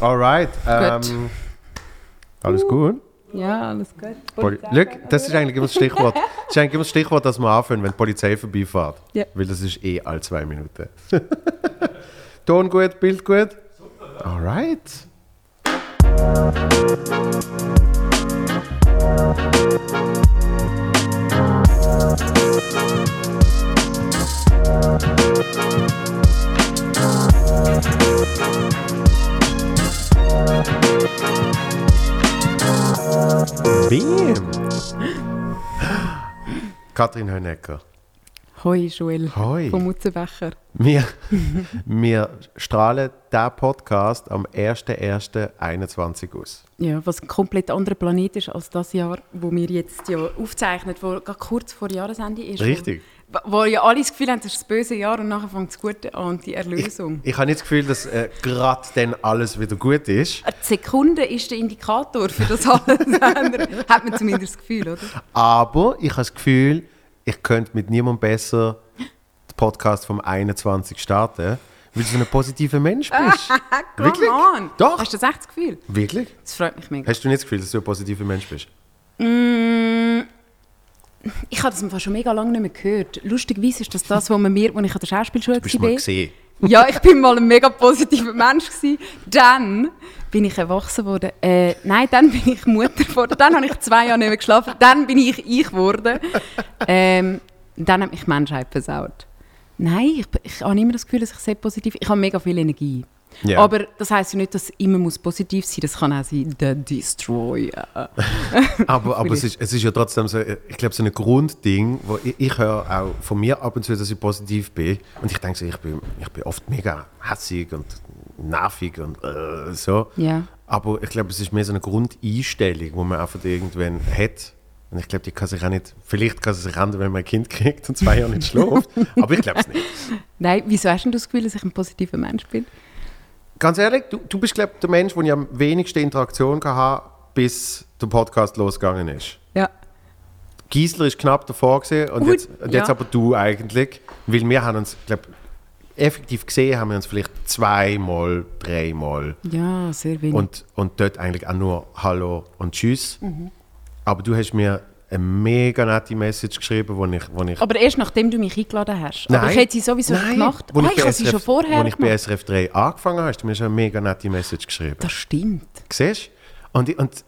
Alright. Ähm, alles gut? Ja, alles gut. Poli Look, das ist eigentlich immer das Stichwort. Das ist eigentlich immer das Stichwort, das wir anfangen, wenn die Polizei vorbeifährt. Ja. Weil das ist eh alle zwei Minuten. Ton gut, Bild gut? Alright. Wem? Kathrin Hönecker. Hoi, Joel. Hoi. Vom Mutzenbecher. Wir, wir strahlen diesen Podcast am 1.1.21 aus. Ja, was ein komplett anderer Planet ist als das Jahr, wo wir jetzt ja aufzeichnen, wo gerade kurz vor Jahresende ist. Richtig. Wo, wo ja alle das Gefühl haben, das ist das böse Jahr und nachher fängt das Gute an und die Erlösung. Ich habe nicht das Gefühl, dass äh, gerade dann alles wieder gut ist. Die Sekunde ist der Indikator für das alles andere. Hat man zumindest das Gefühl, oder? Aber ich habe das Gefühl, ich könnte mit niemandem besser den Podcast vom 21 starten, weil du so ein positiver Mensch bist. Wirklich? on! Doch. Hast du das echt das Gefühl? Wirklich? Das freut mich mega. Hast du nicht das Gefühl, dass du ein positiver Mensch bist? Mm, ich habe das schon mega lange nicht mehr gehört. Lustigerweise ist das das, was man mir, als ich an der Schauspielschule du war. gesehen? Ja, ich bin mal ein mega positiver Mensch gewesen. Dann bin ich erwachsen worden. Äh, nein, dann bin ich Mutter geworden. Dann habe ich zwei Jahre nicht mehr geschlafen. Dann bin ich ich geworden. Ähm, dann hat mich die Menschheit versaut. Nein, ich, ich habe immer das Gefühl, dass ich sehr positiv Ich habe mega viel Energie. Ja. Aber das heisst ja nicht, dass immer muss positiv sein muss. Das kann auch sein, der Destroyer. Aber, aber es, ist, es ist ja trotzdem so, ich glaube, so ein Grundding, wo ich, ich höre auch von mir ab und zu, dass ich positiv bin. Und ich denke so, ich bin, ich bin oft mega hässig und nervig und äh, so. Ja. Aber ich glaube, es ist mehr so eine Grundeinstellung, die man einfach irgendwann hat. Und ich glaube, die kann sich auch nicht, vielleicht kann sie sich ändern, wenn man ein Kind kriegt und zwei Jahre nicht schläft. aber ich glaube es nicht. Nein, wieso hast du das Gefühl, dass ich ein positiver Mensch bin? Ganz ehrlich, du, du bist, glaube ich, der Mensch, der ich am wenigsten Interaktion hatte, bis der Podcast losgegangen ist. Ja. Giesler ist knapp davor gesehen und, Gut, jetzt, und jetzt ja. aber du eigentlich, weil wir haben uns, glaube effektiv gesehen haben wir uns vielleicht zweimal, dreimal Ja, sehr wenig. und, und dort eigentlich auch nur Hallo und Tschüss. Mhm. Aber du hast mir eine mega nette Message geschrieben, wo ich, wo ich Aber erst nachdem du mich eingeladen hast. Aber ich hätte sie sowieso Nein, gemacht. Wo ah, ich, ich habe sie schon vorher Wo ich bei. SRF 3 angefangen habe, hast du mir schon eine mega nette Message geschrieben. Das stimmt. Siehst du? Und, und,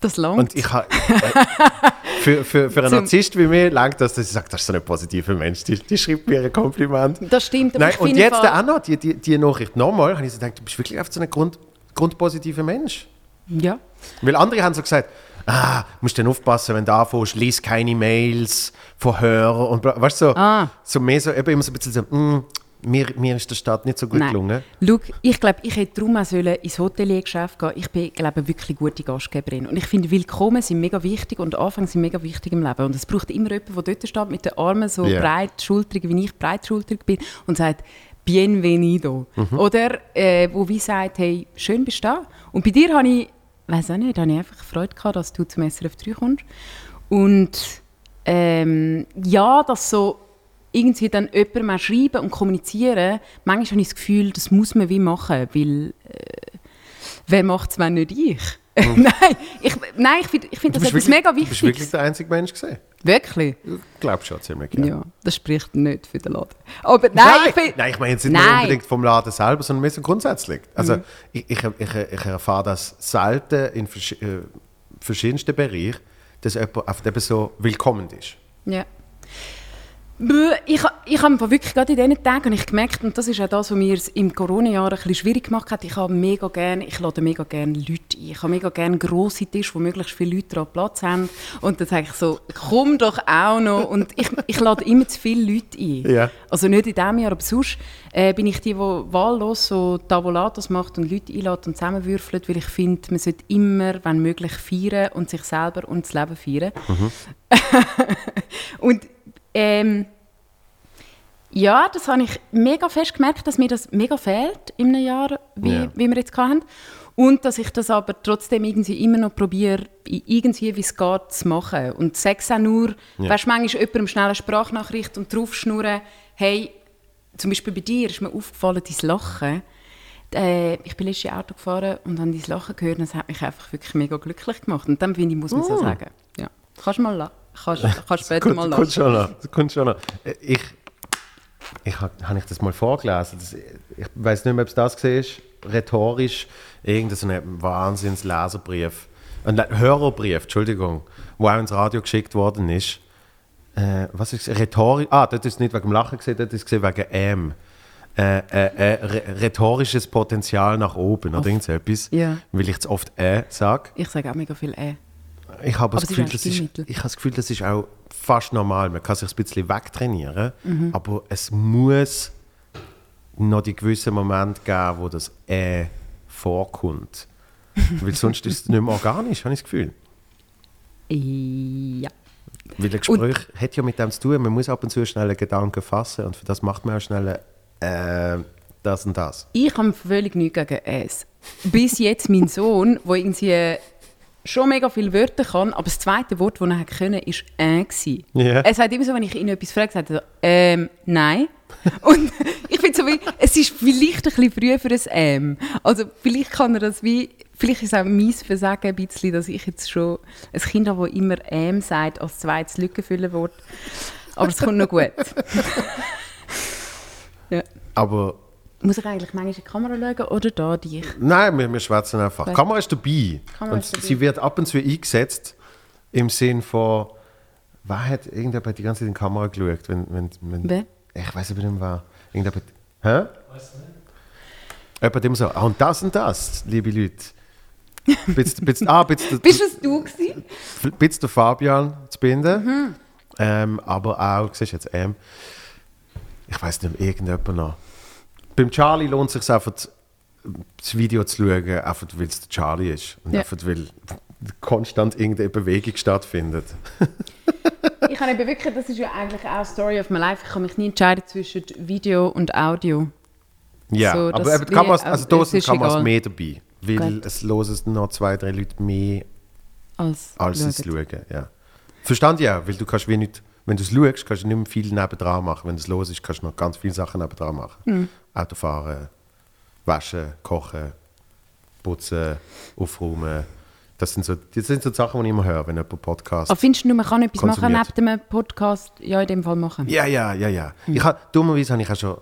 Das langt. und ich habe... Äh, für, für, für einen Narzisst wie mir langt das, dass ich sage, das ist so ein positiver Mensch, die, die schreibt mir ein Kompliment. das stimmt. Nein, und jetzt Fall- auch noch, die, die, die Nachricht nochmal, habe ich so gedacht, du bist wirklich einfach so ein Grund, grundpositiver Mensch. Ja. Weil andere haben so gesagt, ah, musst dann aufpassen, wenn du anfängst, lies keine Mails von Hörern und weißt du, so, Ah. so mehr so, eben immer so ein bisschen so, mm, mir, mir ist der Start nicht so gut Nein. gelungen. Schau, ich glaube, ich hätte darum auch sollen ins Hoteliergeschäft gehen Ich bin, glaube ich, wirklich gute Gastgeberin. Und ich finde, Willkommen sind mega wichtig und Anfang sind mega wichtig im Leben. Und es braucht immer jemanden, der dort steht, mit den Armen so Ja. breitschultrig, wie ich breitschultrig bin, und sagt, Bienvenido. Mhm. Oder äh, wo wie sagt, hey, schön bist du da. Und bei dir habe ich, weiß auch nicht, habe ich einfach Freude gehabt, dass du zum SRF 3 kommst. Und ähm, ja, dass so irgendwie dann jemandem auch schreiben und kommunizieren, manchmal habe ich das Gefühl, das muss man wie machen, weil äh, wer macht es, wenn nicht ich? nein, ich, nein, ich finde ich find das etwas mega Du bist wirklich der einzige Mensch gesehen. Wirklich? Ich glaube schon ziemlich Ja. gerne. das spricht nicht für den Laden. Aber nein, ich bin... nein, ich meine jetzt nicht Nein. Mhm. unbedingt vom Laden selber, sondern mehr so grundsätzlich. Also ich, ich, ich, ich erfahre das selten in vers äh, verschiedensten Bereichen, dass jemand einfach eben so willkommen ist. Ja. Ich, ha- ich habe wirklich gerade in diesen Tagen ich gemerkt, und das ist auch das, was mir im Corona-Jahr ein bisschen schwierig gemacht hat, ich habe mega gerne, ich lade mega gerne Leute ein. Ich habe mega gerne grosse Tische, wo möglichst viele Leute daran Platz haben. Und dann sage ich so, komm doch auch noch. Und ich, ich lade immer zu viele Leute ein. Ja. Also nicht in diesem Jahr, aber sonst äh, bin ich die, die wahllos so Tavolatos macht und Leute einlädt und zusammenwürfelt, weil ich finde, man sollte immer, wenn möglich, feiern und sich selber und das Leben feiern. und ähm, ja, das habe ich mega fest gemerkt, dass mir das mega fehlt in einem Jahr, wie, Ja. wie wir jetzt hatten. Und dass ich das aber trotzdem irgendwie immer noch probiere, irgendwie, wie es geht, zu machen. Und sage es auch nur, Ja. weißt du, manchmal jemandem schnell eine Sprachnachricht und draufschnurren, hey, zum Beispiel bei dir ist mir aufgefallen, dein Lachen, Äh, ich bin letztes Auto gefahren und habe dein Lachen gehört und das hat mich einfach wirklich mega glücklich gemacht. Und dann finde ich, muss man so Oh. sagen. Ja. Kannst du mal lachen. Kannst, kannst später mal lachen. kommt schon noch. Äh, Ich, ich habe hab ich das mal vorgelesen. Das, ich weiß nicht mehr, ob es das war. Rhetorisch irgendein wahnsinns Leserbrief. Ein Hörerbrief, Entschuldigung, wo auch ins Radio geschickt worden ist. Äh, was ist? Rhetorisch. Ah, das ist nicht wegen dem Lachen gesehen, das ist gesehen wegen M. Äh, äh, äh, rhe- rhetorisches Potenzial nach oben oder irgend so etwas. Weil ich zu oft äh sage. Ich sage auch mega viel äh. Ich habe das Gefühl, das ist, ich habe das Gefühl, das ist auch fast normal. Man kann sich ein bisschen wegtrainieren, Mhm. aber es muss noch die gewissen Momente geben, wo das «äh» vorkommt. Weil sonst ist es nicht mehr organisch, habe ich das Gefühl. Ja. Weil ein Gespräch hat ja mit dem zu tun, man muss ab und zu schnell einen Gedanken fassen und für das macht man auch schnell äh, das und das. Ich habe völlig nichts gegen es. Bis jetzt mein Sohn, der irgendwie schon mega viele Wörter kann, aber das zweite Wort, das er hat können, war «äh». gewesen. Ja. Er sagt immer so, wenn ich ihn etwas frage, sagt er so, ähm, nein. Und ich finde so wie, es ist vielleicht ein bisschen früh für ein «ähm». Also vielleicht kann er das wie, vielleicht ist es auch mein Versagen ein bisschen, dass ich jetzt schon ein Kind habe, das immer «ähm» sagt, als zweites Lückenfüllerwort. Aber es kommt noch gut. ja. Aber Muss ich eigentlich manchmal in die Kamera schauen oder da dich? Nein, wir, wir schwätzen einfach. Die Kamera ist dabei. Kamera und ist dabei. sie wird ab und zu eingesetzt im Sinn von, wer hat irgendjemand hat die ganze Zeit in die Kamera geschaut? Wenn, wenn, wenn, Wer? Ich weiß nicht mehr, wer. Irgendjemand. Hä? Jemand immer so, ah, und das und das, liebe Leute. Bist, bist, ah, bist, Bist es du gewesen? bist der Fabian zu binden. Mhm. Ähm, aber auch, siehst du jetzt, ähm, ich weiß nicht mehr, irgendjemand noch. Beim Charlie lohnt es sich einfach, das Video zu schauen, einfach weil es der Charlie ist. Und Ja. einfach weil konstant irgendeine Bewegung stattfindet. Ich habe eben wirklich, das ist ja eigentlich auch Story of my life. Ich kann mich nie entscheiden zwischen Video und Audio. Ja, So, aber eben Kameras, also da sind Kameras egal. mehr dabei. Weil Gut. es hören noch zwei, drei Leute mehr, Als, als es schauen. Ja. Verstand auch, weil du kannst wie nicht, wenn du es schaust, kannst du nicht mehr viel nebendran machen. Wenn du es los ist, kannst du noch ganz viele Sachen nebendran machen. Mhm. Autofahren, waschen, kochen, putzen, aufräumen. Das sind, so, das sind so die Sachen, die ich immer höre, wenn jemand Podcast Aber findest du, man kann etwas machen Konsumiert. neben dem Podcast? Ja, in dem Fall machen. Ja, ja, ja, ja. Hm. Ich hab, dummerweise habe ich auch schon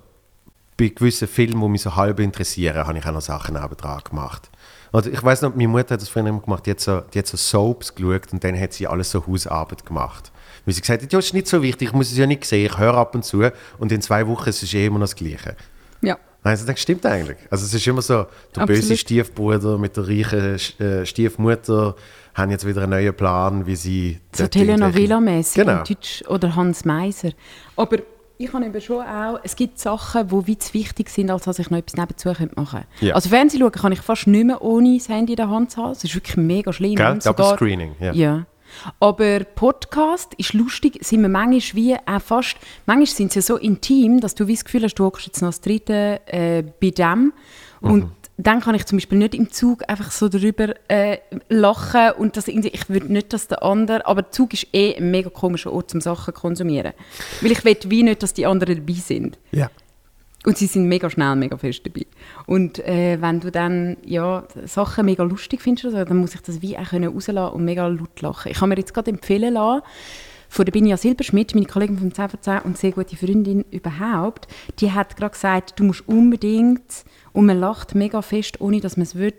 bei gewissen Filmen, die mich so halb interessieren, habe ich auch noch Sachen nebendran gemacht. Also ich weiß noch, meine Mutter hat das früher immer gemacht, die hat, so, die hat so Soaps geschaut und dann hat sie alles so Hausarbeit gemacht. Weil sie gesagt hat, ja, das ist nicht so wichtig, ich muss es ja nicht sehen, ich höre ab und zu und in zwei Wochen ist es eh immer noch das Gleiche. Ja. Also das stimmt eigentlich. Also es ist immer so, der Absolut. böse Stiefbruder mit der reichen äh, Stiefmutter haben jetzt wieder einen neuen Plan, wie sie... So Telenovela-mäßig Genau. Deutsch oder Hans Meiser. Aber ich habe eben schon auch, es gibt Sachen, die wie zu wichtig sind, als dass ich noch etwas nebenzu machen könnte. Ja. Also Fernsehen schauen kann ich fast nicht mehr ohne das Handy in der Hand haben. Das ist wirklich mega schlimm. Gell? Und sogar- Double-Screening, ja. ja. Aber Podcast ist lustig, sind wir manchmal wie auch fast, manchmal sind sie so intim, dass du wie das Gefühl hast, du hockst jetzt noch das dritte äh, bei dem und dann kann ich zum Beispiel nicht im Zug einfach so darüber äh, lachen und das irgendwie, ich würde nicht, dass der andere, aber der Zug ist eh ein mega komischer Ort, um Sachen zu konsumieren. Weil ich will wie nicht, dass die anderen dabei sind. Ja. Und sie sind mega schnell, mega fest dabei. Und äh, wenn du dann ja, Sachen mega lustig findest, oder so, dann muss ich das wie auch können rauslassen und mega laut lachen. Ich habe mir jetzt gerade empfehlen lassen, von der Binja Silberschmidt, meine Kollegin vom 10 von 10 und sehr gute Freundin überhaupt, die hat gerade gesagt, du musst unbedingt, und man lacht mega fest, ohne dass man es will,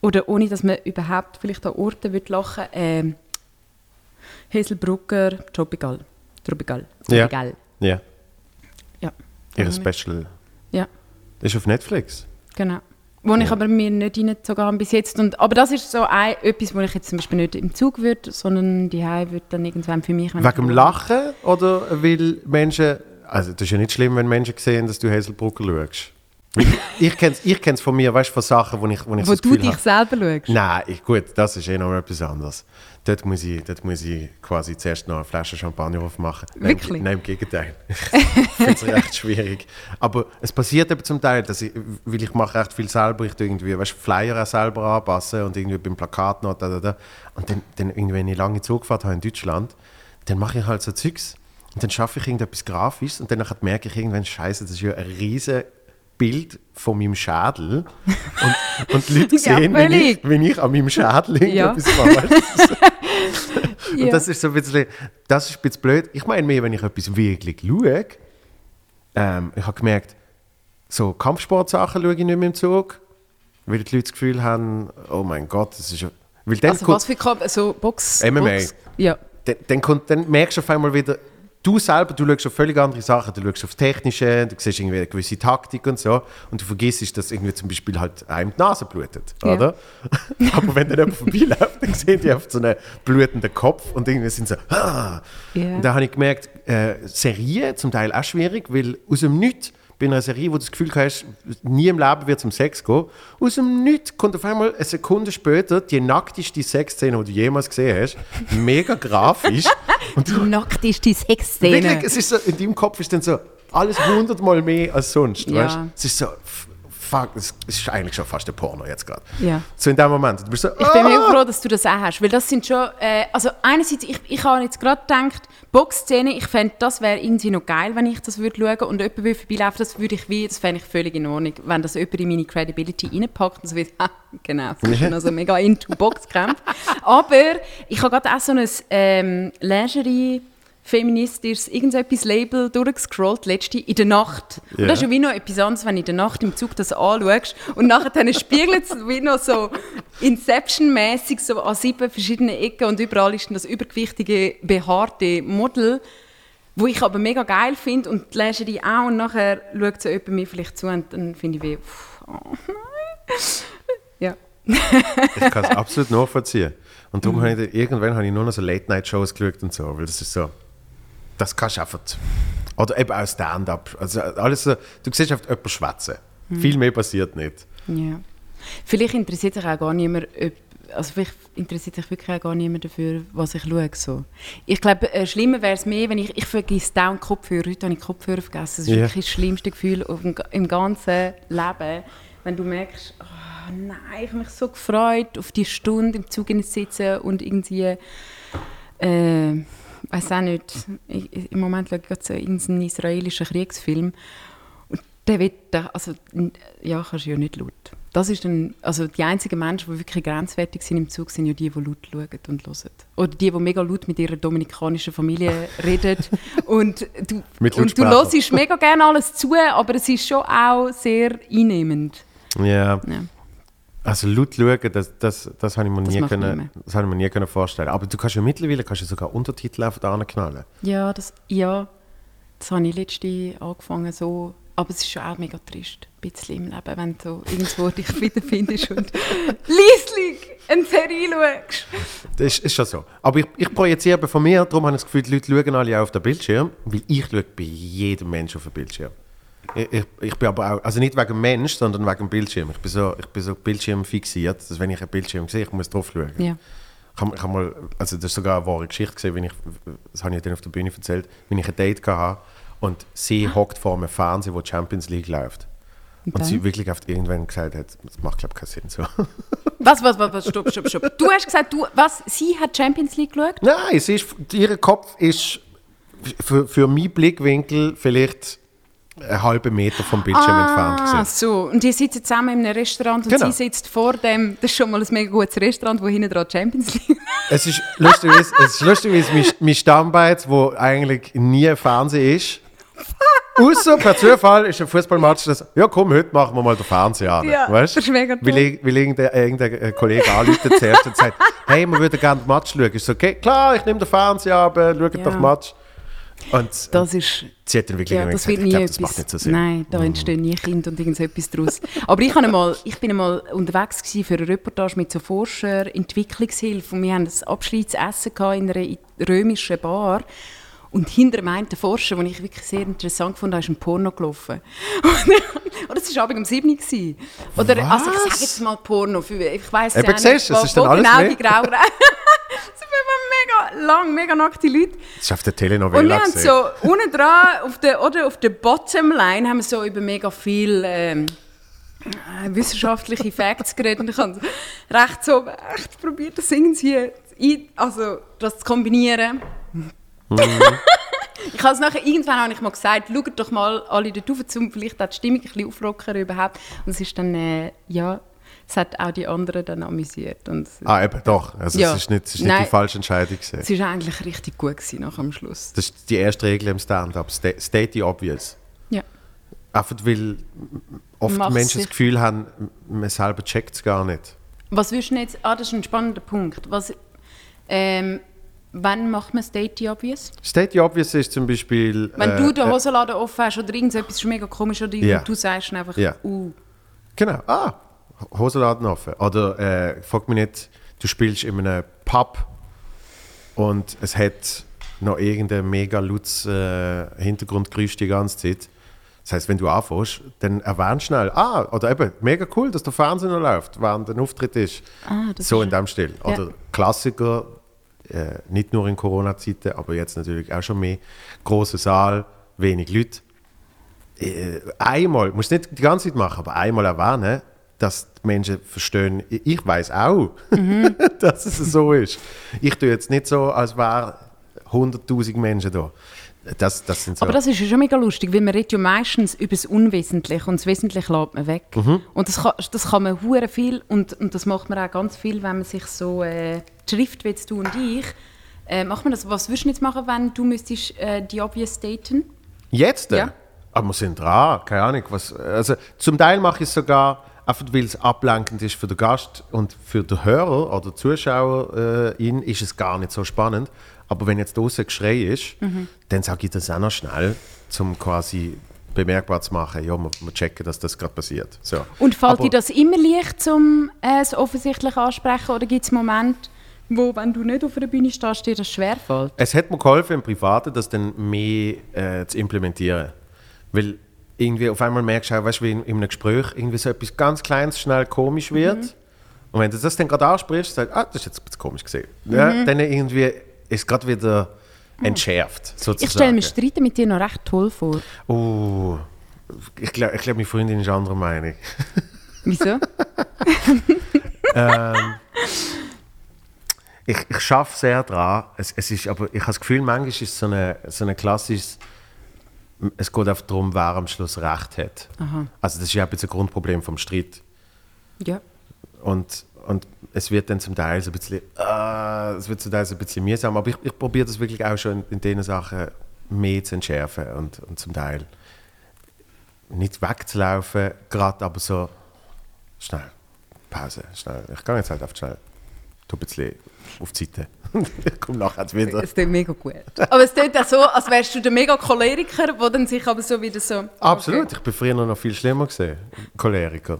oder ohne dass man überhaupt vielleicht an Orten will lachen ähm, Heselbrucker, Tropical. Tropical. Ja. Tropical. Ja. Ja. Ihr Mhm. Special Ja. Ist auf Netflix. Genau. Wo ich aber mir nicht reingezogen habe bis jetzt. Und, aber das ist so ein, etwas, wo ich jetzt zum Beispiel nicht im Zug würde, sondern die würde dann irgendwann für mich... Wegen dem Lachen oder weil Menschen. Also, das ist ja nicht schlimm, wenn Menschen sehen, dass du Hazelbrugger schaust. Ich kenne es ich kenn's von mir, weißt du, von Sachen, wo ich, wo ich so Wo das du dich habe- selber schaust. Nein, ich, gut, das ist eh noch etwas anderes. Dort muss ich, dort muss ich quasi zuerst noch eine Flasche Champagner aufmachen. Nein, Wirklich? Nein, im Gegenteil. ich finde es recht schwierig. Aber es passiert eben zum Teil, dass ich, weil ich mache recht viel selber, ich irgendwie, weißt, Flyer auch selber anpassen und irgendwie beim Plakat noch da, da, da. Und dann, dann irgendwie, wenn ich lange Zugfahrt habe in Deutschland, dann mache ich halt so Zeugs und dann schaffe ich irgendetwas Grafisches und dann merke ich irgendwann, scheiße, das ist ja ein riesen Bild von meinem Schädel und, und die Leute Ja, sehen, wenn ich, wenn ich an meinem Schädel Ja. irgendetwas mache. Ja. Und das ist so ein bisschen, das ist ein bisschen blöd. Ich meine mehr, wenn ich etwas wirklich schaue, ähm, ich habe gemerkt, so Kampfsportsachen schaue ich nicht mehr im Zug, weil die Leute das Gefühl haben, oh mein Gott, das ist ja... Weil dann Also kommt- was für Kamp so Box? MMA. Box, ja. dann, dann, kommt, dann merkst du auf einmal wieder, du selber, du schaust auf völlig andere Sachen. Du schaust aufs Technische, du siehst irgendwie eine gewisse Taktik und so. Und du vergisst, dass irgendwie zum Beispiel halt einem die Nase blutet, Ja. oder? Aber wenn dann jemand vorbeiläuft, dann sehen die oft so einen blutenden Kopf und irgendwie sind so, ah. Und da habe ich gemerkt, äh, Serien zum Teil auch schwierig, weil aus dem Nichts, bei einer Serie, wo du das Gefühl hast, nie im Leben wird es um Sex gehen, aus dem Nichts kommt auf einmal eine Sekunde später die nackteste Sexszene, die du jemals gesehen hast. Mega grafisch. und Die nackteste Sexszene. Wirklich, es ist so, in deinem Kopf ist dann so alles hundertmal mehr als sonst. Ja. Weißt? Es ist so, fuck, es es ist eigentlich schon fast ein Porno jetzt gerade. Ja. So in dem Moment. Du bist so, Ich bin ah! mega froh, dass du das auch hast, weil das sind schon, äh, also einerseits, ich, ich habe jetzt gerade gedacht, Boxszene, ich fände, das wäre irgendwie noch geil, wenn ich das würde schauen und jemand würde vorbeilaufen, das würde ich wie, das fände ich völlig in Ordnung, wenn das jemand in meine Credibility reinpackt und so wie, ah, genau, sie ist also mega into Boxkämpfe. Aber ich habe gerade auch so ein ähm, Lingerie feministisches irgendetwas Label durchgescrollt, letzte in der Nacht. Und Ja. das ist ja wie noch etwas anderes, wenn du in der Nacht im Zug das anschaust und nachher dann spiegelt es wie noch so Inception-mäßig so an sieben verschiedenen Ecken und überall ist dann das übergewichtige, behaarte Model, wo ich aber mega geil finde und die Lingerie auch und nachher schaut so jemand mir vielleicht zu und dann finde ich wie, pff, oh nein. Ja. Ich kann es absolut nachvollziehen. Und Mhm. darum habe ich, irgendwann habe ich nur noch so Late-Night-Shows geschaut und so, weil das ist so, das kannst du einfach, oder eben auch Stand-up, also alles so, du siehst einfach jemanden schwätzen. Mhm. Viel mehr passiert nicht. Ja. Vielleicht interessiert sich auch gar niemand, ob, also vielleicht interessiert sich wirklich auch gar niemand dafür, was ich schaue. So. Ich glaube, äh, schlimmer wäre es mehr, wenn ich, ich vergesse dauernd Kopfhörer. Heute habe ich Kopfhörer vergessen. Das ist Ja. wirklich das schlimmste Gefühl auf im ganzen Leben. Wenn du merkst, oh nein, ich habe mich so gefreut, auf die Stunde im Zug zu sitzen und irgendwie, äh, weiß auch nicht, ich, im Moment schaue ich gerade so irgendeinen israelischen Kriegsfilm und der wird, also, ja, kannst du ja nicht laut. Das ist dann, also die einzigen Menschen, die wirklich grenzwertig sind im Zug, sind ja die, die laut schauen und hören. Oder die, die mega laut mit ihrer dominikanischen Familie reden. und du, Mit und du hörst mega gerne alles zu, aber es ist schon auch sehr einnehmend. Ja. Ja. Also laut schauen, das, das, das habe ich mir Das nie, können, das habe ich mir nie können vorstellen. Aber du kannst ja mittlerweile kannst du sogar Untertitel auf da knallen. Ja, das, ja, das habe ich letzte angefangen so. Aber es ist schon auch mega trist, ein bisschen im Leben, wenn du irgendwo dich wiederfindest und leislich eine Serie schaust. Das ist, ist schon so. Aber ich, ich projiziere von mir, darum habe ich das Gefühl, die Leute schauen alle auf den Bildschirm, weil ich schaue bei jedem Menschen auf den Bildschirm. Ich, ich, bin aber auch, also nicht wegen Mensch, sondern wegen Bildschirm. Ich bin so, ich bin so Bildschirm fixiert, dass wenn ich einen Bildschirm sehe, ich muss drauf schauen. Ja. Ich habe, ich habe mal, also das ist sogar eine wahre Geschichte gesehen, wenn ich, das habe ich dann auf der Bühne erzählt, wenn ich ein Date hatte und sie hockt vor einem Fernseher, wo die Champions League läuft. Und, dann? sie wirklich auf irgendwann gesagt hat, das macht glaube ich keinen Sinn so. Was, was, was, was, stopp, stopp, stopp. Du hast gesagt, du, was, sie hat Champions League geschaut? Nein, sie ist, ihr Kopf ist für, für meinen Blickwinkel vielleicht einen halben Meter vom Bildschirm entfernt. Ah, Gewesen. so. Und ihr sitzt zusammen in einem Restaurant und Genau. sie sitzt vor dem, das ist schon mal ein mega gutes Restaurant, wo hinten dran Champions League Es ist lustigerweise, es ist lustigerweise mein, mein Stammbeiz, wo eigentlich nie Fernsehen ist. Außer per Zufall ist ein Fußballmatch, das, ja komm, heute machen wir mal den Fernseher an. Ja, weißt? das ist mega toll. Weil, weil irgendein, irgendein äh, Kollege anruft zuerst und sagt, hey, wir würden gerne den Match schauen. Ich so, okay, klar, ich nehme den Fernseher ab, äh, schaut Ja. doch den Match. Und Das ist sie hat dann wirklich Ja, das gesagt, ich glaube, das macht nicht so Sinn. Nein, da entstehen nie Kinder und irgendetwas daraus. Aber ich, einmal, ich bin einmal unterwegs für eine Reportage mit so Forscher, Entwicklungshilfe und wir haben ein Abschiedsessen in einer römischen Bar. Und hinter dem einen Forscher, den ich wirklich sehr interessant fand, da ist ein Porno gelaufen. Und das war abends um 7 Uhr. Oder, also ich Was? sage jetzt mal Porno, ich weiss Eben, ja nicht, siehst es ist dann alles genau mehr. die. Es immer mega lang, mega nackte Leute. Das ist auf der Und Telenovela wir haben so unten dran, auf der, oder auf der Bottomline, haben wir so über mega viel ähm, äh, wissenschaftliche Facts geredet. Und ich habe recht so echt probiert, das irgendwie also, das zu kombinieren. Ich habe es nachher, irgendwann habe ich mal gesagt, schaut doch mal alle dort rauf, um vielleicht auch die Stimmung ein bisschen auflockern überhaupt. Und es ist dann, äh, ja, es hat auch die anderen dann amüsiert. Und Ah, eben, doch. Also Ja. es ist nicht, es ist nicht Nein. die falsche Entscheidung gewesen. es war eigentlich richtig gut gewesen, nach am Schluss. Das ist die erste Regel im Stand-up. Stay, stay the obvious. Ja. Einfach weil oft Mach's Menschen das Gefühl haben, man selber checkt es gar nicht. Was würdest du jetzt, ah, das ist ein spannender Punkt. Was, ähm, wann macht man State the Obvious? Stay the obvious ist zum Beispiel... Wenn äh, du den äh, Hosenladen offen hast oder irgendetwas ist mega komisch oder Ja. du sagst einfach, Ja. uh, Genau. Ah, Hosenladen offen. Oder äh, frag mich nicht, du spielst in einem Pub und es hat noch irgendein mega lautes äh, Hintergrundgeräusch die ganze Zeit. Das heißt, wenn du anfängst, dann erwähnst schnell, ah, oder eben, mega cool, dass der Fernsehen noch läuft, während ein Auftritt ist. Ah, so ist- in dem Stil. Ja. Oder Klassiker, äh, nicht nur in Corona-Zeiten, aber jetzt natürlich auch schon mehr. Großer Saal, wenig Leute äh, einmal, musst nicht die ganze Zeit machen, aber einmal erwähnen, dass die Menschen verstehen, ich weiß auch, Mhm. dass es so ist. Ich tue jetzt nicht so, als wären 100.000 Menschen da. Das, das so. Aber das ist ja schon mega lustig, weil man redet ja meistens über das Unwesentliche und das Wesentliche lässt man weg. Mhm. Und das kann, das kann man hure viel und, und das macht man auch ganz viel, wenn man sich so äh, die Schrift, wie jetzt du und ich, äh, macht man das. Was würdest du jetzt machen, wenn du müsstest äh, die Obvious daten? Jetzt? Ja. Aber wir sind dran, keine Ahnung. Was, also, zum Teil mache ich es sogar, einfach weil es ablenkend ist für den Gast und für den Hörer oder Zuschauer äh, ihn, ist es gar nicht so spannend. Aber wenn jetzt draußen Geschrei ist, Mhm. dann sage ich das auch noch schnell, um quasi bemerkbar zu machen, ja, wir, wir checken, dass das gerade passiert. So. Und fällt Aber- dir das immer leicht, zum äh, das offensichtlich ansprechen oder gibt es Momente, wo, wenn du nicht auf einer Bühne stehst, dir das schwerfällt? Es hat mir geholfen, im Privaten das dann mehr äh, zu implementieren. Weil irgendwie auf einmal merkst du auch, weißt, wie in, in einem Gespräch irgendwie so etwas ganz Kleines schnell komisch wird. Und wenn du das dann gerade ansprichst, sagst du, ah, das ist jetzt ein bisschen komisch gesehen. Ja, dann irgendwie ist es gerade wieder entschärft, sozusagen. Ich stelle mir Streiten mit dir noch recht toll vor. Oh, ich glaube, ich glaub, meine Freundin ist anderer Meinung. Wieso? Ich, ich schaffe sehr daran. Es, es ist, aber ich habe das Gefühl, manchmal ist es so ein so eine klassisches. Es geht einfach darum, wer am Schluss Recht hat. Also, das ist ja ein bisschen ein Grundproblem vom Streit. ja. Und, und es wird dann zum Teil so ein bisschen. äh, es wird zum Teil so ein bisschen mühsam. Aber ich, ich probiere das wirklich auch schon in, in diesen Sachen mehr zu entschärfen. Und, und zum Teil nicht wegzulaufen, gerade aber so. Schnell. Pause. Schnell. Ich gehe jetzt halt einfach schnell. Tu ein bisschen auf die Seite. ich komme nachher wieder. Es klingt mega gut. Aber es klingt auch so, als wärst du der mega Choleriker, der dann sich aber so wieder so... Absolut. Okay. Ich bin früher noch viel schlimmer gesehen. Choleriker.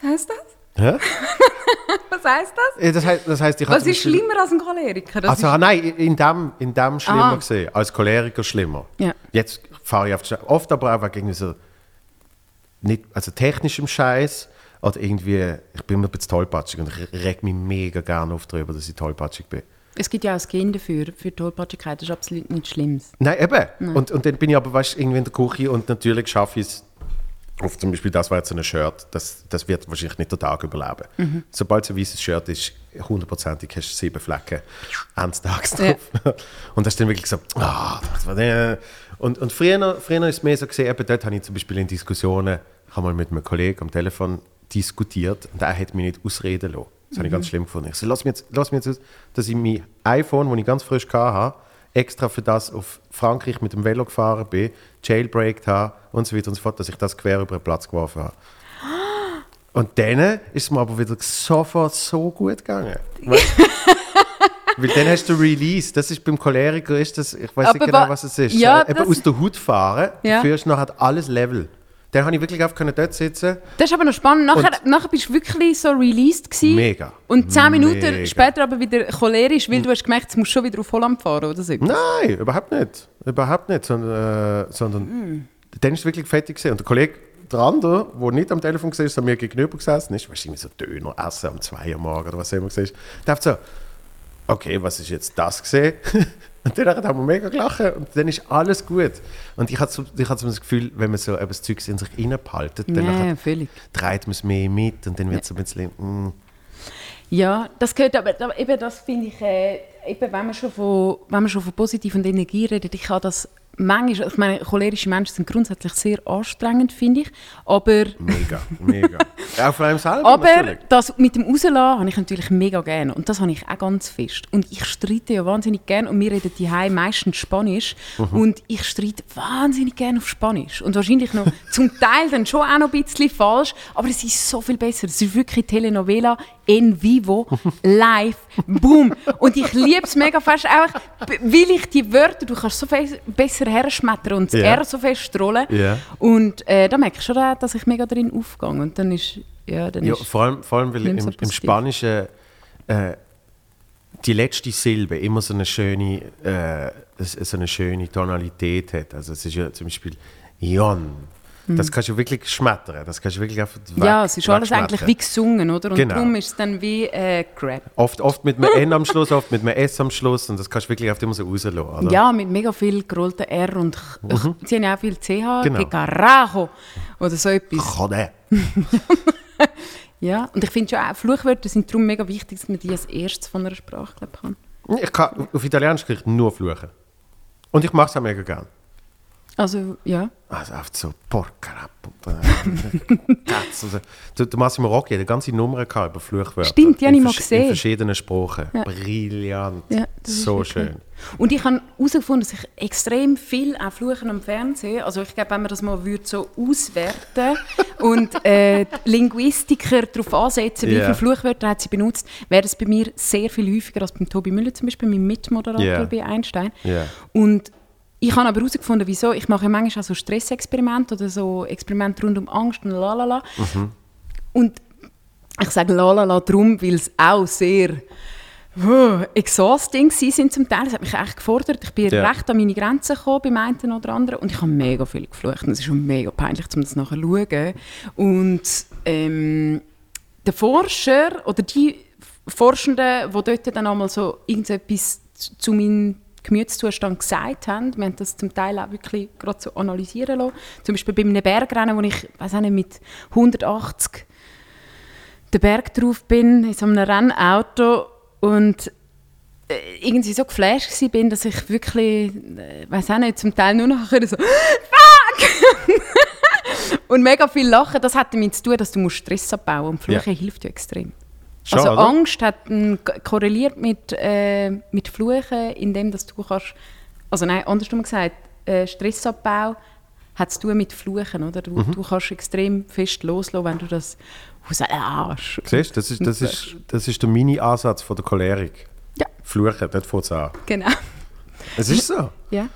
Was heisst das? Hä? Was heisst das? Ja, Das heißt, das heißt ich habe Was ist schlimmer als ein Choleriker? Das Also, nein, in dem, in dem schlimmer Aha. gesehen. Als Choleriker schlimmer. Ja. Jetzt fahre ich Schnelle. Oft aber auch wegen irgendwie so nicht, also technischem Scheiß oder irgendwie, ich bin immer ein bisschen tollpatschig und ich reg mich mega gerne auf darüber, dass ich tollpatschig bin. es gibt ja auch ein Gen dafür, für Tollpatschigkeit. Das ist absolut nichts Schlimmes. Nein, eben. Und, und dann bin ich aber weißt, irgendwie in der Küche und natürlich schaffe ich es, auf zum Beispiel das war jetzt ein Shirt, das, das wird wahrscheinlich nicht den Tag überleben. Sobald es ein weißes Shirt ist, hundertprozentig hast du sieben Flecken eines Tages Ja. drauf. Und das ist dann wirklich so, ah, das war der. Und, und früher, früher ist es mehr so gesehen, eben dort habe ich zum Beispiel in Diskussionen, ich habe mal mit einem Kollegen am Telefon diskutiert und er hat mich nicht ausreden lassen. Das habe ich ganz schlimm gefunden. Ich so, lass mich jetzt, lass mich jetzt dass ich mein iPhone, das ich ganz frisch hatte, extra für das auf Frankreich mit dem Velo gefahren bin, jailbreakt habe und so weiter und so fort, dass ich das quer über den Platz geworfen habe. Und dann ist es mir aber wieder sofort so gut gegangen. Weil dann hast du Release. Das ist beim Choleriker, ist das, ich weiß nicht genau, wa- was es ist. Ja, Eben das- aus der Hut fahren, Ja. dafür ist nachher alles Level. Dann habe ich wirklich einfach können dort sitzen Das ist aber noch spannend. Nachher, Und- nachher bist du wirklich so released gewesen. Mega. Und zehn Minuten Mega. später aber wieder cholerisch, weil du hast gemerkt, du musst schon wieder auf Holland fahren oder so. Nein, überhaupt nicht. Überhaupt nicht. Sondern, äh, sondern Mm. dann ist es wirklich fertig gewesen. Und der Kollege, der andere, der nicht am Telefon war, ist mir gegenüber gesessen ist, wahrscheinlich so Döner essen um 2 Uhr morgens oder was immer der hat so, okay, was ist jetzt das gesehen? Und dann haben wir mega gelacht und dann ist alles gut. Und ich hatte so, ich hatte so das Gefühl, wenn man so eben das Zeug in sich reinbehaltet, dann nachher völlig. dreht man es mehr mit und dann wird es ein bisschen, mm, Ja, das gehört aber, aber eben das finde ich, äh, eben wenn man schon von, wenn man schon von positiv und Energie redet, ich habe das manchmal, ich meine, cholerische Menschen sind grundsätzlich sehr anstrengend, finde ich, aber... Mega, mega. Auch vor allem selber Aber natürlich. das mit dem Rauslassen habe ich natürlich mega gerne und das habe ich auch ganz fest. Und ich streite ja wahnsinnig gerne und wir reden die meistens Spanisch Mhm. und ich streite wahnsinnig gerne auf Spanisch und wahrscheinlich noch zum Teil dann schon auch noch ein bisschen falsch, aber es ist so viel besser. Es ist wirklich Telenovela en vivo, live, boom. Und ich liebe es mega fest, einfach, weil ich die Wörter, du kannst so fe- besser herschmettern und das Ja. R so fest rollen. Ja. Und äh, da merke ich schon, dass ich mega drin aufgehe. Und dann ist, ja, dann Ja, ist vor allem, vor allem weil im, so im. Spanischen äh, die letzte Silbe immer so eine schöne, äh, so eine schöne Tonalität hat. Also es ist ja zum Beispiel Ion. Das kannst du wirklich schmettern. Das kannst du wirklich einfach weg, Hm. Ja, es ist alles eigentlich wie gesungen, oder? Und Genau. darum ist es dann wie äh, Crap. Oft, oft mit einem N am Schluss, oft mit einem S am Schluss und das kannst du wirklich oft immer so rauslassen. Oder? Ja, mit mega viel gerollten R und ch- ich, sie haben auch viel CH, Genau. carajo oder so etwas. Joder. Ja, und ich finde schon auch, Fluchwörter sind darum mega wichtig, dass man die als erstes von einer Sprache glaub, kann. Ich kann, auf Italienisch kann ich nur fluchen. Und ich mache es auch mega gern. Also, ja. Also einfach so, porca. Cazzo. Also, Der, Massimo Rocchi hat eine ganze Nummer gehabt über Fluchwörter. Stimmt, die habe ich mal gesehen. In verschiedenen Sprachen. Ja. Brillant. Ja, das so schön. Und ich habe herausgefunden, dass ich extrem viel auch fluchen am Fernsehen. Also ich glaube, wenn man das mal würde so auswerten und äh, Linguistiker darauf ansetzen, wie Ja. viele Fluchwörter hat sie benutzt, wäre es bei mir sehr viel häufiger als beim Tobi Müller zum Beispiel, meinem Mitmoderator Ja. bei Einstein. Ja. Und ich habe aber herausgefunden, wieso. Ich mache ja manchmal auch so Stressexperimente oder so Experimente rund um Angst und lalala. Und ich sage lalala darum, weil es auch sehr oh, exhausting gewesen sind zum Teil. Das hat mich echt gefordert. Ich bin Ja. recht an meine Grenzen gekommen beim einen oder anderen und ich habe mega viel geflucht. Und es ist schon mega peinlich, um das nachher zu schauen. Und ähm, der Forscher oder die Forschenden, die dort dann einmal so irgendetwas zu- zu meinem Gemütszustand gesagt haben, wir haben das zum Teil auch wirklich gerade so analysieren lassen. Zum Beispiel bei einem Bergrennen, wo ich, weiß nicht, mit 180 den Berg drauf bin, in so einem Rennauto und äh, irgendwie so geflasht war, bin, dass ich wirklich, äh, weiß auch nicht, zum Teil nur noch so «Fuck!» und mega viel lachen. Das hat damit zu tun, dass du musst Stress abbauen und Fluchen hilft ja extrem. Schon, also oder? Angst hat m, k- korreliert mit, äh, mit Fluchen, indem dass du kannst, also nein, andersrum gesagt, äh, Stressabbau hat zu tun mit Fluchen, oder? Du, Mhm. du kannst extrem fest loslassen, wenn du das rauslässt. Siehst du, das ist, das ist, das ist der Mini-Ansatz von der Cholerik. Ja, Fluchen, dort fängt es an. genau. Es ist so. Ja.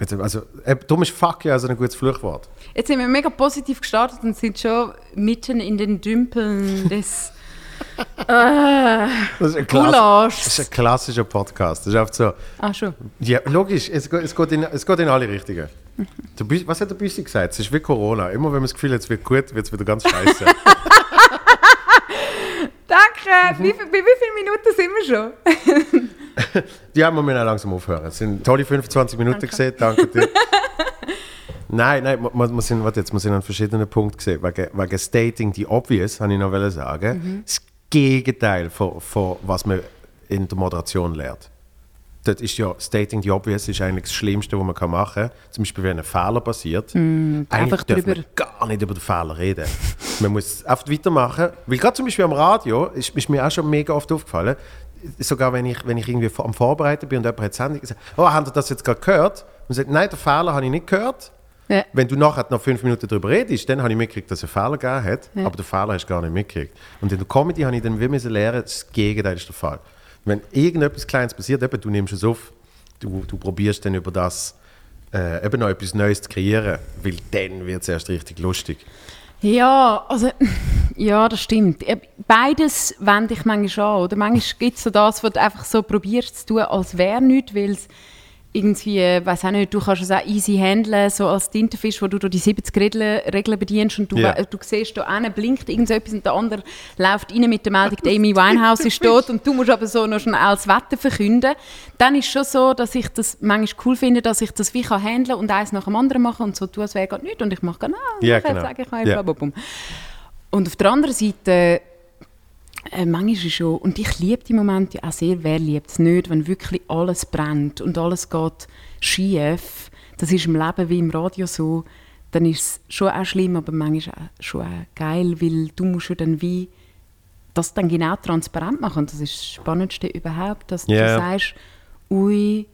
Jetzt, Also, äh, darum ist Fuck ja also ein gutes Fluchwort. Jetzt sind wir mega positiv gestartet und sind schon mitten in den Dümpeln des Das ist ein, Klass Gulaschs. das ist ein klassischer Podcast. Das ist einfach so, Ah, schon. ja, logisch, es geht, es geht, in, es geht in alle Richtungen. Der Büs- was hat der Büssi gesagt? Es ist wie Corona. Immer wenn man das Gefühl hat, es wird gut, wird es wieder ganz scheiße. Danke! Wie, viel- bei wie vielen Minuten sind wir schon? ja, wir müssen auch langsam aufhören. Es sind tolle 25 Minuten gesehen, danke dir. nein, nein, wir, wir, sind, warte jetzt, wir sind an verschiedenen Punkten gesehen. Wegen, wegen Stating the Obvious, habe ich noch sagen. Das Gegenteil von, von was man in der Moderation lernt. Das ist ja, Stating the Obvious ist eigentlich das Schlimmste, was man kann machen kann. Zum Beispiel, wenn ein Fehler passiert. eigentlich einfach drüber- gar nicht über den Fehler reden. man muss einfach weitermachen. Weil gerade zum Beispiel am Radio ist, ist mir auch schon mega oft aufgefallen, sogar wenn ich, wenn ich irgendwie am Vorbereiten bin und jemand hat die Sendung gesagt, oh, habt ihr das jetzt gerade gehört? Und sagt, nein, den Fehler habe ich nicht gehört. Ja. Wenn du nachher noch fünf Minuten darüber redest, dann habe ich mitgekriegt, dass es einen Fehler gegeben hat, Ja. aber den Fehler hast du gar nicht mitgekriegt. Und in der Comedy habe ich dann wie müssen lernen, das Gegenteil ist der Fall. Wenn irgendetwas Kleines passiert, eben, du nimmst es auf, du, du probierst dann über das äh, eben noch etwas Neues zu kreieren, weil dann wird es erst richtig lustig. Ja, also, ja, das stimmt. Ja, Beides wende ich manchmal an. Oder? Manchmal gibt es so das, was du einfach so probierst zu tun, als wäre nichts, weil es irgendwie, weiß auch nicht, du kannst es auch easy handeln, so als Tintenfisch, wo du die 70 Regeln, Regeln bedienst und du, we- du siehst, da hinten blinkt irgendetwas und der andere läuft rein mit der Meldung, die Amy Winehouse ist tot und du musst aber so noch schnell als Wetter verkünden. Dann ist es schon so, dass ich das manchmal cool finde, dass ich das wie kann handeln und eins nach dem anderen machen und so tun, als wäre gerade nichts und ich mache genau, Ja, ich genau. sage ich Ja. blablabla. Und auf der anderen Seite, äh, manchmal schon, und ich liebe die Momente auch sehr, wer liebt es nicht, wenn wirklich alles brennt und alles geht schief, das ist im Leben wie im Radio so, dann ist es schon auch schlimm, aber manchmal auch schon auch geil, weil du musst ja dann wie das dann genau transparent machen. Und das ist das Spannendste überhaupt, dass Ja. du sagst, ui,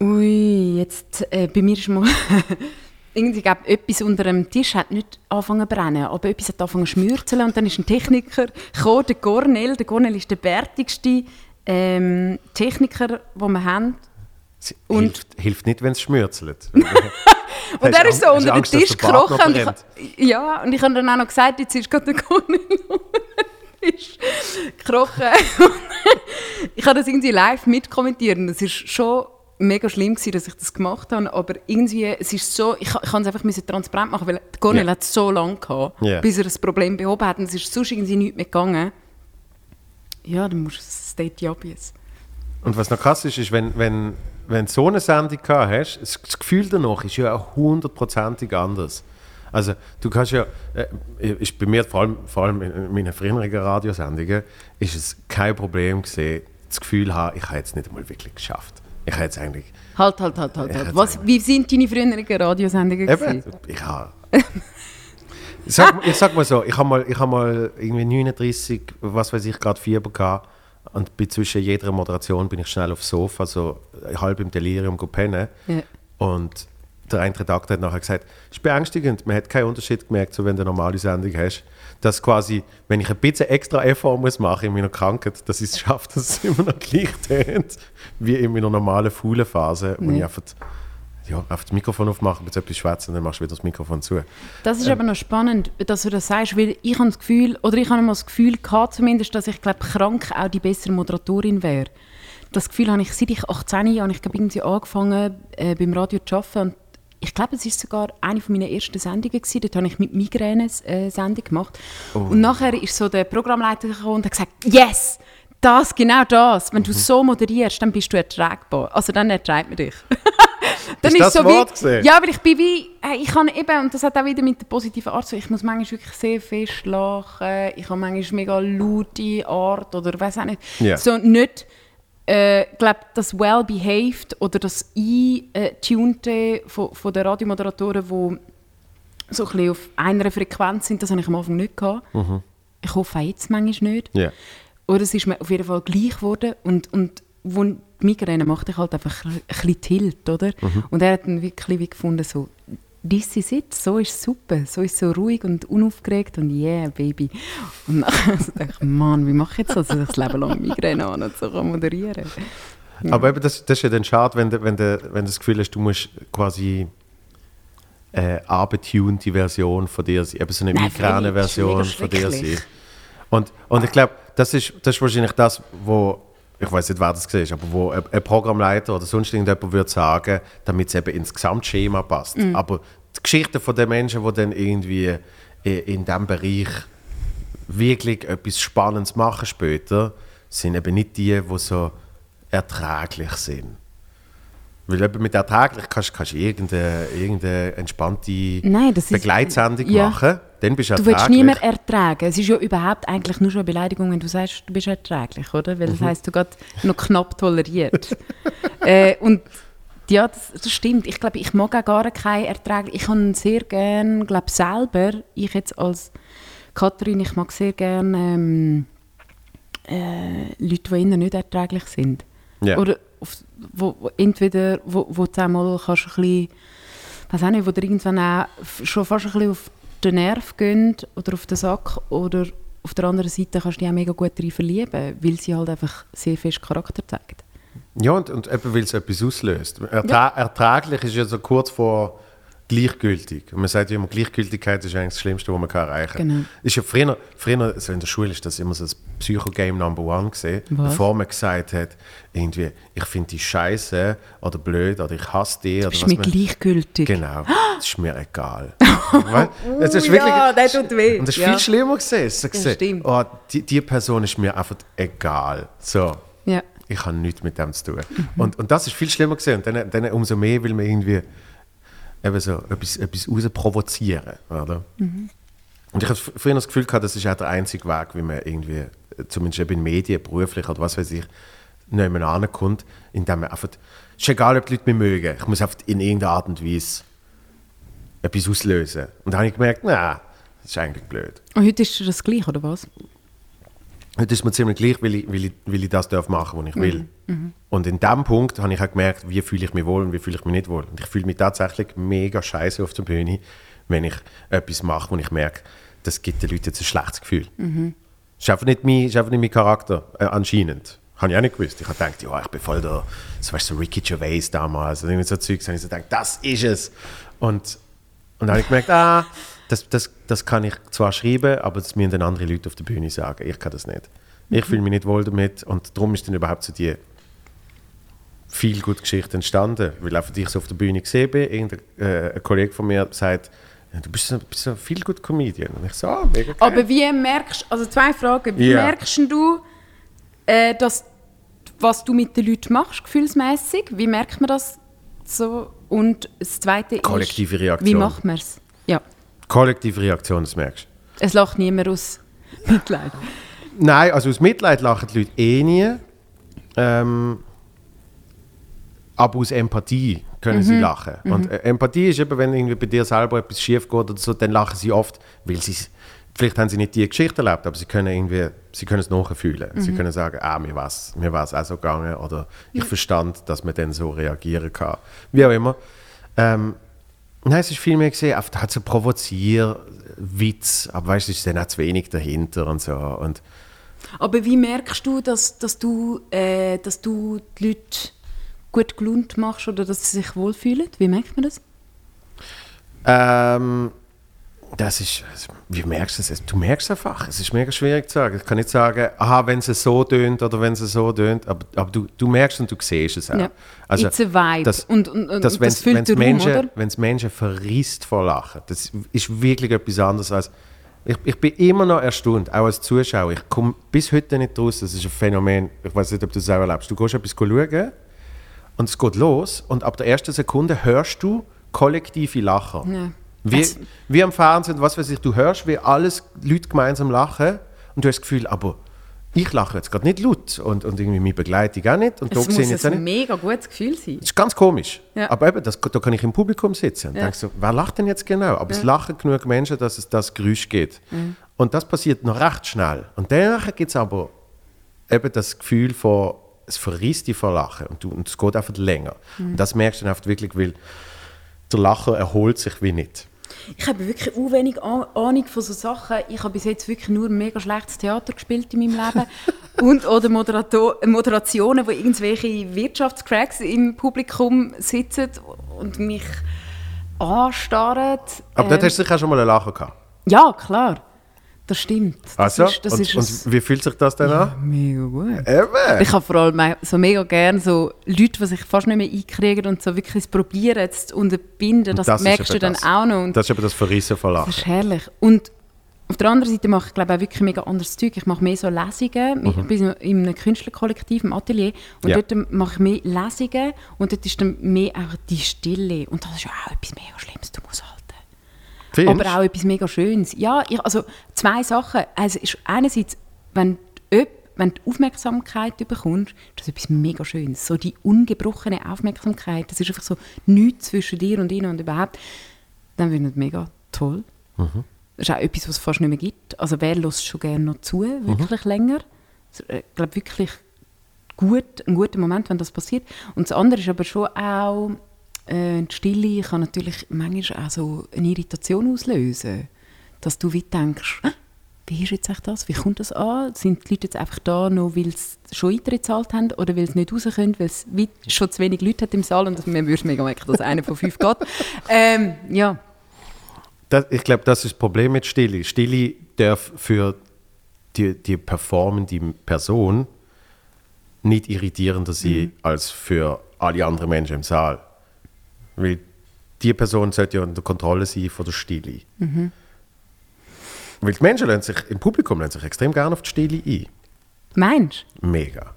ui, jetzt äh, bei mir ist mal irgendwie glaub, etwas unter dem Tisch hat nicht angefangen zu brennen, aber etwas hat angefangen zu schmürzeln und dann ist ein Techniker gekommen, der Cornel. Der Cornel ist der bärtigste ähm, Techniker, den wir haben. Es Und- hilft, hilft nicht, wenn es schmürzelt. Und er ist so unter den Tisch gekrochen. Und ich, ja, und ich habe dann auch noch gesagt, jetzt ist gerade der den Tisch gekrochen. ich habe das irgendwie live mitkommentiert. Es ist schon mega schlimm gewesen, dass ich das gemacht habe. Aber irgendwie, es ist so, ich, ich kann es einfach müssen transparent machen, weil Cornel Ja. hat so lange gehabt, Ja. bis er das Problem behoben hat. Und es ist sonst irgendwie nichts mehr gegangen. Ja, dann musst du es state obvious. Und was noch krass ist, ist, wenn, wenn, wenn du so eine Sendung gehabt hast, das das Gefühl danach ist ja auch hundertprozentig anders. Also du kannst ja, äh, ist bei mir vor allem, vor allem in meinen früheren Radiosendungen, ist es kein Problem gesehen, das Gefühl haben, ich habe jetzt nicht einmal wirklich geschafft. Ich habe jetzt eigentlich, Halt, halt, halt, halt. Halt. Was, wie sind deine früheren Radiosendungen? eben, gewesen? ich habe... Sag, ich sag mal so, ich habe mal, ich hab mal irgendwie 39, was weiß ich, gerade Fieber gehabt und zwischen jeder Moderation bin ich schnell aufs Sofa, so halb im Delirium gepennt. Ja. Und der eine Redakteur hat nachher gesagt, es ist beängstigend, man hat keinen Unterschied gemerkt, so wenn du eine normale Sendung hast, dass quasi, wenn ich ein bisschen extra Effort muss machen in meiner Krankheit, dass ich es schaffe, dass es immer noch gleich tönt, wie in meiner normalen faulen Phase, wo Ja. ich einfach, ja, einfach das Mikrofon aufmache, mit etwas schwätzen, dann machst du wieder das Mikrofon zu. Das ist aber noch spannend, dass du das sagst, weil ich habe das Gefühl, oder ich habe mal das Gefühl gehabt zumindest, dass ich glaube krank auch die bessere Moderatorin wäre. Das Gefühl habe ich, seit ich 18 Jahre, ich glaube irgendwie angefangen äh, beim Radio zu arbeiten und ich glaube, es ist sogar eine von meinen ersten Sendungen gewesen. Dort habe ich mit Migräne eine äh, Sendung gemacht. Und nachher ist so der Programmleiter gekommen und hat gesagt, yes, das, genau das. Wenn du so moderierst, dann bist du erträgbar. Also dann erträgt man dich. dann Ist das so Wort wie, ja, aber ich bin wie, ich kann eben, und das hat auch wieder mit der positiven Art zu tun, ich muss manchmal wirklich sehr fest lachen, ich habe manchmal mega laute Art oder weiß auch nicht. Ja. So nicht, äh, glaube das well-behaved oder das eintunte von, von den Radiomoderatoren, die so ein bisschen auf einer Frequenz sind, das habe ich am Anfang nicht gehabt. Mhm. Ich hoffe auch jetzt manchmal nicht. Ja. Oder es ist mir auf jeden Fall gleich geworden. Und, und wo die Migräne macht ich halt einfach ein bisschen Tilt, oder? Mhm. Und er hat dann wirklich wie gefunden, so, this is it, so ist es super, so ist es so ruhig und unaufgeregt und yeah, Baby. Und dann so dachte ich, Mann, wie mache ich jetzt das, dass ich das Leben lang Migräne habe und so kann moderieren Aber eben, das, das ist ja dann schade, wenn du, wenn, du, wenn du das Gefühl hast, du musst quasi äh, abgetunte Version von dir sein, eben so eine Migräne-Version von dir sein. Und, und ich glaube, das ist, das ist wahrscheinlich das, wo, ich weiß nicht, wer das gesehen aber wo ein, Programmleiter oder sonst irgendjemand würde sagen, damit es eben ins Gesamtschema passt. Mhm. Aber die Geschichten von den Menschen, die dann irgendwie in, in diesem Bereich wirklich etwas Spannendes machen später, sind eben nicht die, die so erträglich sind. Weil eben mit erträglich kannst kannst du irgendeine, irgendeine entspannte Nein, das ist- Begleitsendung ja. machen. Dann bist du Du erträglich. willst niemand ertragen. Es ist ja überhaupt eigentlich nur schon eine Beleidigung, wenn du sagst, du bist erträglich, oder? Weil das heisst, du gerade noch knapp toleriert. äh, und ja, das, das stimmt. Ich glaube, ich mag auch gar keine erträglich. Ich kann sehr gerne, glaube selber, ich jetzt als Katharin, ich mag sehr gerne ähm, äh, Leute, die innen nicht erträglich sind. Ja. Oder auf, wo, entweder, wo, wo du einmal kannst ein bisschen, weiß auch nicht, wo dir irgendwann auch schon fast ein bisschen auf den Nerv gehen oder auf den Sack oder auf der anderen Seite kannst du dich auch mega gut darin verlieben, weil sie halt einfach sehr fest Charakter zeigt. Ja, und, und eben, weil es etwas auslöst. Ertra Erträglich ist ja so kurz vor gleichgültig. Und man sagt ja immer, Gleichgültigkeit ist eigentlich das Schlimmste, was man kann erreichen kann. Genau. Ist ja früher, früher also in der Schule ist das immer so das Psycho-Game Number One gesehen, bevor man gesagt hat, irgendwie, ich finde die scheiße oder blöd oder ich hasse. Oder Bist was mir man- gleichgültig. Genau, das ist mir egal. Es ist wirklich, ja, das tut weh. Und das ist Ja. viel schlimmer gesehen. So gesehen, stimmt. oh, die, die Person ist mir einfach egal. So, Ja. ich habe nichts mit dem zu tun. Und, und das ist viel schlimmer gesehen. Und dann, dann umso mehr will man irgendwie eben so etwas, etwas raus provozieren. Oder? Und ich habe früher das Gefühl gehabt, das ist auch der einzige Weg, wie man irgendwie, äh, zumindest eben in Medien, beruflich oder was weiß ich, nicht mehr ankommt, indem man einfach, es ist egal, ob die Leute mich mögen, ich muss einfach in irgendeiner Art und Weise etwas auslösen. Und dann habe ich gemerkt, nein, das ist eigentlich blöd. Und heute ist das gleich, oder was? Heute ist mir ziemlich gleich, weil ich, weil ich, weil ich das darf machen was ich will. Und in dem Punkt habe ich auch gemerkt, wie fühle ich mich wohl und wie fühle ich mich nicht wohl. Und ich fühle mich tatsächlich mega scheiße auf der Bühne, wenn ich etwas mache, wo ich merke, das gibt den Leuten jetzt ein schlechtes Gefühl. Das ist einfach nicht mein, ist einfach nicht mein Charakter, äh, anscheinend. Habe ich auch nicht gewusst. Ich habe gedacht, ja, ich bin voll der, so, weißt du, so Ricky Gervais damals. Und irgendwie so Zeugs. habe ich so gedacht, das ist es. Und, und dann habe ich gemerkt, ah, das, das, das kann ich zwar schreiben, aber das müssen dann andere Leute auf der Bühne sagen. Ich kann das nicht. Ich fühle mich nicht wohl damit und darum ist dann überhaupt so die viel gute Geschichte entstanden, weil einfach ich so auf der Bühne gesehen bin, irgendein äh, ein Kollege von mir sagt, du bist so, bist so viel gut Comedian. Und ich so, ah, mega geil. Aber wie merkst also zwei Fragen. Wie Ja. merkst du, äh, dass, was du mit den Leuten machst, gefühlsmäßig? Wie merkt man das so? Und das Zweite Kollektive ist, Reaktion. wie macht man es? Ja, Kollektive Reaktion, das merkst du. es lacht niemand aus Mitleid. Nein, also aus Mitleid lachen die Leute eh nie. Ähm, aber aus Empathie können sie lachen. Und äh, Empathie ist eben, wenn irgendwie bei dir selber etwas schief geht oder so, dann lachen sie oft, weil sie vielleicht haben sie nicht die Geschichte erlebt, aber sie können irgendwie, sie können es nachfühlen. Sie können sagen, ah, mir war es mir war's auch so gegangen oder ich verstand, dass man dann so reagieren kann. Wie auch immer. Ähm, Nein, es ist viel mehr gesehen, oft hat so Provozierwitz, aber weißt du, es ist dann auch zu wenig dahinter und so. Und Aber wie merkst du, dass, dass, du, äh, dass du die Leute gut gelaunt machst oder dass sie sich wohlfühlen? Wie merkt man das? ähm, das ist, wie merkst du es? Du merkst es einfach. Es ist mega schwierig zu sagen. Ich kann nicht sagen, aha, wenn es so tönt oder wenn es so tönt, aber, aber du, du merkst und du siehst es auch. Ja. It's a vibe. Das, Und- und- und das, das wenn's, füllt wenn's Raum, oder? Wenn es Menschen verrisst vor Lachen, das ist wirklich etwas anderes als. Ich, ich bin immer noch erstaunt, auch als Zuschauer. Ich komme bis heute nicht raus. Das ist ein Phänomen. Ich weiß nicht, ob du das auch erlebst. Du gehst etwas schauen und es geht los und ab der ersten Sekunde hörst du kollektive Lacher. Ja. Wie, Das- wie am Fernsehen, was weiß ich, du hörst, wie alles Leute gemeinsam lachen und du hast das Gefühl, aber ich lache jetzt gerade nicht laut und, und irgendwie meine Begleitung auch nicht. Und Es muss jetzt ein mega gutes Gefühl sein. Das ist ganz komisch. Ja. Aber eben, das, da kann ich im Publikum sitzen und Ja. denke so, wer lacht denn jetzt genau? Aber es lachen genug Menschen, dass es das Geräusch gibt. Mhm. Und das passiert noch recht schnell. Und danach gibt es aber eben das Gefühl von, es verrisst dich vor Lachen und, du, und es geht einfach länger. Mhm. Und das merkst du dann einfach wirklich, weil der Lacher erholt sich wie nicht. Ich habe wirklich auch wenig Ah- Ahnung von so Sachen. Ich habe bis jetzt wirklich nur mega schlechtes Theater gespielt in meinem Leben. Und oder Moderato Moderationen, wo irgendwelche Wirtschaftscracks im Publikum sitzen und mich anstarren. Aber Ähm, dort hast du sicher schon mal einen Lacher gehabt. Ja, klar. Das stimmt. Das Also, ist, das und, ist und wie fühlt sich das denn an? mega gut. Eben. Ich habe vor allem so mega gerne so Leute, die sich fast nicht mehr einkriegen und so wirklich es probieren zu unterbinden. Das, Das merkst du dann das. auch noch. Und Das ist eben das Verrissen von Lachen. das ist herrlich. Und auf der anderen Seite mache ich glaube auch wirklich mega anderes Zeug. Ich mache mehr so Lesungen. Ich bin in einem Künstlerkollektiv, im Atelier. Und Mhm. Ja. dort mache ich mehr Lesungen. Und dort ist dann mehr auch die Stille. Und das ist ja auch etwas mega Schlimmes. Du musst halten. Findest? Aber auch etwas mega Schönes. Ja, ich, also zwei Sachen. Also ist einerseits, wenn du, wenn du Aufmerksamkeit bekommst, ist das etwas mega Schönes. So die ungebrochene Aufmerksamkeit. Das ist einfach so nichts zwischen dir und ihnen und überhaupt. Dann finde ich das mega toll. Mhm. Das ist auch etwas, was es fast nicht mehr gibt. Also wer lässt schon gerne noch zu, wirklich länger? Also, Ich glaube wirklich gut, ein guter Moment, wenn das passiert. Und das andere ist aber schon auch, äh, die Stille kann natürlich manchmal auch so eine Irritation auslösen. Dass du wie denkst, «Hä? wie ist jetzt echt das? Wie kommt das an? Sind die Leute jetzt einfach da, nur weil sie schon Eintritt gezahlt haben oder weil sie nicht raus können, weil es schon zu wenig Leute hat im Saal und man würde mega merken, dass einer von fünf geht. Ähm, ja, Das, ich glaube, das ist das Problem mit Stille. Stille darf für die, die performende Person nicht irritierender sein als für alle anderen Menschen im Saal. Weil die Person sollte ja unter Kontrolle sein von der Stille. Weil die Menschen lassen sich, im Publikum lassen sich extrem gerne auf die Stille ein. meinst du? Mega.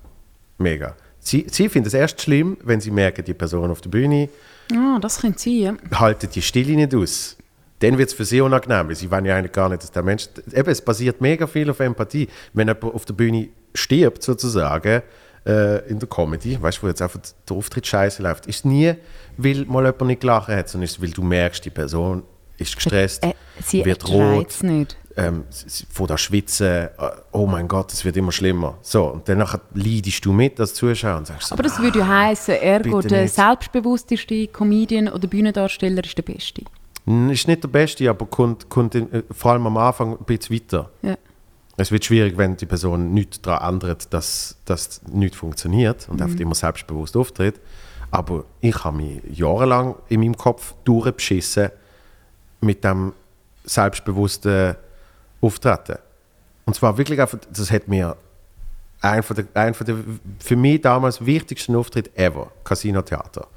Mega. Sie, sie finden es erst schlimm, wenn sie merken, die Person auf der Bühne Ah, das könnte sein, ja. halten die Stille nicht aus. Dann wird es für sie unangenehm, weil sie wollen ja eigentlich gar nicht, dass der Mensch... Eben, es basiert mega viel auf Empathie. Wenn jemand auf der Bühne stirbt, sozusagen, äh, in der Comedy, weißt du, wo jetzt einfach der Auftritt scheiße läuft, ist nie, weil mal jemand nicht gelacht hat, sondern ist, weil du merkst, die Person ist gestresst, Äh, sie wird rot, nicht. ähm, sie- von der Schwitzen, äh, oh mein Gott, es wird immer schlimmer. So, und dann leidest du mit als Zuschauer und sagst so, Aber das würde ja heißen, ergo der nicht. selbstbewussteste Comedian oder Bühnendarsteller ist der Beste. "Hm, ist nicht der Beste, aber kommt, kommt in, äh, vor allem am Anfang ein bisschen weiter. Ja. Es wird schwierig, wenn die Person nichts daran ändert, dass das nicht funktioniert und einfach immer selbstbewusst auftritt. Aber ich habe mich jahrelang in meinem Kopf durchbeschissen mit dem selbstbewussten Auftreten. Und zwar wirklich einfach, das hat mir ein von der, ein von der für mich damals wichtigsten Auftritt ever, Casino Theater.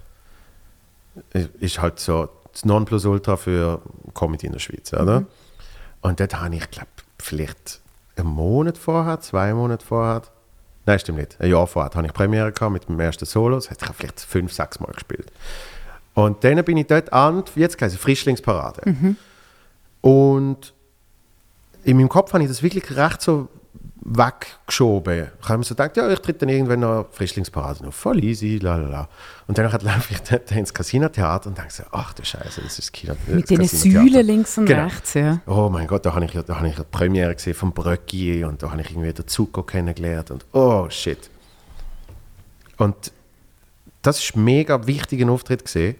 Ist halt so das Nonplusultra für Comedy in der Schweiz, oder? Und dort habe ich, glaube vielleicht einen Monat vorher, zwei Monate vorher, nein, stimmt nicht, ein Jahr vorher, habe ich Premiere gehabt mit dem ersten Solo. Das hätte ich vielleicht fünf, sechs Mal gespielt. Und dann bin ich dort an, jetzt heißt es Frischlingsparade. Und in meinem Kopf habe ich das wirklich recht so weggeschoben. Ich habe mir so gedacht, ja, ich tritt dann irgendwann noch Frischlingsparade auf. Voll easy, la la la. Und dann laufe ich dort ins Casino-Theater und denke so, ach du Scheiße, das ist das Kino. Mit das diesen Casino-Theater. Säulen links und Genau. rechts. Ja. Oh mein Gott, da habe ich, da habe ich die Premiere gesehen von Bröcki und da habe ich irgendwie den Zuko kennengelernt und oh shit. Und das ist ein mega wichtiger Auftritt gesehen.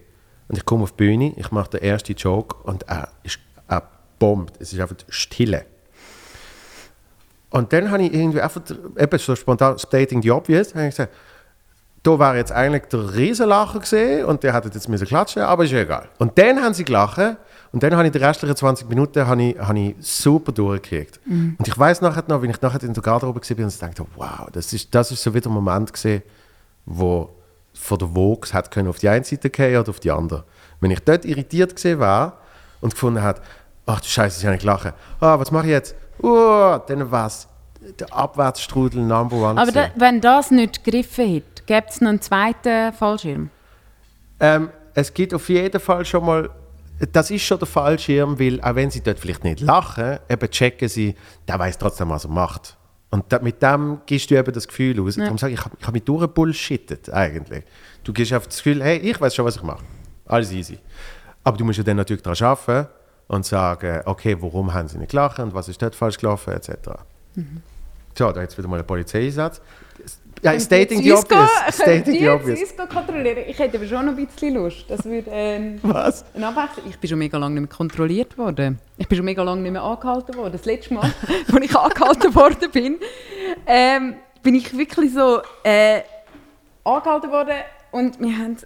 Und ich komme auf die Bühne, ich mache den ersten Joke und er ist er bombt. Es ist einfach Stille. Und dann habe ich irgendwie einfach eben so spontan stating the obvious, habe ich gesagt, da war jetzt eigentlich der Riesenlacher gesehen und der hätte jetzt müssen klatschen, aber ist ja egal. Und dann haben sie gelacht und dann habe ich die restlichen 20 Minuten habe ich, habe ich super durchgekriegt. Und ich weiß nachher noch, wenn ich nachher in der Garderobe war und dachte, wow, das ist, das ist so wieder ein Moment gesehen, wo von der Vogue hat können auf die eine Seite gehen oder auf die andere. Wenn ich dort irritiert gesehen war und gefunden hat, ach du Scheiße, ich habe nicht gelacht. Ah, was mache ich jetzt? Uh, dann war es der Abwärtsstrudel Number One. Aber da, wenn das nicht gegriffen hätte, gäbe es noch einen zweiten Fallschirm. Ähm, es gibt auf jeden Fall schon mal, das ist schon der Fallschirm, weil auch wenn sie dort vielleicht nicht lachen, eben checken sie, der weiß trotzdem, was er macht. Und da, mit dem gibst du eben das Gefühl aus. Darum sage ich, ich habe hab mich durchbullshittet eigentlich. Du gibst einfach das Gefühl, hey, ich weiß schon, was ich mache. Alles easy. Aber du musst ja dann natürlich daran arbeiten und sagen, okay, warum haben sie nicht gelacht und was ist dort falsch gelaufen, etc. So, da jetzt wieder mal ein Polizeieinsatz. Ja, stating the obvious. Stating die the obvious. gehen kontrollieren. Ich hätte aber schon noch ein bisschen Lust. Das würde ähm, Was? Ich bin schon mega lange nicht mehr kontrolliert worden. Ich bin schon mega lange nicht mehr angehalten worden. Das letzte Mal, als ich angehalten worden bin, ähm, bin ich wirklich so äh, angehalten worden und wir haben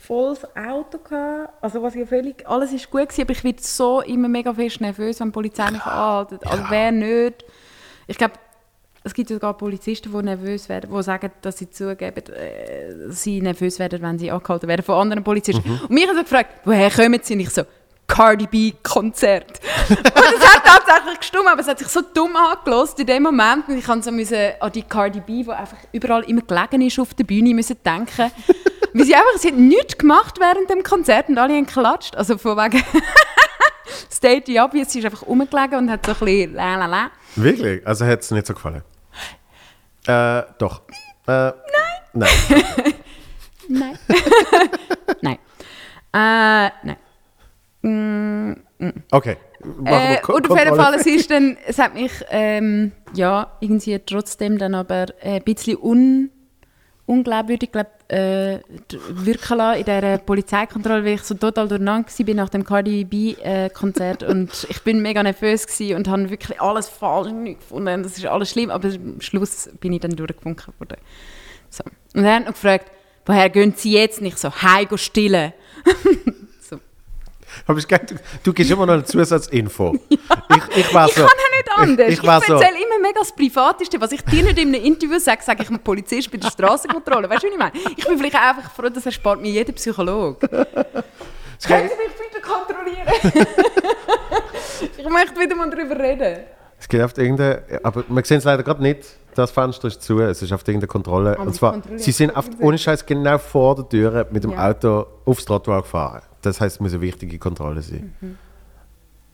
volles Auto gehabt. Also was ja völlig, alles ist gut gewesen, aber ich werde so immer mega fest nervös, wenn die Polizei mich anhaltet. Also wer nicht. Ich glaube, es gibt sogar Polizisten, die nervös werden, die sagen, dass sie zugeben, äh, sie nervös werden, wenn sie angehalten werden von anderen Polizisten. Mhm. Und mich hat so gefragt, woher kommen sie? Und ich so, Cardi B Konzert. und es hat tatsächlich gestimmt, aber es hat sich so dumm angelost in dem Moment. Und ich musste so an die Cardi B, die einfach überall immer gelegen ist auf der Bühne, müssen denken. Weil sie einfach, sie hat nichts gemacht während dem Konzert und alle haben geklatscht. Also von wegen State Obvious, sie ist einfach rumgelegen und hat so ein bisschen la la la. Wirklich? Also hat es nicht so gefallen? Äh, doch. Äh, nein. Nein. Nein. nein. Äh, nein. Okay. Machen wir Äh, und auf jeden. Fall, es ist dann, es hat mich, ähm, ja, irgendwie trotzdem dann aber äh, ein bisschen un, unglaubwürdig, glaub, äh, wirken lassen in dieser Polizeikontrolle, weil ich so total durcheinander war nach dem Cardi B-Konzert und ich bin mega nervös und habe wirklich alles falsch gefunden und das ist alles schlimm, aber am Schluss bin ich dann durchgewunken worden. So. Und er hat noch gefragt, woher gehen Sie jetzt nicht so, heim stillen. Aber es geil, du, gibst immer noch eine Zusatzinfo. Ich, ich war Ich so. kann ja nicht anders. Ich, Ich, ich war so. erzähle immer mega das Privateste. Was ich dir nicht in einem Interview sage, sage ich einem Polizist bei der Strassenkontrolle. Weißt du, was ich meine? Ich bin vielleicht einfach froh, dass er spart mir jeden Psychologe. Können geht, Sie mich bitte kontrollieren? ich möchte wieder mal darüber reden. es geht auf irgendeine. Aber wir sehen es leider gerade nicht. Das Fenster ist zu. Es ist auf irgendeine Kontrolle. Aber Und die zwar, sie sind auf, ohne Scheiß genau vor der Tür mit dem Ja. Auto aufs Trottoir gefahren. Das heißt, es muss eine wichtige Kontrolle sein. Mhm.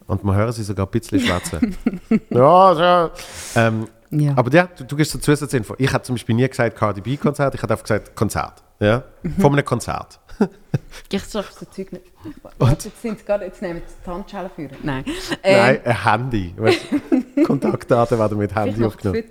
Und man hören sie sogar ein bisschen schwätzen. ja, so. Ähm, Ja. Aber ja, du, du gibst so Zusatzinfo. Ich habe zum Beispiel nie gesagt Cardi B-Konzert, ich habe einfach gesagt Konzert. Ja? Von einem Konzert. Ich schaffe das Zeug nicht. Warte, jetzt, sind gerade, jetzt nehmen sie die Handschellen für. Nein. Ähm, Nein, ein Handy. Kontaktdaten werden mit Handy aufgenommen.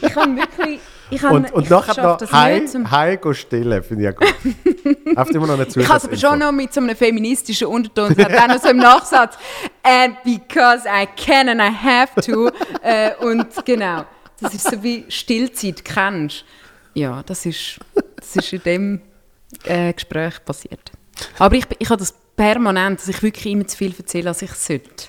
Ich habe wirklich... Ich habe, Und, und ich nachher noch Hi, zum- Hi, go stillen, finde ich ja gut. Immer noch eine Ich habe es aber schon noch mit so einem feministischen Unterton. Hat auch noch so im Nachsatz «And because I can and I have to». Äh, und genau, das ist so wie Stillzeit, kennst Ja, das ist, das ist in dem äh, Gespräch passiert. Aber ich, ich habe das permanent, dass ich wirklich immer zu viel erzähle, als ich sollte.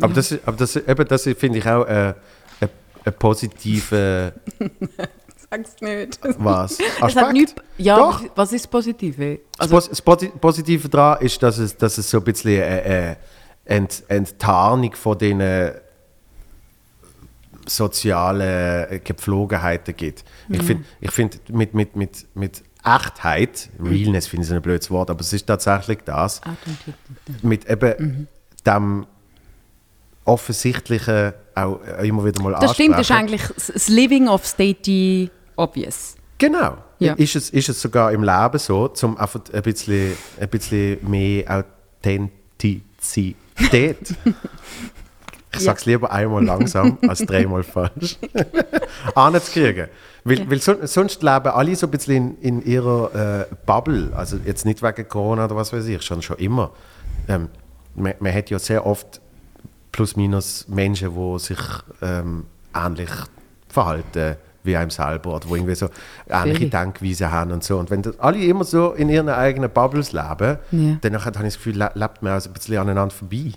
Aber das, ist- aber das, eben, das finde ich auch äh, ein, ein positiver Sag's nicht. was, Aspekt. nichts, ja, Doch. was- ist das Positive? Also, das, Pos- das Posi- Positive daran ist, dass es, dass es so ein bisschen eine, eine Ent, Enttarnung von den sozialen Gepflogenheiten gibt. Mhm. Ich finde, ich find, mit, mit, mit, mit Echtheit, Realness finde ich ein blödes Wort, aber es ist tatsächlich das, mit eben Mhm. dem Offensichtlichen auch äh, immer wieder mal Das stimmt, das ist eigentlich das Living of State obvious. Genau. Ja. Ist, es, ist es sogar im Leben so, um einfach ein bisschen, ein bisschen mehr Authentizität. ich sage es lieber einmal langsam als dreimal falsch. anzukriegen. Weil, weil son, sonst leben alle so ein bisschen in, in ihrer äh, Bubble. Also jetzt nicht wegen Corona oder was weiß ich, schon, schon immer. Ähm, man, man hat ja sehr oft plus minus Menschen, die sich ähm, ähnlich verhalten wie einem selber oder wo irgendwie so ähnliche. Denkweisen haben und so. Und wenn das alle immer so in ihren eigenen Bubbles leben, Ja. dann habe ich das Gefühl, le- lebt man auch so ein bisschen aneinander vorbei.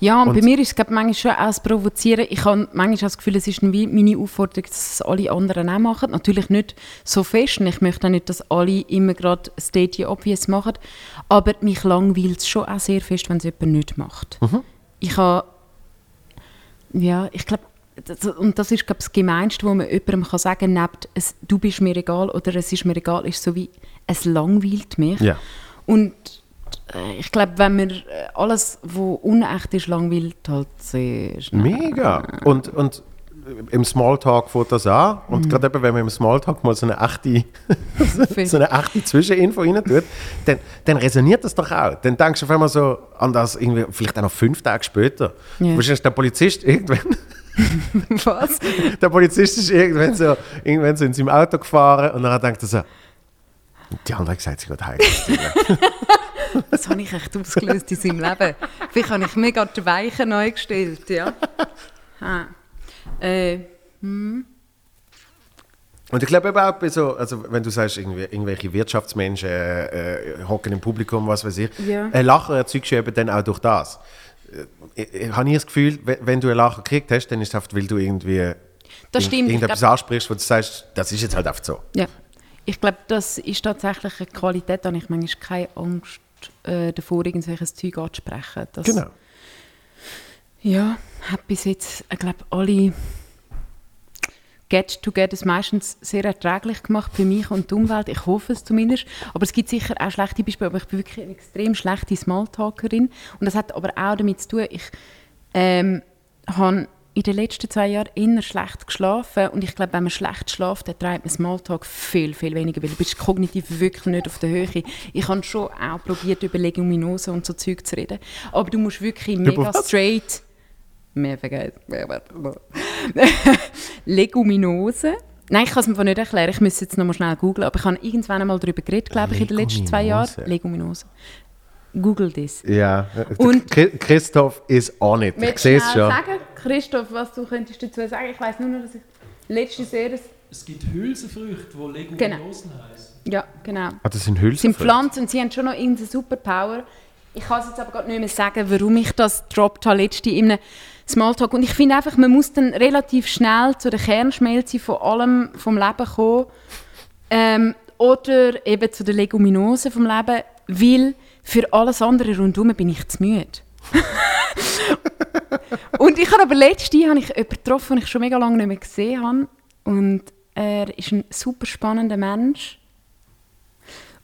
Ja, und, Und- bei mir ist es glaub, manchmal schon auch das Provozieren. Ich habe manchmal das Gefühl, es ist meine Aufforderung, dass es alle anderen auch machen. Natürlich nicht so fest. Und ich möchte auch nicht, dass alle immer gerade State Obvious machen. Aber mich langweilt es schon auch sehr fest, wenn es jemand nicht macht. Ich habe, ja, ich glaube, das, und das ist glaub, das Gemeinste, was man jemandem kann sagen kann, es, «du bist mir egal» oder «es ist mir egal», ist so wie «es langweilt mich». Ja. Und ich glaube, wenn man äh, alles, was unecht ist, langweilt, halt sehr schnell. Mega. Und, und im Smalltalk fängt das an. Und Mhm. gerade eben, wenn man im Smalltalk mal so eine echte, so eine echte Zwischeninfo rein tut, dann, dann resoniert das doch auch. Dann denkst du auf einmal so an das, irgendwie, vielleicht auch noch fünf Tage später. Ja. Wahrscheinlich der Polizist irgendwann, Was? der Polizist ist irgendwann so, irgendwann so in seinem Auto gefahren und dann denkt er so, die andere hat gesagt, sie geht heim. Das habe ich echt ausgelöst in seinem Leben. Vielleicht habe ich mega die Weichen neu gestellt, ja. Äh, Und ich glaube eben auch bei so, also wenn du sagst, irgendwelche Wirtschaftsmenschen äh, äh, hocken im Publikum, was weiß ich, Ja. ein Lacher erzeugst du eben dann auch durch das. Äh, Ich, ich habe nie das Gefühl, we- wenn du einen Lacher gekriegt hast, dann ist es einfach, weil du irgendwie Das stimmt, ich irgendetwas glaub- ansprichst, wo du sagst, das ist jetzt halt einfach so. ja. Ich glaube, das ist tatsächlich eine Qualität, da habe ich manchmal keine Angst äh, davor, irgendwelches Zeug anzusprechen. Das, Genau. Ja, hat bis jetzt, ich glaube, alle Get-Togethers meistens sehr erträglich gemacht für mich und die Umwelt. Ich hoffe es zumindest. Aber es gibt sicher auch schlechte Beispiele. Aber ich bin wirklich eine extrem schlechte Smalltalkerin. Und das hat aber auch damit zu tun, ich ähm, habe in den letzten zwei Jahren eher schlecht geschlafen. Und ich glaube, wenn man schlecht schläft, dann treibt man Smalltalk viel, viel weniger, weil du bist kognitiv wirklich nicht auf der Höhe. Ich habe schon auch probiert, über Leguminosen und so Zeug zu reden. Aber du musst wirklich mega straight... Mehr vergessen. Leguminosen. Nein, ich kann es mir nicht erklären. Ich müsste jetzt noch mal schnell googeln. Aber ich habe irgendwann einmal darüber geredet, glaube ich, in den letzten zwei Jahren. Leguminosen. Google das. Ja, Und- Chri- Christoph ist on it. Ich sehe es schon. sagen, Christoph, was du könntest dazu sagen? Ich weiß nur noch, dass ich letztes Jahr... Es gibt Hülsenfrüchte, die Leguminosen Genau. heißen. Ja, genau. Ah, das sind Es Hülsen. sind Pflanzen und sie haben schon noch irgendeine Superpower. Ich kann es jetzt aber gerade nicht mehr sagen, warum ich das gedroppt habe, letzte in einem Smalltalk. Und ich finde einfach, man muss dann relativ schnell zu der Kernschmelze von allem vom Leben kommen. Ähm, oder eben zu der Leguminosen vom Leben, weil für alles andere rundherum bin ich zu müde. und ich habe aber letzte habe ich jemanden getroffen, den ich schon mega lange nicht mehr gesehen habe. Und er ist ein super spannender Mensch.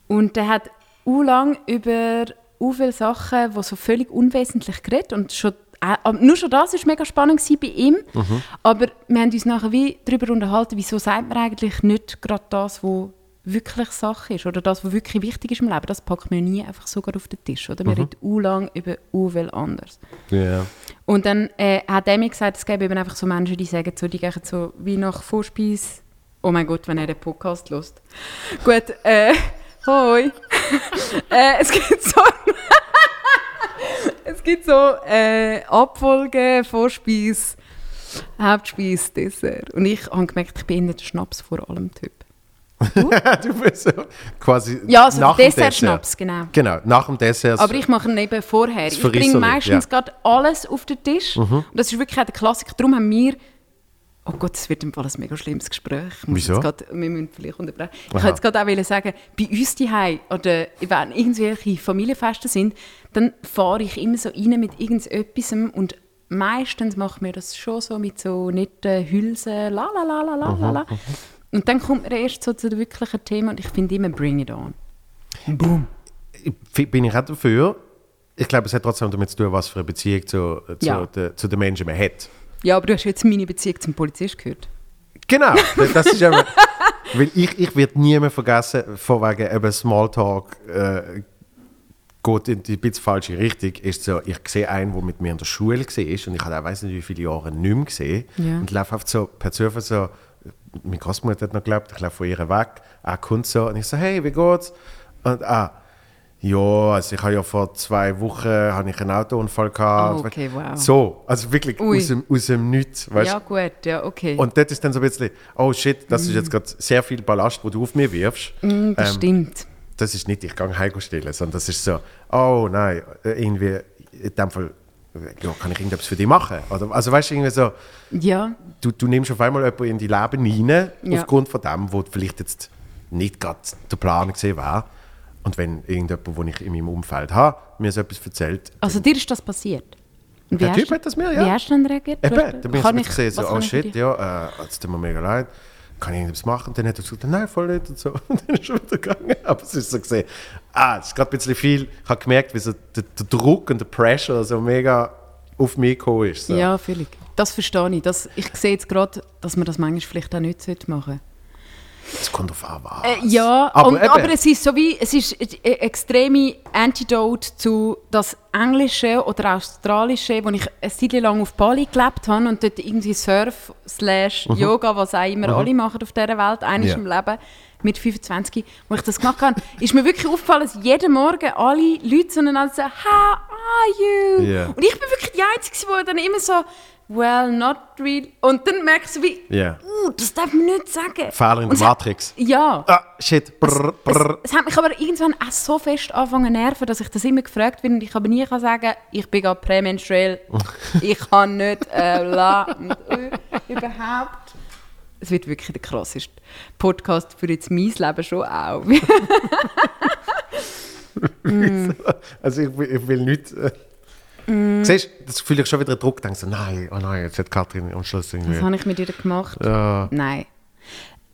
Und der hat u lang über u viele Sachen, die so völlig unwesentlich geredet und schon äh, nur schon das war mega spannend bei ihm. Mhm. Aber wir haben uns nachher wie darüber unterhalten, wieso sagt man eigentlich nicht gerade das, was wirklich Sache ist oder das, was wirklich wichtig ist im Leben. Das packt man nie einfach so auf den Tisch. Oder? Mhm. Wir reden u lang über u viel anders. Ja. Und dann äh, hat er mir gesagt, es gäbe eben einfach so Menschen, die sagen so, die gehen so wie nach Vorspeis. Oh mein Gott, wenn er den Podcast lost. Gut, äh, hoi. äh, es gibt so... es gibt so äh, Abfolgen, Vorspeis, Hauptspeis, Dessert. Und ich habe gemerkt, ich bin eher der Schnaps vor allem Typ. du bist so quasi Ja, also nach dem Dessert-Schnaps, genau. Genau, nach dem Dessert. Aber ich mache ihn eben vorher. Das Ich bringe meistens ja. gerade alles auf den Tisch. Und das ist wirklich auch der Klassiker. Darum haben wir... Oh Gott, es wird im Fall ein mega schlimmes Gespräch. Ich Wieso? Grad, wir müssen vielleicht unterbrechen. Ich Aha. wollte jetzt gerade auch sagen, bei uns daheim oder wenn irgendwelche Familienfeste sind, dann fahre ich immer so rein mit irgendetwas und meistens machen wir das schon so mit so netten Hülsen, la la la la la la la. Und dann kommt man erst so zu den wirklichen Themen und ich finde immer «Bring it on». Boom. Bin ich auch dafür. Ich glaube, es hat trotzdem damit zu tun, was für eine Beziehung zu, zu, Ja. de, zu den Menschen man hat. Ja, aber du hast jetzt meine Beziehung zum Polizist gehört. Genau, das ist eben, weil ich, ich werde nie mehr vergessen, von wegen eben Smalltalk äh, geht in die bisschen falsche Richtung, ist so, ich sehe einen, der mit mir in der Schule war und ich habe auch weiss nicht wie viele Jahre nicht mehr gesehen Ja. und laufe einfach so per Zufall so, meine Großmutter hat noch geglaubt, ich laufe von ihr weg, er kommt so und ich so, hey, wie geht's? Und ah, ja, also ich habe ja vor zwei Wochen habe ich einen Autounfall gehabt. Oh, okay, wow. So, also wirklich Ui. aus dem, aus dem Nichts, weißt Ja, gut, ja, okay. und das ist dann so ein bisschen, oh shit, das ist jetzt gerade sehr viel Ballast, wo du auf mir wirfst. Mm, das Ähm, stimmt. Das ist nicht, ich gehe heim stellen, sondern das ist so, oh nein, äh, irgendwie, in dem Fall, ja, kann ich irgendetwas für dich machen? Oder, also weißt du, irgendwie so, Ja, du, du nimmst auf einmal jemanden in dein Leben rein, Ja. aufgrund von dem, wo vielleicht jetzt nicht gerade der Plan gesehen war. Und wenn irgendjemand, den ich in meinem Umfeld habe, mir so etwas erzählt, also dir ist das passiert. Und wie Der Typ du- hat das mir, ja. Wie hast du dann reagiert? Eben, dann bin ich gesehen, so, oh shit, ja, äh, es tut mir mega leid, kann ich irgendwas machen? Und dann hat er gesagt, nein, voll nicht und so. Und dann ist er wieder gegangen. Aber es ist so gesehen, ah, es ist gerade ein bisschen viel. Ich habe gemerkt, wie so der, der Druck und der Pressure so mega auf mich gekommen ist. So. Ja, völlig. Das verstehe ich. Das, ich sehe jetzt gerade, dass man das manchmal vielleicht auch nicht sollte machen Es kommt auf an, was. Äh, ja, aber, und, aber es ist so wie, es ist eine extreme Antidote zu das Englische oder Australische, wo ich eine Zeit lang auf Bali gelebt habe und dort irgendwie Surf, Slash, Yoga, was auch immer alle machen auf dieser Welt, eines Ja. im Leben, mit 25, wo ich das gemacht habe, ist mir wirklich aufgefallen, dass jeden Morgen alle Leute sondern so, how are you? Ja. Und ich bin wirklich die Einzige, die dann immer so, well, not really. Und dann merkst du wie, Ja. uh, das darf man nicht sagen. Fehler in der es hat- Matrix. Ja. Ah, shit, brr, brr. Es, es hat mich aber irgendwann auch so fest angefangen zu nerven, dass ich das immer gefragt bin und ich aber nie kann sagen, ich bin gerade prämenstruell, ich kann nicht äh, la und äh, überhaupt. Es wird wirklich der krasseste Podcast für jetzt mein Leben schon auch. Also ich, will- ich will nicht... Äh, Mm. Siehst du, das fühle ich schon wieder Druck. Denkst du, nein, oh nein, jetzt hat Katrin am Schluss irgendwie... Was habe ich mit ihr gemacht? Ja. Nein.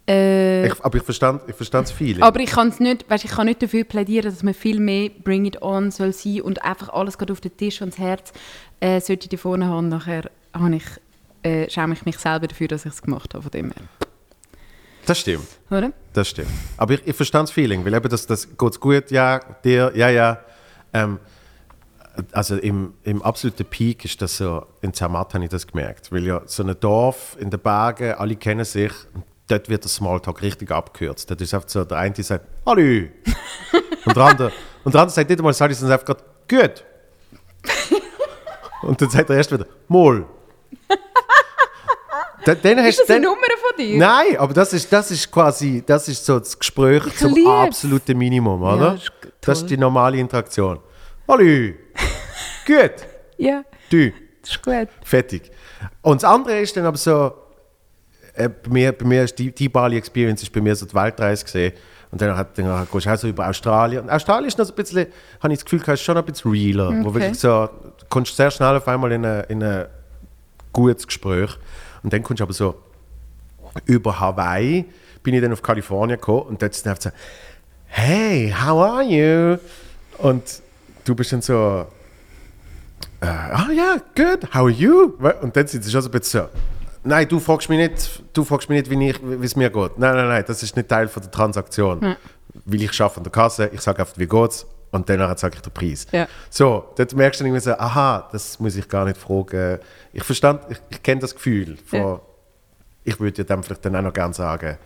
Äh, Ich, aber ich verstand, ich verstand das Feeling. aber ich, kann's nicht, weißt, ich kann nicht dafür plädieren, dass man viel mehr Bring It On soll sein und einfach alles geht auf den Tisch und das Herz äh, sollte ich da vorne haben. Nachher habe ich, äh, schäme ich mich selber dafür, dass ich es gemacht habe. Von dem her. Das stimmt. Oder? Das stimmt. Aber ich, ich verstehe das Feeling, weil eben das, das geht's gut, ja, dir, ja, ja. Ähm, also im, im absoluten Peak ist das so, in Zermatt habe ich das gemerkt, weil ja so ein Dorf in den Bergen, alle kennen sich, und dort wird der Smalltalk richtig abgekürzt. Dort ist einfach so, der eine sagt, Hallo! und, der andere, und der andere sagt nicht einmal Hallo, sondern einfach gerade, gut. und dann sagt der erste wieder, Mol. Dann, dann hast, Ist das eine dann, Nummer von dir? Nein, aber das ist, das ist quasi, das ist so das Gespräch Ich zum lieb's. absoluten Minimum, oder? das ist das ist die normale Interaktion. Hallo, gut, Ja, du, das ist gut. fertig. Und das andere ist dann aber so, äh, bei mir, bei mir ist die, die Bali Experience ist bei mir so die Weltreise gesehen. Und dann, hat, dann gehst du auch so über Australien. Und Australien ist noch so ein bisschen, habe ich das Gefühl, ist schon ein bisschen realer. Wo Okay. wirklich so, du kommst sehr schnell auf einmal in ein in ein gutes Gespräch. Und dann kommst du aber so über Hawaii, bin ich dann auf Kalifornien gekommen und dort ist dann einfach so, hey, how are you? Und du bist dann so, äh, ah ja, good, how are you? Und dann sind sie schon so ein bisschen so, nein, du fragst mich nicht, du fragst mich nicht, wie es mir geht. Nein, nein, nein, das ist nicht Teil von der Transaktion. Ja. Weil ich arbeite an der Kasse, ich sage einfach, wie geht's? Und danach sage ich den Preis. Ja. So, dort merkst du dann irgendwie so, aha, das muss ich gar nicht fragen. Ich verstand, ich, ich kenne das Gefühl von, Ja. ich würde dir dann vielleicht dann auch noch gerne sagen,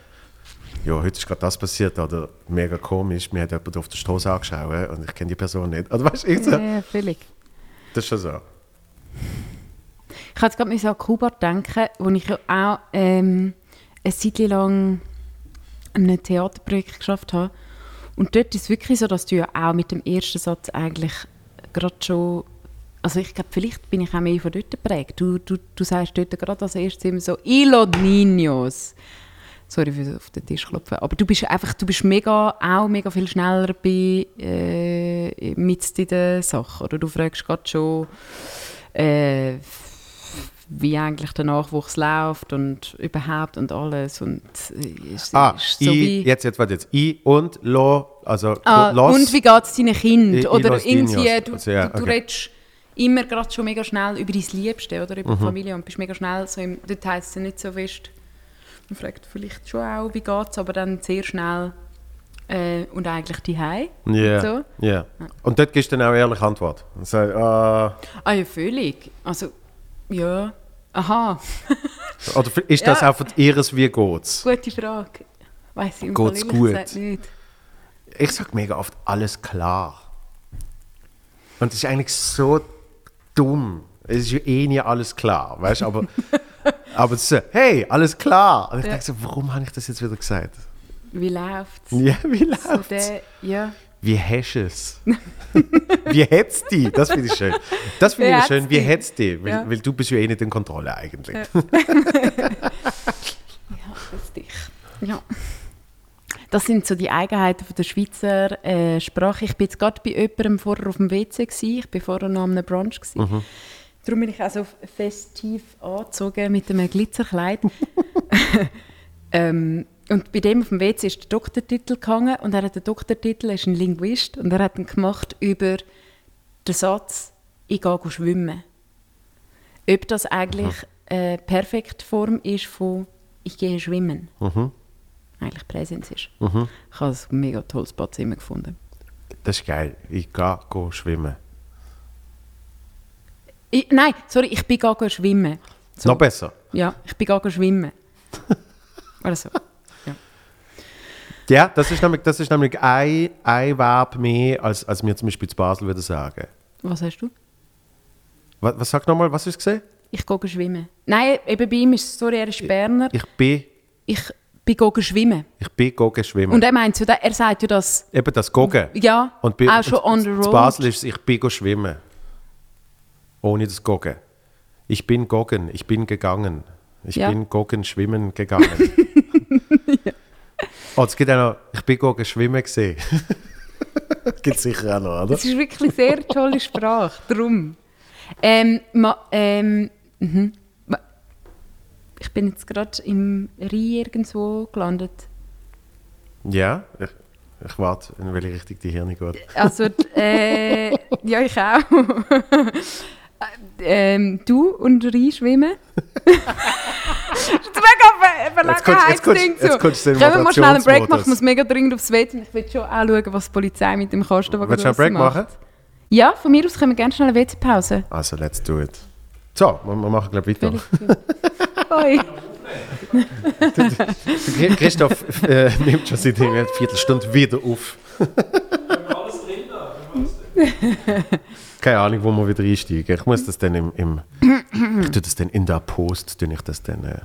ja, heute ist gerade das passiert oder mega komisch, mir hat jemand auf der Straße angeschaut und ich kenne die Person nicht. Oder weißt du, ich so, Ja, ja, völlig. das ist schon so. Ich habe jetzt gerade an Kuba denken, wo ich ja auch ähm, eine Zeit lang an einem Theaterprojekt geschafft habe. Und dort ist es wirklich so, dass du ja auch mit dem ersten Satz eigentlich gerade schon also ich glaube, vielleicht bin ich auch mehr von dort geprägt. Du, du, du sagst dort gerade als erstes immer so «Y los niños». Sorry für auf den Tisch klopfen. Aber du bist einfach, du bist mega, auch mega viel schneller bei, äh, mit in der Sache. Oder du fragst gerade schon, äh, wie eigentlich der Nachwuchs läuft und überhaupt und alles. Und äh, es Ah, ist so I, jetzt, jetzt, warte jetzt. I und Lo, also Ah, los. und wie geht es deinen Kind? I- I Oder los irgendwie, du, Also, ja, du, du okay. redest immer gerade schon mega schnell über dein Liebste oder Mhm. über die Familie und bist mega schnell so im, dort heisst es ja nicht so fest. Man fragt vielleicht schon auch, wie geht es, aber dann sehr schnell äh, und eigentlich die Hei. Ja, So. ja. Und dort gibst du dann auch ehrlich Antwort. Und sag, ah, Ah ja, völlig. Also, ja. Aha, oder ist das Ja. auch von ihres Wie geht's? gute Frage. Weiß ich im Geht's Fall gut? nicht. Ich sag mega oft alles klar. Und das ist eigentlich so dumm. Es ist ja eh nie alles klar, weißt du? Aber, aber so, hey, alles klar. Und ich Ja. denke so, warum habe ich das jetzt wieder gesagt? Wie läuft's? Ja, wie So läuft's? der, ja. Wie hast du es? wie hätt's die? Das finde ich schön. Das finde ich schön. Wie hätt's die? Weil, Ja. weil du bist ja eh nicht in Kontrolle eigentlich. Das dich. Ja. Das sind so die Eigenheiten von der Schweizer äh, Sprache. Ich bin jetzt gerade bei jemandem vorher auf dem WC. Gewesen. Ich war vorher noch an einem Brunch. Gewesen. Darum bin ich auch so festiv angezogen mit einem Glitzerkleid. ähm, und bei dem auf dem WC ist der Doktortitel gehangen und er hat den Doktortitel, er ist ein Linguist und er hat ihn gemacht über den Satz «Ich gehe schwimmen». Ob das eigentlich eine Perfektform ist von «Ich gehe schwimmen». Mhm. Eigentlich Präsens ist. Mhm. Ich habe ein mega tolles Badzimmer gefunden. Das ist geil. Ich gehe schwimmen. Ich, nein, sorry, ich bin gegangen schwimmen. So. Noch besser. Ja, ich bin gegangen schwimmen. Also, Ja, das ist nämlich, das ist nämlich ein, ein Verb mehr, als, als wir zum Beispiel zu Basel würden sagen. was hast du? Was, was sag nochmal, was ist gesehen? Ich gehe schwimmen. Nein, eben bei ihm ist es, sorry, er ist Berner. Ich bin, Ich bin gegangen schwimmen. ich bin go schwimmen. Und er meint ja, er sagt ja das, Eben das Gogen. ja, Und bei, auch schon on the Zu road. Basel ist es, ich bin schwimmen. Ohne das Gogen. Ich bin Gogen, ich bin gegangen. Ich Ja. bin Gogen schwimmen gegangen. Oh, es gibt auch noch, ich bin Gogen schwimmen gesehen. gibt sicher auch noch, oder? Das ist wirklich eine sehr tolle Sprache, darum. Ähm, ma, ähm, mhm. Ich bin jetzt gerade im Rhein irgendwo gelandet. Ja, ich, ich warte, in welche Richtung die Hirne geht. Also, äh, ja, ich auch. ähm, du und Rhein schwimmen? das ist mega Jetzt jetzt jetzt kommst du den Können wir mal schnell einen Break machen? Ich muss mega dringend aufs WC. Ich will schon auch schauen, was die Polizei mit dem Kastenwagen Willst du einen Break macht. machen? Ja, von mir aus können wir gerne schnell eine WC-Pause. Also, let's do it. So, wir, wir machen gleich weiter. Hoi. Chri- Christoph äh, nimmt schon seit einer Viertelstunde wieder auf. Alles drin da. Keine Ahnung, wo wir wieder einsteigen. Ich muss das dann im, im ich tue das dann in der Post, tue ich das dann, äh,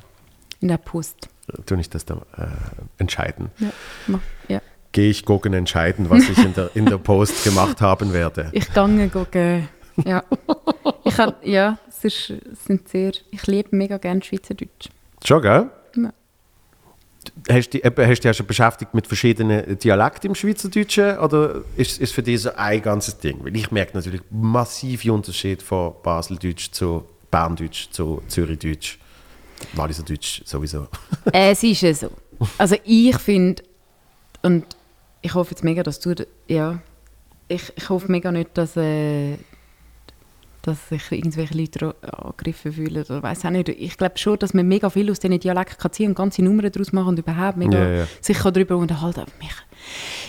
In der Post. tue ich das dann äh, entscheiden. Ja. mach- ja. Gehe ich gucken entscheiden, was ich in der, in der Post gemacht haben werde. Ich gehe gucken. Ja. Ich kann, ja, es, ist, es sind sehr. Ich liebe mega gerne Schweizerdeutsch. Schon, gell? Ja. Hast du hast du auch schon beschäftigt mit verschiedenen Dialekten im Schweizerdeutschen oder ist es für dich so ein ganzes Ding? Weil ich merke natürlich massive Unterschiede von Baseldeutsch zu Berndeutsch zu Zürichdeutsch, Walliserdeutsch sowieso. Es ist ja so. Also ich finde, und ich hoffe jetzt mega, dass du, ja, ich, ich hoffe mega nicht, dass, äh, dass sich irgendwelche Leute angegriffen fühlen oder weiß auch nicht. Ich glaube schon, dass man mega viel aus diesen Dialekten kann ziehen und ganze Nummern daraus machen und überhaupt mega Ja, ja. sich kann darüber unterhalten. Aber mich,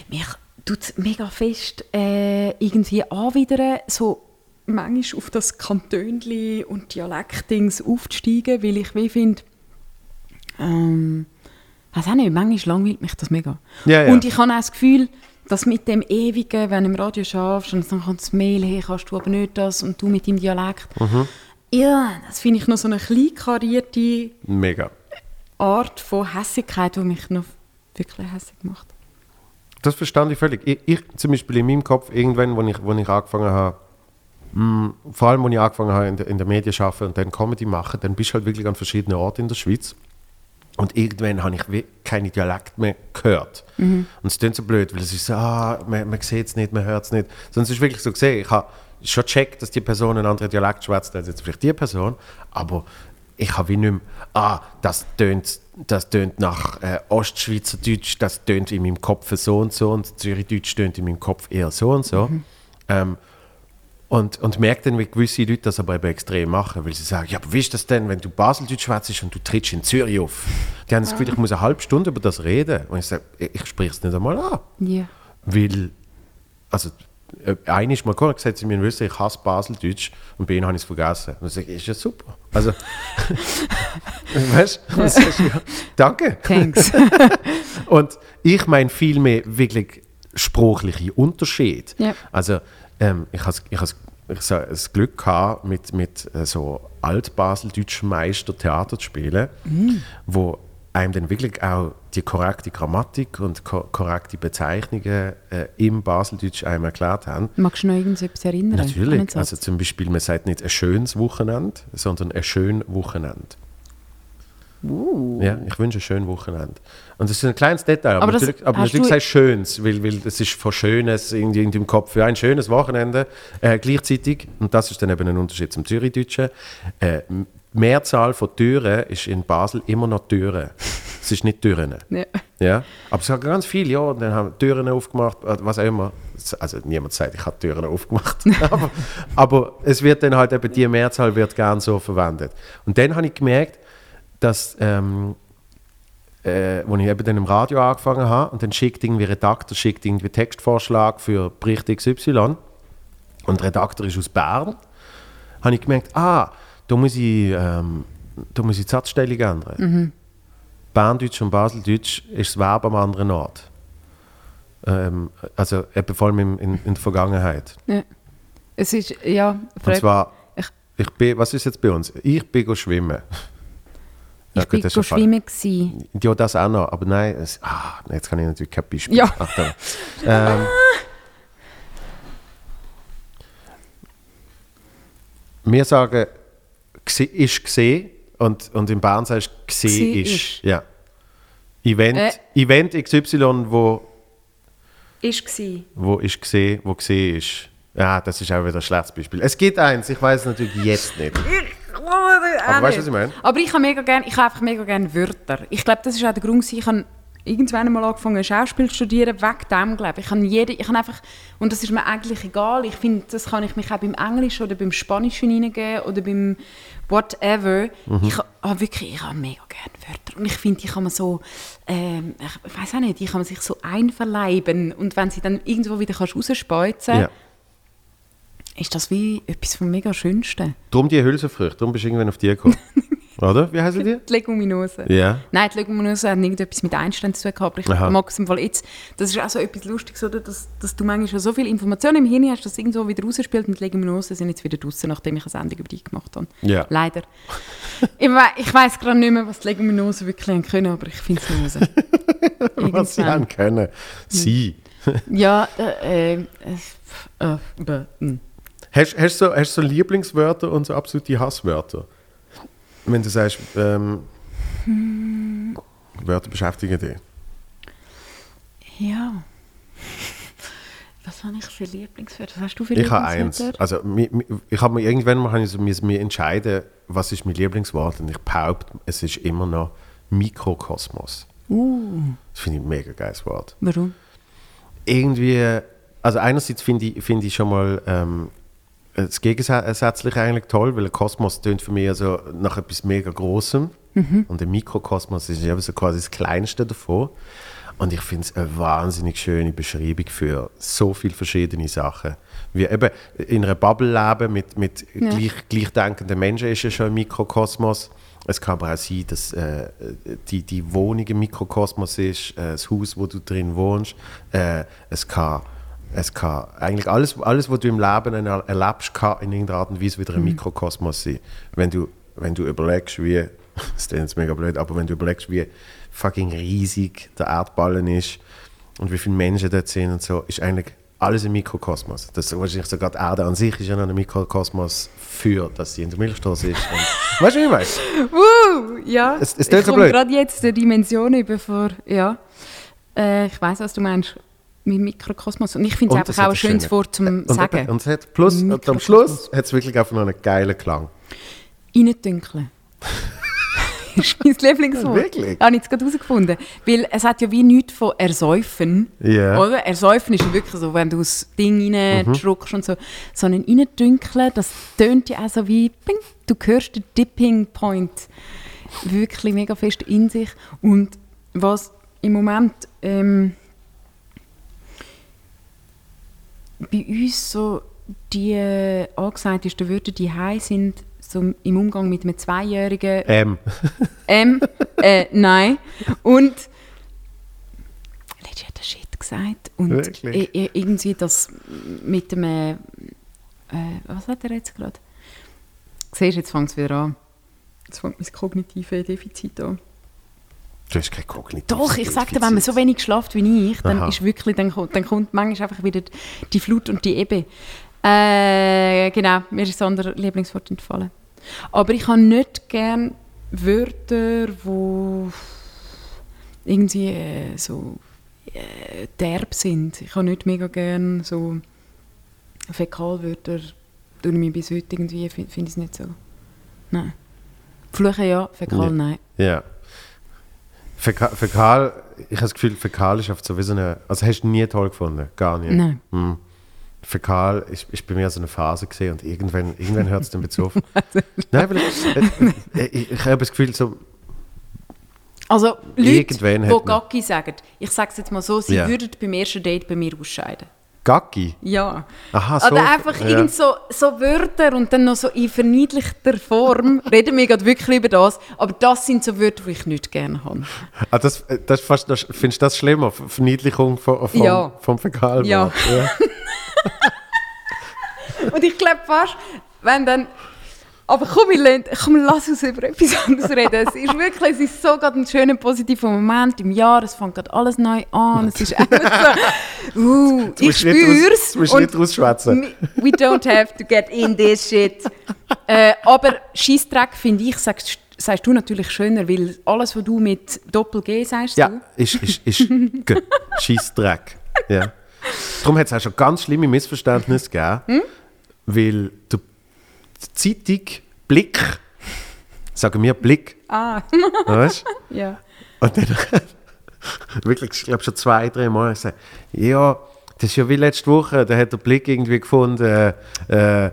mich tut es mega fest äh, irgendwie anwidern, so manchmal auf das Kantönli und Dialektdings aufzusteigen, weil ich wie finde, ähm, weiß auch nicht, manchmal langweilt mich das mega. Ja. Und ich habe auch das Gefühl, dass mit dem Ewigen, wenn du im Radio schaffst und dann kommt das Mail, hey, kannst du aber nicht das und du mit deinem Dialekt. Mhm. Ja, das finde ich noch so eine kleinkarierte Mega. Art von Hässigkeit, die mich noch wirklich hässig macht. Das verstand ich völlig. Ich, ich zum Beispiel in meinem Kopf, irgendwann, wo ich, wo ich angefangen habe, mh, vor allem, als ich angefangen habe, in der, in der Medien zu arbeiten und dann Comedy machen, dann bist du halt wirklich an verschiedenen Orten in der Schweiz. Und irgendwann habe ich wie keine Dialekt mehr gehört. Und es klingt so blöd, weil es ist so, ah, man, man sieht es nicht, man hört es nicht. Sondern es ist wirklich so gesehen, ich habe schon gecheckt, dass die Person einen anderen Dialekt schwätzt als jetzt vielleicht die Person, aber ich habe wie nicht mehr, ah, das tönt, das tönt nach äh, Ostschweizerdeutsch, das tönt in meinem Kopf so und so und Zürichdeutsch tönt in meinem Kopf eher so und so. Ähm, und, und merke dann, wie gewisse Leute das aber eben extrem machen, weil sie sagen, ja, aber wie ist das denn, wenn du Baseldeutsch schwätzt und du trittst in Zürich auf? Die haben das Gefühl, ich muss eine halbe Stunde über das reden. Und ich sage, ich, spreche es nicht einmal an. Ja. Weil, also, äh, einer ist mal gekommen und gesagt, sie müssen wissen, ich hasse Baseldeutsch und bei ihnen habe ich es vergessen. Und ich sage, ist ja super. Also, weißt du, ja, danke. Thanks. Und ich meine vielmehr wirklich sprachliche Unterschied. Ja. Also ähm, ich habe ich has, ich so, das Glück gehabt, mit, mit äh, so altbaseldeutschen Meister Theater zu spielen, wo einem dann wirklich auch die korrekte Grammatik und ko korrekte Bezeichnungen äh, im Baseldeutsch einem erklärt haben. Magst du noch irgendetwas erinnern? Natürlich. Also zum Beispiel, man sagt nicht ein schönes Wochenende, sondern ein schön Wochenende. Uh. Ja, ich wünsche ein schönes Wochenende. Und das ist ein kleines Detail, aber, Aber das natürlich, aber natürlich du schönes, weil, weil das ist von Schönes irgendwie in deinem Kopf für ein schönes Wochenende. Äh, gleichzeitig, und das ist dann eben ein Unterschied zum Zürichdeutschen, äh, die Mehrzahl von Türen ist in Basel immer noch Türen. es ist nicht Türen. Ja. Ja, aber es hat ganz viel, ja, und dann haben Türen aufgemacht, äh, was auch immer. Also niemand sagt, ich habe Türen aufgemacht. aber, aber es wird dann halt eben, die Mehrzahl wird gern so verwendet. Und dann habe ich gemerkt, dass, ähm, äh, als ich eben dann im Radio angefangen habe, und dann schickt irgendwie Redakteur schickt irgendwie Textvorschlag für Bericht XY, und der Redakteur ist aus Bern, habe ich gemerkt, ah, da muss ich, ähm, da muss ich die Satzstellung ändern. Berndeutsch und Baseldeutsch ist das Verb am anderen Ort. Ähm, also eben vor allem in, in, in der Vergangenheit. Ja. Es ist, ja, Und zwar, ich, ich bin, was ist jetzt bei uns? Ich bin go schwimmen. Ja, ich bin gut, schwimmen gewesen. Ja, das auch noch, aber nein, es, ah, jetzt kann ich natürlich kein Beispiel. Ja. Achtung. Ähm, wir sagen, ist gesehen und, und in Bern sagst du, gesehen Gsi ist. ist. Ja. Event, Äh. Event XY, wo, Ist gewesen. wo ist gesehen, wo gesehen ist. Ja, das ist auch wieder ein schlechtes Beispiel. Es gibt eins, ich weiß es natürlich jetzt nicht. Aber weißt du, was ich meine? Aber ich habe mega gern, ich habe einfach mega gerne Wörter. Ich glaube, das ist auch der Grund, gewesen, ich habe irgendwann einmal angefangen Schauspiel zu studieren, wegen dem, glaube ich. Ich habe, jede, ich habe einfach, und das ist mir eigentlich egal, ich finde, das kann ich mich auch beim Englisch oder beim Spanischen hineingeben oder beim whatever. Mhm. Ich habe wirklich, ich habe mega gerne Wörter. Und ich finde, die kann man so, ähm, ich weiß auch nicht, die kann man sich so einverleiben. Und wenn sie dann irgendwo wieder kannst rausspeuzen Ja. Ist das wie etwas vom mega Schönsten. Darum die Hülsenfrüchte, darum bist du irgendwann auf die gekommen. Oder? Wie heißen die? Die Leguminosen. Ja. Nein, die Leguminosen haben irgendetwas mit Einstein zu tun gehabt, aber ich Aha. mag es im Fall jetzt. Das ist auch so etwas Lustiges, oder? Dass, dass du manchmal schon so viel Informationen im Hirn hast, dass es irgendwo wieder rausspielt und die Leguminosen sind jetzt wieder draußen, nachdem ich eine Sendung über die gemacht habe. Ja. Leider. ich we ich weiß gerade nicht mehr, was die Leguminosen wirklich haben können, aber ich finde es raus. Was sie haben können. Sie. Ja, äh, äh, äh, äh, äh, Hast, hast, du so, hast so Lieblingswörter und so absolute Hasswörter? Wenn du sagst, ähm, Wörter beschäftigen dich. ja. Was habe ich für Lieblingswörter? Was hast du für Ich habe eins. Lieblingswörter? Also, mi, mi, ich habe mir irgendwann mal ich so, mir, mir entscheiden, was ist mein Lieblingswort und ich behaupte, es ist immer noch Mikrokosmos. Uh, Das finde ich ein mega geiles Wort. warum? irgendwie, also einerseits finde ich, finde ich schon mal, ähm, das Gegensätzliche eigentlich toll, weil ein Kosmos tönt für mich also nach etwas mega Großem und ein Mikrokosmos ist eben so quasi das Kleinste davon. Und ich finde es eine wahnsinnig schöne Beschreibung für so viele verschiedene Sachen. Wie eben in einer Bubble leben mit, mit gleich, gleichdenkenden Menschen ist ja schon ein Mikrokosmos. Es kann aber auch sein, dass äh, die, die Wohnung ein Mikrokosmos ist, äh, das Haus, wo du drin wohnst. Äh, es kann es kann eigentlich alles, alles, was du im Leben er- erlebst, kann in irgendeiner Art und Weise wieder ein Mikrokosmos sein. Wenn du, wenn du überlegst, wie, das klingt jetzt mega blöd, aber wenn du überlegst, wie fucking riesig der Erdballen ist und wie viele Menschen dort sind und so, ist eigentlich alles ein Mikrokosmos. Das ist wahrscheinlich sogar die Erde an sich ist ja noch ein Mikrokosmos für, dass sie in der Milchstraße ist. Und, weißt du, wie ich meine? Woo, ja. Es- es ich so komme gerade jetzt die Dimension über vor, ja. Äh, ich weiß, was du meinst mit Mikrokosmos. Und ich finde es einfach auch ein schönes schöne- Wort zum und, Sagen. Und hat plus, und am. Schluss hat es wirklich einfach noch einen geilen Klang. Reindünkeln. ist mein Lieblingswort. Wirklich? Habe ich jetzt gerade herausgefunden. Weil es hat ja wie nichts von ersäufen. Ja. Oder? Ersäufen ist ja wirklich so, wenn du das Ding Mhm. drückst und so. Sondern reindünkeln, das tönt ja auch so wie, bing, du hörst den Dipping Point wirklich mega fest in sich. Und was im Moment ähm, bei uns so die äh, angesagtesten Wörter, die heim sind, so im Umgang mit einem Zweijährigen, Ähm, ähm, äh, nein. Und letztens hat er Shit gesagt. Und Wirklich? irgendwie das mit dem. Äh, äh, was hat er jetzt gerade? Siehst du, jetzt fängt es wieder an. Jetzt fängt mein kognitives Defizit an. Du hast kein kognitives Doch, ich sagte, wenn man so wenig schlaft wie ich, dann Aha. ist wirklich, dann, kommt- dann kommt manchmal einfach wieder die Flut und die Ebbe. Äh, genau, mir ist das andere Lieblingswort entfallen. Aber ich habe nicht gern Wörter, wo irgendwie äh, so äh, derb sind. Ich habe nicht mega gern so Fäkalwörter. Tue ich mich bis heute irgendwie, finde find ich es nicht so. Nein. Fluchen ja, Fäkal Ja. nein. Ja. Fäka Fäkal, ich habe das Gefühl, Fäkal ist oft so wie so eine. Also hast du nie toll gefunden? Gar nicht. Nein. Hm. Fäkal ist, ist bei mir so eine Phase gesehen und irgendwann, irgendwann hört es dann wieder auf. Nein, weil ich, äh, ich, ich habe das Gefühl, so, Also Leute, die Gacki sagen, ich sage es jetzt mal so, sie Ja. würden beim ersten Date bei mir ausscheiden. Gacki. Ja. Aha, so. Oder einfach ja. irgend so, so Wörter und dann noch so in verniedlichter Form. Reden wir gerade wirklich über das. Aber das sind so Wörter, die ich nicht gerne habe. Ah, das, äh, das, fast, das, findest du das schlimmer? Ver- Verniedlichung vom, vom, Ja. vom Fäkalwort? Ja. Und ich glaube fast, wenn dann... Aber komm, wir lernen, komm, lass uns über etwas anderes reden. Es ist wirklich, es ist so gerade ein schöner, positiver Moment im Jahr. Es fängt gerade alles neu an. Es ist einfach so, uh, ich raus- spür's. Du musst nicht rausschwätzen. we don't have to get in this shit. äh, aber Scheissdreck finde ich, sagst, sagst du natürlich schöner, weil alles, was du mit Doppel-G sagst, Ja, du, ist, ist, ist G. Scheissdreck. Ja. Darum hat es auch schon ganz schlimme Missverständnisse gegeben, Hm? weil der Zeitung Blick, sagen wir Blick, ah, weißt ja. Und dann wirklich, ich glaube schon zwei, drei Mal gesagt, ja, das ist ja wie letzte Woche, da hat der Blick irgendwie gefunden, äh, äh,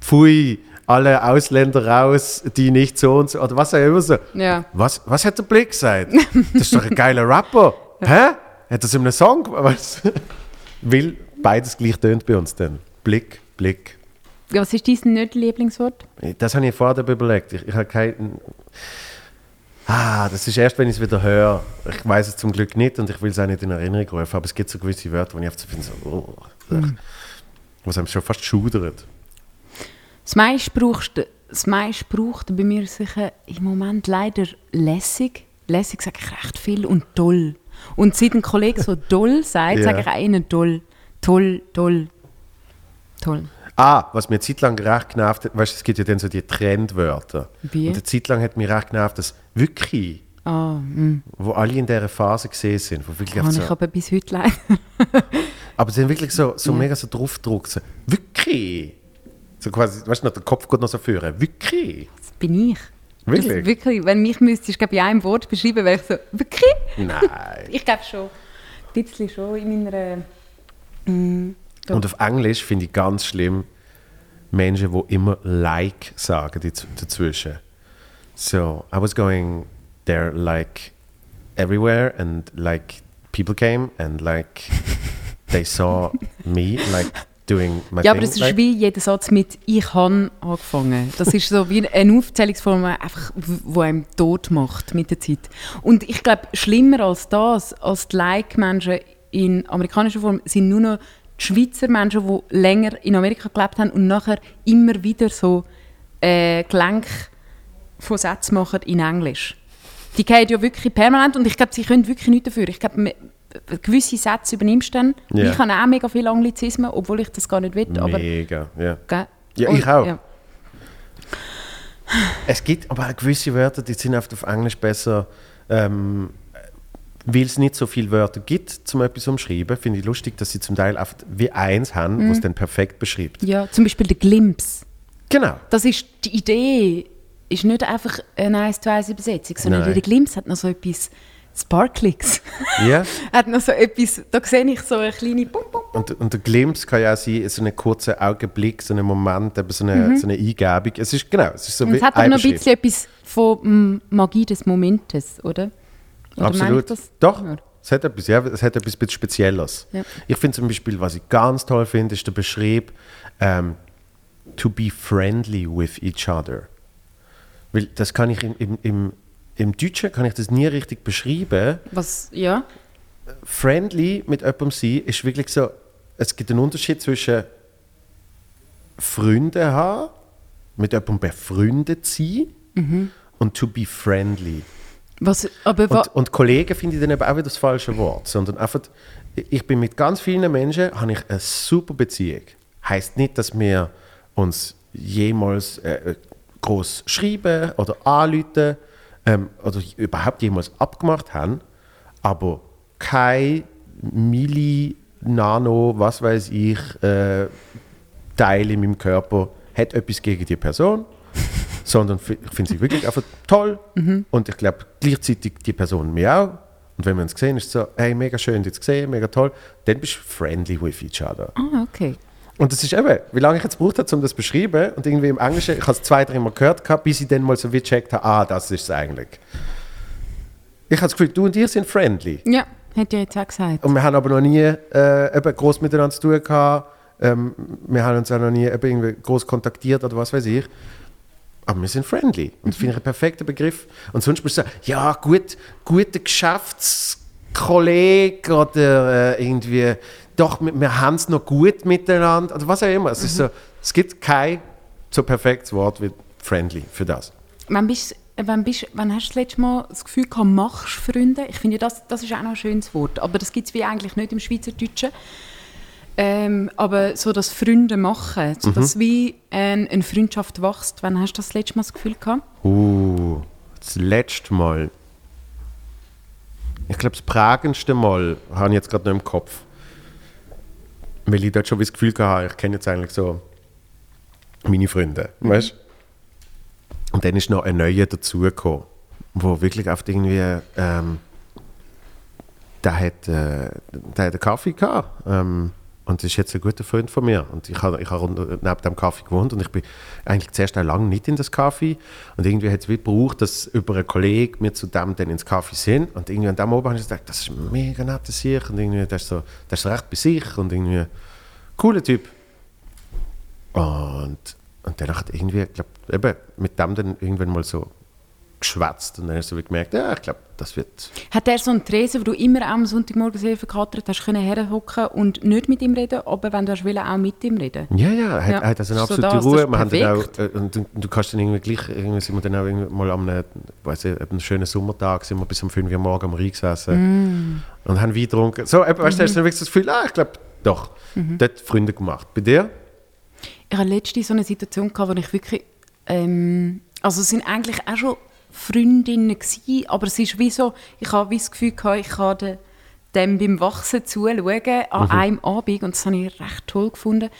pfui, alle Ausländer raus, die nicht so und so, oder was auch immer so. Ja. Was, was hat der Blick gesagt? Das ist doch ein geiler Rapper. Hä? Hat das in einem Song? Was? Weil beides gleich tönt bei uns dann. Blick, Blick. Was ist dein nicht Lieblingswort? Das habe ich vorher überlegt. Ich, ich habe kein. Ah, das ist erst, wenn ich es wieder höre. Ich weiß es zum Glück nicht und ich will es auch nicht in Erinnerung rufen, aber es gibt so gewisse Wörter, wo ich einfach so finde, so, oh, was einem schon fast schudert. Das meistgebrauchte, das meistgebrauchte bei mir sicher im Moment leider lässig. Lässig sage ich recht viel und toll. Und seit ein Kollege so toll sagt, Ja. sage ich auch ihnen toll. Toll, toll, toll. Ah, was mir zeitlang recht genervt hat, weißt du, es gibt ja dann so die Trendwörter. Wie? Und eine Zeit lang hat mich recht genervt, das wirklich, Ah, mm. wo alle in dieser Phase gesehen sind. Wo wirklich Habe einfach ich so, aber bis heute leider. aber sie sind wirklich so, so Ja. mega so draufgedruckt. So, wirklich. So quasi, weißt du, noch, der Kopf geht noch so führen. Wirklich. Das bin ich. Wirklich? Das, wirklich. Wenn mich müsstest, glaube ich, in einem Wort beschreiben, wäre ich so, wirklich? Nein. Ich glaube schon. Ein bisschen schon in meiner... Mm, doch. Und auf Englisch finde ich ganz schlimm, Menschen, die immer like sagen daz- dazwischen. So, I was going there like everywhere and like people came and like they saw me like doing my Ja, aber thing. es ist like, wie jeder Satz mit «Ich han» angefangen. Das ist so wie eine Aufzählungsform, die einfach, wo einem tot macht mit der Zeit. Und ich glaube, schlimmer als das, als die Like-Menschen in amerikanischer Form, sind nur noch die Schweizer Menschen, die länger in Amerika gelebt haben und nachher immer wieder so äh, Gelenk von Sätzen machen in Englisch. Die gehen ja wirklich permanent und ich glaube, sie können wirklich nichts dafür. Ich glaube, gewisse Sätze übernimmst du dann. Ja. Ich habe auch mega viele Anglizismen, obwohl ich das gar nicht will. Aber, Mega, ja. gell? Ja, Und- ich auch. ja. Es gibt aber auch gewisse Wörter, die sind oft auf Englisch besser, ähm, weil es nicht so viele Wörter gibt, zum etwas umschreiben. Finde ich lustig, dass sie zum Teil oft wie eins haben, Mhm. wo es dann perfekt beschreibt. Ja, zum Beispiel der Glimpse. Genau. Das ist die Idee, ist nicht einfach eine 1 zu 1 Übersetzung, sondern Nein. der Glimpse hat noch so etwas Sparkliges. Ja. hat noch so etwas, da sehe ich so eine kleine Bum, Bum. Und, und der Glimpse kann ja auch sein, so einen kurzen Augenblick, so einen Moment, eben so eine, so eine Eingebung. Es ist genau, es ist so Mhm. Und wie es hat ein noch ein bisschen etwas von Magie des Momentes, oder? Oder Absolut. Doch, Ja. es hat etwas, ja, es hat etwas bisschen Spezielles. Ja. Ich finde zum Beispiel, was ich ganz toll finde, ist der Beschrieb ähm, to be friendly with each other. Weil das kann ich im, im, im, im Deutschen kann ich das nie richtig beschreiben. Was, ja. Friendly mit jemandem sein ist wirklich so, es gibt einen Unterschied zwischen Freunde haben, mit jemandem befreundet sein Mhm. und to be friendly. Was, aber wa, Und, und Kollegen finde ich dann eben auch wieder das falsche Wort, sondern einfach, ich bin mit ganz vielen Menschen, habe ich eine super Beziehung. Heißt nicht, dass wir uns jemals äh, groß schreiben oder anrufen ähm, oder überhaupt jemals abgemacht haben, aber kein Milli, Nano, was weiß ich, äh, Teil in meinem Körper hat etwas gegen die Person, sondern ich finde sie wirklich einfach toll und ich glaube gleichzeitig die Person mir auch. Und wenn wir uns sehen, ist es so, hey, mega schön, dich zu sehen, mega toll. Dann bist du friendly with each other. ah, okay. Und das ist eben, wie lange ich jetzt gebraucht habe, um das zu beschreiben. Und irgendwie im Englischen, ich habe es zwei, drei Mal gehört, gehabt, bis ich dann mal so wie gecheckt habe, ah, das ist es eigentlich. Ich habe das Gefühl, du und ich sind friendly. Ja, hätte ich jetzt auch gesagt. Und wir haben aber noch nie äh, eben groß miteinander zu tun gehabt. Ähm, wir haben uns auch noch nie eben irgendwie groß kontaktiert oder was weiß ich. Aber wir sind friendly. Und das finde ich einen perfekten Begriff. Und sonst musst du sagen, ja, gut, guter Geschäftskollege oder äh, irgendwie, doch, wir, haben es noch gut miteinander oder was auch immer. Es, ist so, es gibt kein so perfektes Wort wie friendly für das. Wann, bist, wann, bist, wann hast du das letzte Mal das Gefühl gehabt, machst Freunde? Ich finde, das, das ist auch noch ein schönes Wort. Aber das gibt es wie eigentlich nicht im Schweizerdeutschen. Ähm, aber so das Freunde machen, so dass wie ein, eine Freundschaft wächst. Wann hast du das letzte Mal das Gefühl gehabt? Uh, das letzte Mal. Ich glaube, das prägendste Mal habe ich jetzt gerade noch im Kopf. Weil ich dort schon das Gefühl hatte, ich kenne jetzt eigentlich so meine Freunde. Weißt? Und dann ist noch ein neuer dazugekommen, wo wirklich oft irgendwie. Ähm, der hat, äh, der hat einen Kaffee gehabt. Ähm, und das ist jetzt ein guter Freund von mir. Und ich habe ich unter- neben dem Kaffee gewohnt und ich bin eigentlich zuerst auch lange nicht in das Kaffee. Und irgendwie hat es gebraucht, dass über einen Kollegen wir zu dem dann ins Kaffee sind. Und irgendwie an dem Abend habe ich gedacht, das ist mega netter Sieg. Und irgendwie, der ist, so, der ist recht bei sich und irgendwie cooler Typ. Und, und dann hat irgendwie, ich glaube, mit dem dann irgendwann mal so geschwätzt. Und dann hast du so gemerkt, ja, ich glaube, das wird Hat er so einen Tresen, wo du immer am Sonntagmorgen sehr verkatert hast, können herhocken und nicht mit ihm reden, aber wenn du hast wollen, auch mit ihm reden? Ja, ja, er hat, Ja, er hat also eine so absolute das, das Ruhe. ist Wir haben auch, äh, und du, du kannst dann irgendwie gleich, irgendwie sind wir dann auch irgendwie mal am einem, weiss ich, einem schönen Sommertag, sind wir bis um 5 Uhr morgens am Rhein gesessen Mm. und haben Wein getrunken. So, eben, weißt du, Mhm. hast du dann wirklich das Gefühl, ah, ich glaube, doch, dort Freunde gemacht. Bei dir? Ich hatte letztens so eine Situation, gehabt, wo ich wirklich... Ähm, also es sind eigentlich auch schon Freundinnen gewesen, aber es ist wie so, ich habe wie das Gefühl gehabt, ich kann de- dem beim Wachsen zuschauen an einem Abend und das habe ich recht toll gefunden,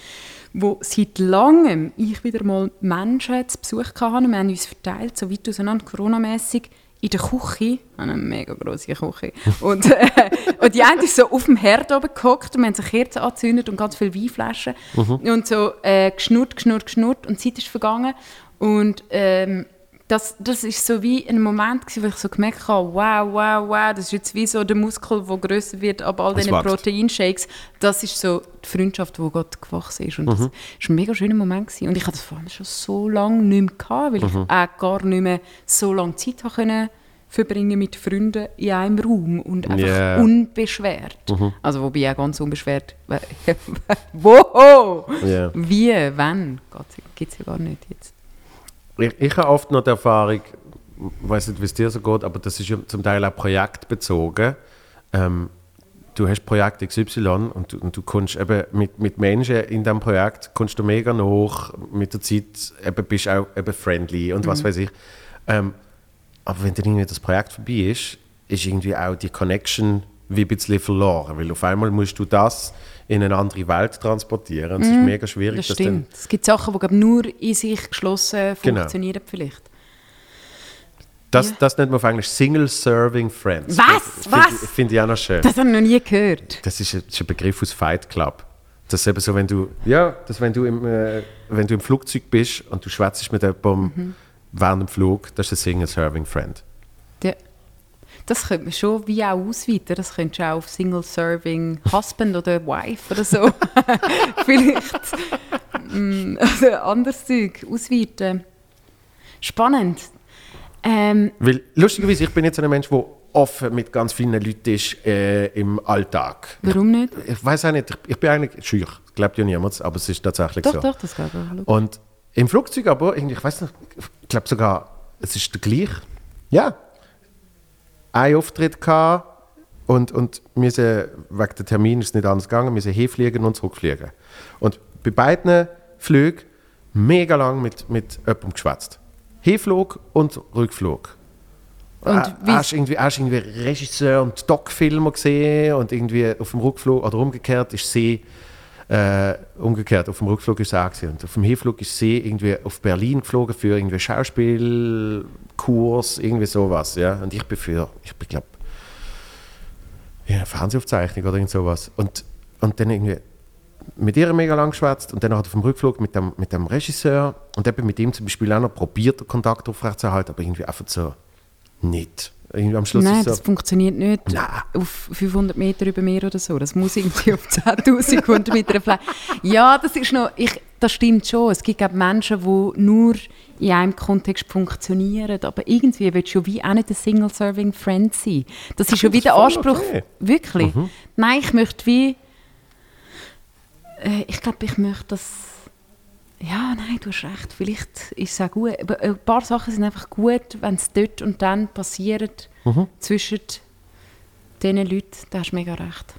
wo seit langem ich wieder mal Menschen zu Besuch hatte und wir haben uns verteilt, so weit auseinander, coronamässig, in der Küche, eine mega grosse Küche, und, äh, und die eine ist so auf dem Herd oben gehockt und wir haben so Kerzen angezündet und ganz viele Weinflaschen. Und so äh, geschnurrt, geschnurrt, geschnurrt und die Zeit ist vergangen. Und ähm, das, das ist so wie ein Moment, gewesen, wo ich so gemerkt habe, wow, wow, wow, das ist jetzt wie so der Muskel, der grösser wird ab all Es diesen. Proteinshakes. Das ist so die Freundschaft, die Gott gewachsen ist. Und das war ein mega schöner Moment. Gewesen. Und ich hatte das vor allem schon so lange nicht mehr, gehabt, weil ich auch gar nicht mehr so lange Zeit können verbringen mit Freunden in einem Raum und einfach Yeah. unbeschwert. Also wobei auch ganz unbeschwert. Wow! Ja. Wie, wann? Gibt es ja gar nicht jetzt. Ich, ich habe oft noch die Erfahrung, ich weiß nicht, wie es dir so geht, aber das ist ja zum Teil auch projektbezogen. Ähm, du hast Projekt XY und du, und du kommst eben mit, mit Menschen in diesem Projekt kommst du mega nach, mit der Zeit eben bist du auch eben friendly und was weiß ich. Ähm, aber wenn dann irgendwie das Projekt vorbei ist, ist irgendwie auch die Connection wie ein bisschen verloren, weil auf einmal musst du das in eine andere Welt transportieren und es ist mega schwierig, Das stimmt. Es gibt Sachen, die nur in sich geschlossen Genau. funktionieren vielleicht. Das, Ja. das nennt man auf Englisch Single Serving Friends. Was? Finde Was? ich, finde ich auch noch schön. Das habe ich noch nie gehört. Das ist ein, das ist ein Begriff aus Fight Club. Das ist eben so, wenn du, ja, dass wenn du im, äh, wenn du im Flugzeug bist und du schwätzt mit jemandem Mhm. während dem Flug, das ist ein Single Serving Friend. Das könnte man schon wie auch ausweiten. Das könntest du auch auf Single Serving Husband oder Wife oder so. Vielleicht mm, oder anderes Zeug ausweiten. Spannend. Ähm, Weil, lustigerweise, ich bin jetzt ein Mensch, der offen mit ganz vielen Leuten ist äh, im Alltag. warum nicht? Ich weiß auch nicht, ich, ich bin eigentlich schüch. Glaubt ja niemand, aber es ist tatsächlich Doch, so. doch, das geht auch. Und im Flugzeug aber, ich weiß nicht, ich glaube sogar, es ist der gleich. Ja. Ein Auftritt gehabt und, und wir sind, wegen der Termin ist es nicht anders gegangen, wir sind hinfliegen und zurückfliegen. Und bei beiden Flügen mega lang mit, mit jemandem geschwätzt. Hinflug und Rückflug. Und wie- hast irgendwie, hast irgendwie Regisseur und Doc-Filme gesehen und irgendwie auf dem Rückflug oder umgekehrt ist sie äh, umgekehrt auf dem Rückflug ist gewesen. und auf dem Hinflug ist sie irgendwie auf Berlin geflogen für irgendwie Schauspielkurs irgendwie sowas ja und ich bin für ich glaube ja Fernsehaufzeichnung oder irgend sowas und und dann irgendwie mit ihr mega lang geschwätzt und dann hat auf dem Rückflug mit dem, mit dem Regisseur und eben mit ihm zum Beispiel auch noch probiert, den Kontakt aufrechtzuerhalten, aber irgendwie einfach so nicht. Irgendwie am Schluss Nein, ist das so, funktioniert nicht Nein. auf 500 Meter über Meer oder so. Das muss irgendwie auf 10'000 Quadratmeter Fläche. Ja, das ist noch, ich, das stimmt schon. Es gibt Menschen, die nur in einem Kontext funktionieren, aber irgendwie willst du wie auch nicht ein Single-Serving-Friend sein. Das ist schon das wie der voll Anspruch. okay. Wirklich. Nein, ich möchte wie... Äh, ich glaube, ich möchte das... Ja, nein, du hast recht. Vielleicht ist es auch gut. Aber ein paar Sachen sind einfach gut, wenn es dort und dann passiert zwischen diesen Leuten. Da hast du mega recht.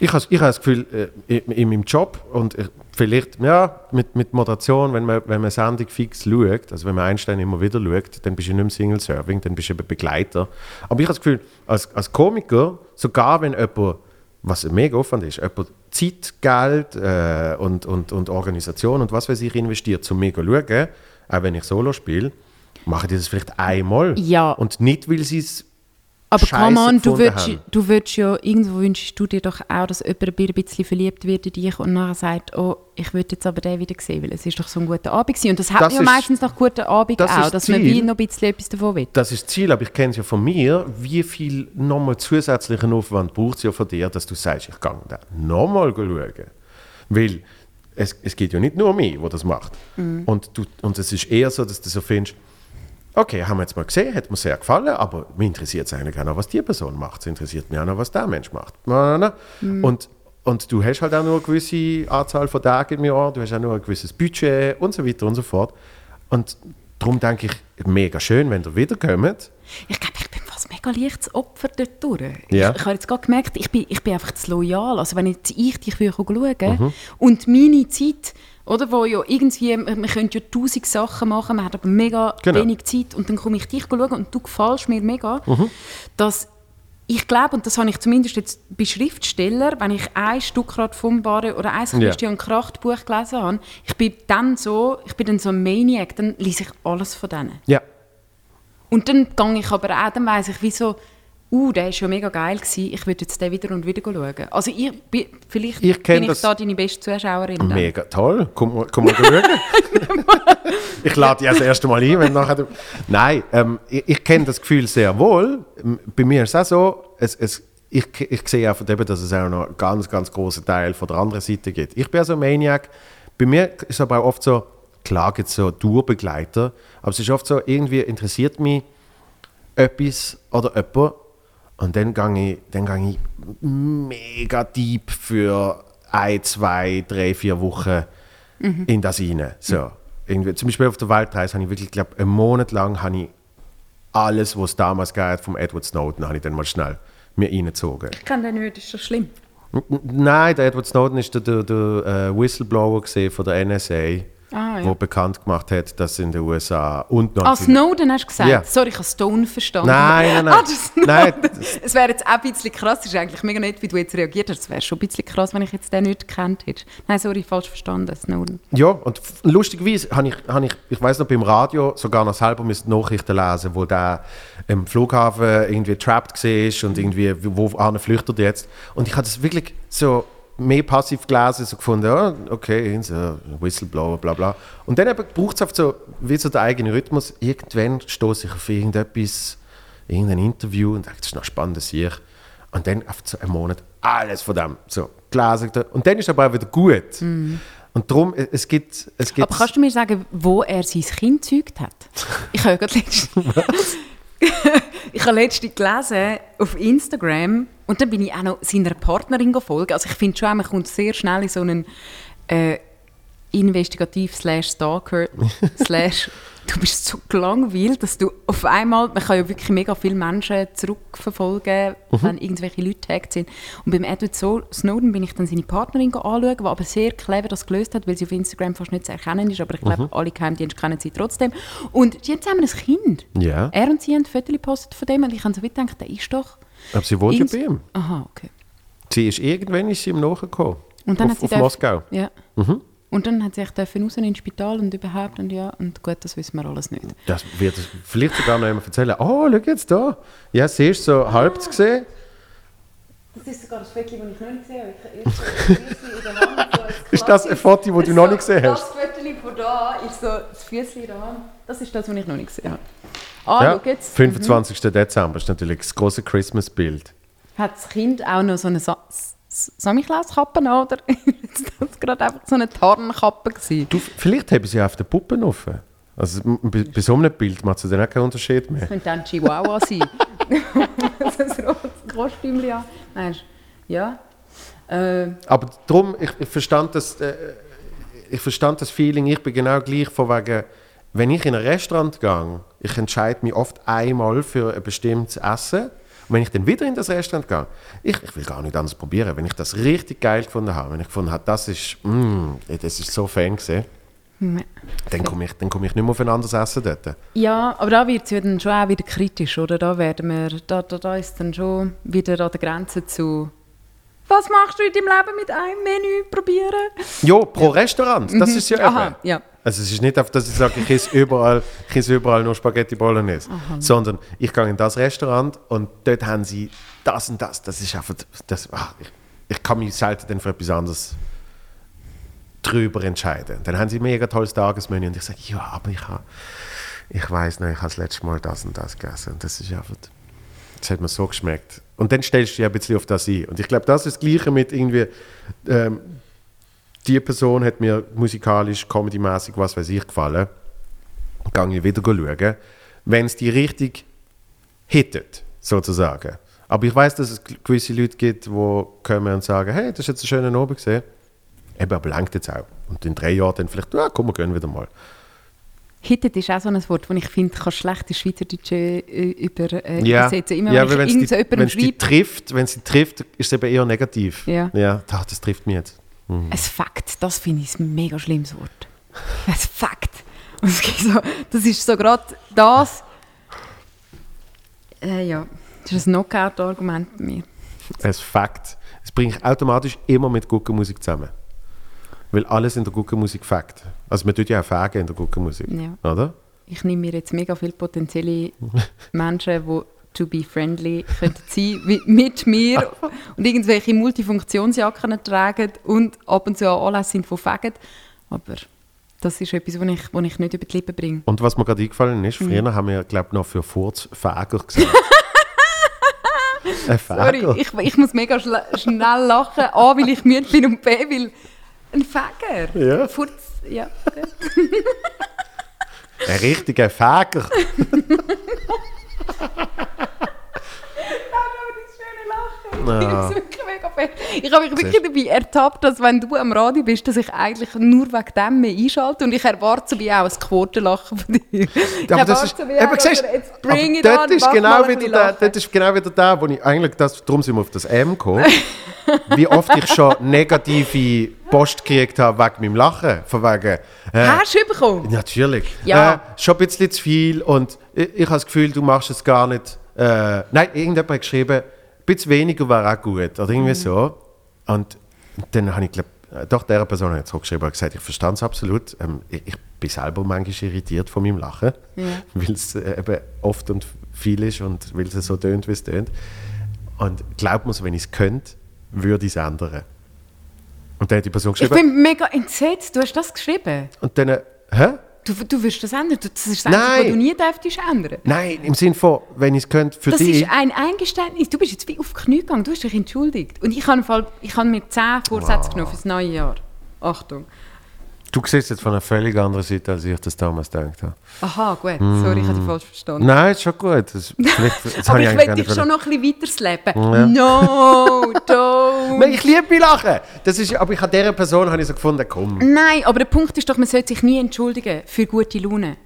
ich habe ich das Gefühl, äh, in, in meinem Job und ich, vielleicht ja, mit, mit Moderation, wenn man, wenn man Sendung fix schaut, also wenn man Einstein immer wieder schaut, dann bist du nicht mehr Single-Serving, dann bist du eben Begleiter. Aber ich habe das Gefühl, als, als Komiker, sogar wenn jemand, was mega Aufwand ist, jemand Zeit, Geld äh, und, und, und Organisation und was weiß ich investiert, um mega zu schauen, auch wenn ich Solo spiele, machen die das vielleicht einmal. Ja. Und nicht, weil sie es Aber Scheisse come on, du haben. du würdest ja, irgendwo wünschst du dir doch auch, dass jemand ein bisschen verliebt wird in dich und nachher sagt, oh, ich würde jetzt aber den wieder sehen, weil es ist doch so ein guter Abend gewesen. Und das hat Das man ja ist- meistens nach guten Abend das auch, dass man Ziel. wie noch ein bisschen etwas davon will. Das ist das Ziel, aber ich kenne es ja von mir, wie viel nochmal zusätzlichen Aufwand braucht es ja von dir, dass du sagst, ich kann da nochmal schauen. Weil es, es geht ja nicht nur um mich, der das macht. Und, du, und es ist eher so, dass du so findest, okay, haben wir jetzt mal gesehen, hat mir sehr gefallen, aber mich interessiert es eigentlich auch noch, was die Person macht. Es interessiert mich auch noch, was der Mensch macht. Na, na, na. Und, und du hast halt auch nur eine gewisse Anzahl von Tagen im Jahr, du hast auch nur ein gewisses Budget und so weiter und so fort. Und darum denke ich, mega schön, wenn ihr wiederkommt. Ich glaube, ich bin fast mega leichtes Opfer dort durch. Ja. Ich, ich habe jetzt gerade gemerkt, ich bin, ich bin einfach zu loyal. Also wenn jetzt ich dich schauen Mhm. und meine Zeit, oder, wo ja irgendwie, man könnte ja tausend Sachen machen, man hat aber mega Genau. wenig Zeit und dann komme ich dich schauen und du gefällst mir mega, Mhm. dass ich glaube, und das habe ich zumindest jetzt bei Schriftstellern, wenn ich ein Stuckrad vom Barre oder ein. Christian Kracht Buch gelesen habe, ich bin dann so, ich bin dann so ein Maniac, dann lese ich alles von denen. Ja. Und dann gehe ich aber auch, dann weiss ich, wieso, uh, der war schon mega geil, gewesen. ich würde jetzt den wieder und wieder schauen. Also ich, bin- vielleicht Ich bin ich da deine beste Zuschauerin. dann. Mega toll. Komm, mal- komm mal schauen. ich lade dich das erste Mal ein, wenn nachher... Nein, ähm, ich, ich kenne das Gefühl sehr wohl. Bei mir ist es auch so, es, es, ich, ich sehe einfach eben, dass es auch noch einen ganz, ganz großen Teil von der anderen Seite gibt. Ich bin also ein Maniac. Bei mir ist es aber auch oft so, klar gibt es so Tourbegleiter, aber es ist oft so, irgendwie interessiert mich etwas oder jemand und dann gehe ich, dann gehe ich mega deep für ein, zwei, drei, vier Wochen in das rein. So. Irgendwie, zum Beispiel auf der Weltreise habe ich wirklich, glaube einen Monat lang habe ich alles, was es damals gab vom Edward Snowden, habe ich dann mal schnell mir reingezogen. Ich kenne den nicht, ist das schlimm? Nein, der Edward Snowden ist der, der, der äh, Whistleblower von der NSA, Ah, ja. der bekannt gemacht hat, dass in den USA und noch Ah, Snowden hast du gesagt? Ja. Sorry, ich habe Stone verstanden. Nein, nein, nein. Ah. Nein, es wäre jetzt auch ein bisschen krass, es ist eigentlich mega nett, wie du jetzt reagiert hast. Es wäre schon ein bisschen krass, wenn ich jetzt den nicht gekannt hätte. Nein, sorry, falsch verstanden, Snowden. Ja, und lustigerweise habe ich, hab ich, ich weiß noch, beim Radio sogar noch selber Nachrichten lesen, wo der im Flughafen irgendwie trapped war und irgendwie, wo flüchtet er jetzt. Und ich habe das wirklich so mehr passiv gelesen, so gefunden, ja, okay, so Whistleblower, bla bla. Und dann braucht es oft so, wie so der eigene Rhythmus. Irgendwann stoße ich auf irgendetwas, irgendein Interview und denke, das ist noch spannend hier. Und dann auf so einen Monat alles von dem so gelesen. Und dann ist aber auch wieder gut. Und darum, e- es gibt... Es gibt Aber kannst du mir sagen, wo er sein Kind gezeugt hat? Ich habe ja gerade letztens... ich habe letztens gelesen auf Instagram und dann bin ich auch noch seiner Partnerin gefolgt. Also ich finde schon, man kommt sehr schnell in so einen äh, investigativ slash stalker slash du bist so gelangweilt, dass du auf einmal, man kann ja wirklich mega viele Menschen zurückverfolgen, wenn irgendwelche Leute hackt sind. Und beim Edward Snowden bin ich dann seine Partnerin anschauen, die aber sehr clever das gelöst hat, weil sie auf Instagram fast nicht zu erkennen ist, aber ich glaube, alle Geheimdienste kennen sie trotzdem. Und die haben zusammen ein Kind. Ja, Er und sie haben Fotos gepostet von dem und ich habe so gedacht, der ist doch... aber sie wohnt ja bei ihm. Aha, okay. Sie ist irgendwann ist sie ihm nachgekommen. Und dann auf, hat sie auf Moskau. Ja. Und dann hat sie sich dürfen raus ins Spital und überhaupt und ja, und gut, das wissen wir alles nicht. Das wird es vielleicht sogar noch jemand erzählen. Oh, schau jetzt da. Ja, siehst du so halb zu sehen. Das ist sogar das Foto, das ich noch nicht gesehen habe. Ich habe in der Hand. So Ist das ein Foto, das du noch nicht gesehen hast? Das Foto von da ist so das Füßchen in der Hand. Das ist das, was ich noch nicht gesehen habe. Ah, Ja, schau jetzt. 25. Dezember ist natürlich das große Christmas-Bild. Hat das Kind auch noch so eine Sa S- Samichlauskappe an, oder? Ist das gerade einfach so eine Tarnkappe gewesen? Du, vielleicht haben sie auf den Puppen offen. Also bei, bei so einem Bild macht es dann auch keinen Unterschied mehr. Das könnte ein Chihuahua sein. so ein rotes Kostümchen an. Weißt du? Ja. Äh, Aber darum, ich, ich, verstand das, äh, ich verstand das Feeling, ich bin genau gleich von wegen, wenn ich in ein Restaurant gehe, ich entscheide mich oft einmal für ein bestimmtes Essen. Und wenn ich dann wieder in das Restaurant gehe, ich, ich will gar nicht anders probieren. Wenn ich das richtig geil gefunden habe, wenn ich gefunden habe, das ist, mm, das ist so Fan gewesen, dann komme ich, dann komme ich nicht mehr auf ein anderes Essen dort. Ja, aber da wird es ja dann schon auch wieder kritisch, oder? Da, werden wir, da, da, da ist dann schon wieder an der Grenze zu «Was machst du in deinem Leben mit einem Menü probieren?» Ja, pro Restaurant, das ist ja Aha, eben. ja. Also es ist nicht auf, dass ich sage, ich esse überall, ich esse überall nur Spaghetti Bolognese, sondern ich gehe in das Restaurant und dort haben sie das und das. Das ist einfach, das, ach, ich, ich kann mich selten dann für etwas anderes drüber entscheiden. Dann haben sie ein mega tolles Tagesmenü und ich sage, ja, aber ich habe, ich weiß noch, ich habe das letzte Mal das und das gegessen und das ist einfach, das hat mir so geschmeckt. Und dann stellst du dich ein bisschen auf das ein. Und ich glaube, das ist das Gleiche mit irgendwie, ähm, die Person hat mir musikalisch, comedymäßig, was weiß ich, gefallen. Gehe ich wieder schauen. Wenn es die richtig hittet, sozusagen. Aber ich weiß, dass es gewisse Leute gibt, die kommen und sagen, hey, das ist jetzt ein schöner Abend gesehen. Eben, aber langt jetzt auch. Und in drei Jahren dann vielleicht, ja, komm, wir gehen wieder mal. «Hittet» ist auch so ein Wort, das ich finde, kann schlecht in Schweizerdeutsch äh, äh, Ja, übersetzen. Immer ja wenn es die, die trifft, wenn sie trifft, ist es eben eher negativ. Ja. Ja, da, das trifft mich jetzt. Ein Fakt, das finde ich ein mega schlimmes Wort. Ein Fakt. Und es gibt so, das ist so gerade das. Äh, ja, das ist ein Knockout-Argument bei mir. Ein Fakt. Es bringt automatisch immer mit Guckenmusik zusammen. Weil alles in der Guckenmusik Fakt. Also man tut ja auch Fägen in der Guckenmusik, Ja. oder? ich nehme mir jetzt mega viele potenzielle Menschen, die to be friendly könnten sein mit mir und irgendwelche Multifunktionsjacken tragen und ab und zu auch Anlässe sind von Fegen. Aber das ist etwas, was ich, was ich nicht über die Lippen bringe. Und was mir gerade eingefallen ist, Mhm. früher haben wir, glaube ich, noch für Furz Fäger gesagt. Ein Sorry, ich, ich muss mega schnell lachen. A, weil ich müde bin und B, weil ein Fäger. Ja. Furz, ja. Ein richtiger Fäger. Das ist wirklich mega fett. Ich habe mich wirklich dabei ertappt, dass wenn du am Radio bist, dass ich eigentlich nur wegen dem mehr einschalte und ich erwarte so wie auch ein Quotenlachen von dir. Ich Aber das ist, so wie eben, siehst, jetzt bring it dort on, ist genau wieder der, dort ist genau wieder da, wo ich eigentlich, das, darum sind wir auf das M gekommen, wie oft ich schon negative Post gekriegt habe wegen meinem Lachen. Von wegen, äh, Hast du bekommen? Natürlich. Ja. Äh, schon ein bisschen zu viel und ich, ich habe das Gefühl, du machst es gar nicht. Äh, nein, irgendjemand hat geschrieben, bisschen weniger wäre auch gut oder irgendwie so. Und dann habe ich, glaub, äh, doch dieser Person ich zurückgeschrieben und gesagt, ich verstehe es absolut. Ähm, ich, ich bin selber manchmal irritiert von meinem Lachen, Ja. weil es äh, eben oft und viel ist und weil es so tönt, wie es tönt. Und glaub mir, wenn ich es könnte, würde ich es ändern. Und dann hat die Person Ich geschrieben, bin mega entsetzt. Du hast das geschrieben. und dann, äh, hä? Du, du wirst das ändern. Das ist das Nein. Einzige, was du nie dürftest ändern. Nein, im Sinne von, wenn ich es könnte, für Das dich. ist ein Eingeständnis. Du bist jetzt wie auf die Knie gegangen. Du hast dich entschuldigt. Und ich habe, Fall, ich habe mir zehn Vorsätze genommen für das neue Jahr. Achtung. Du siehst jetzt von einer völlig anderen Seite, als ich das damals gedacht habe. Aha, gut. Sorry, ich habe dich falsch verstanden. Nein, ist schon gut. Das, das Aber ich eigentlich will dich schon noch ein bisschen weiterslappen. No, don't. Nein, Ich liebe mein Lachen. Das ist, aber ich habe dieser Person habe ich so gefunden, komm. Nein, aber der Punkt ist doch, man sollte sich nie entschuldigen für gute Laune.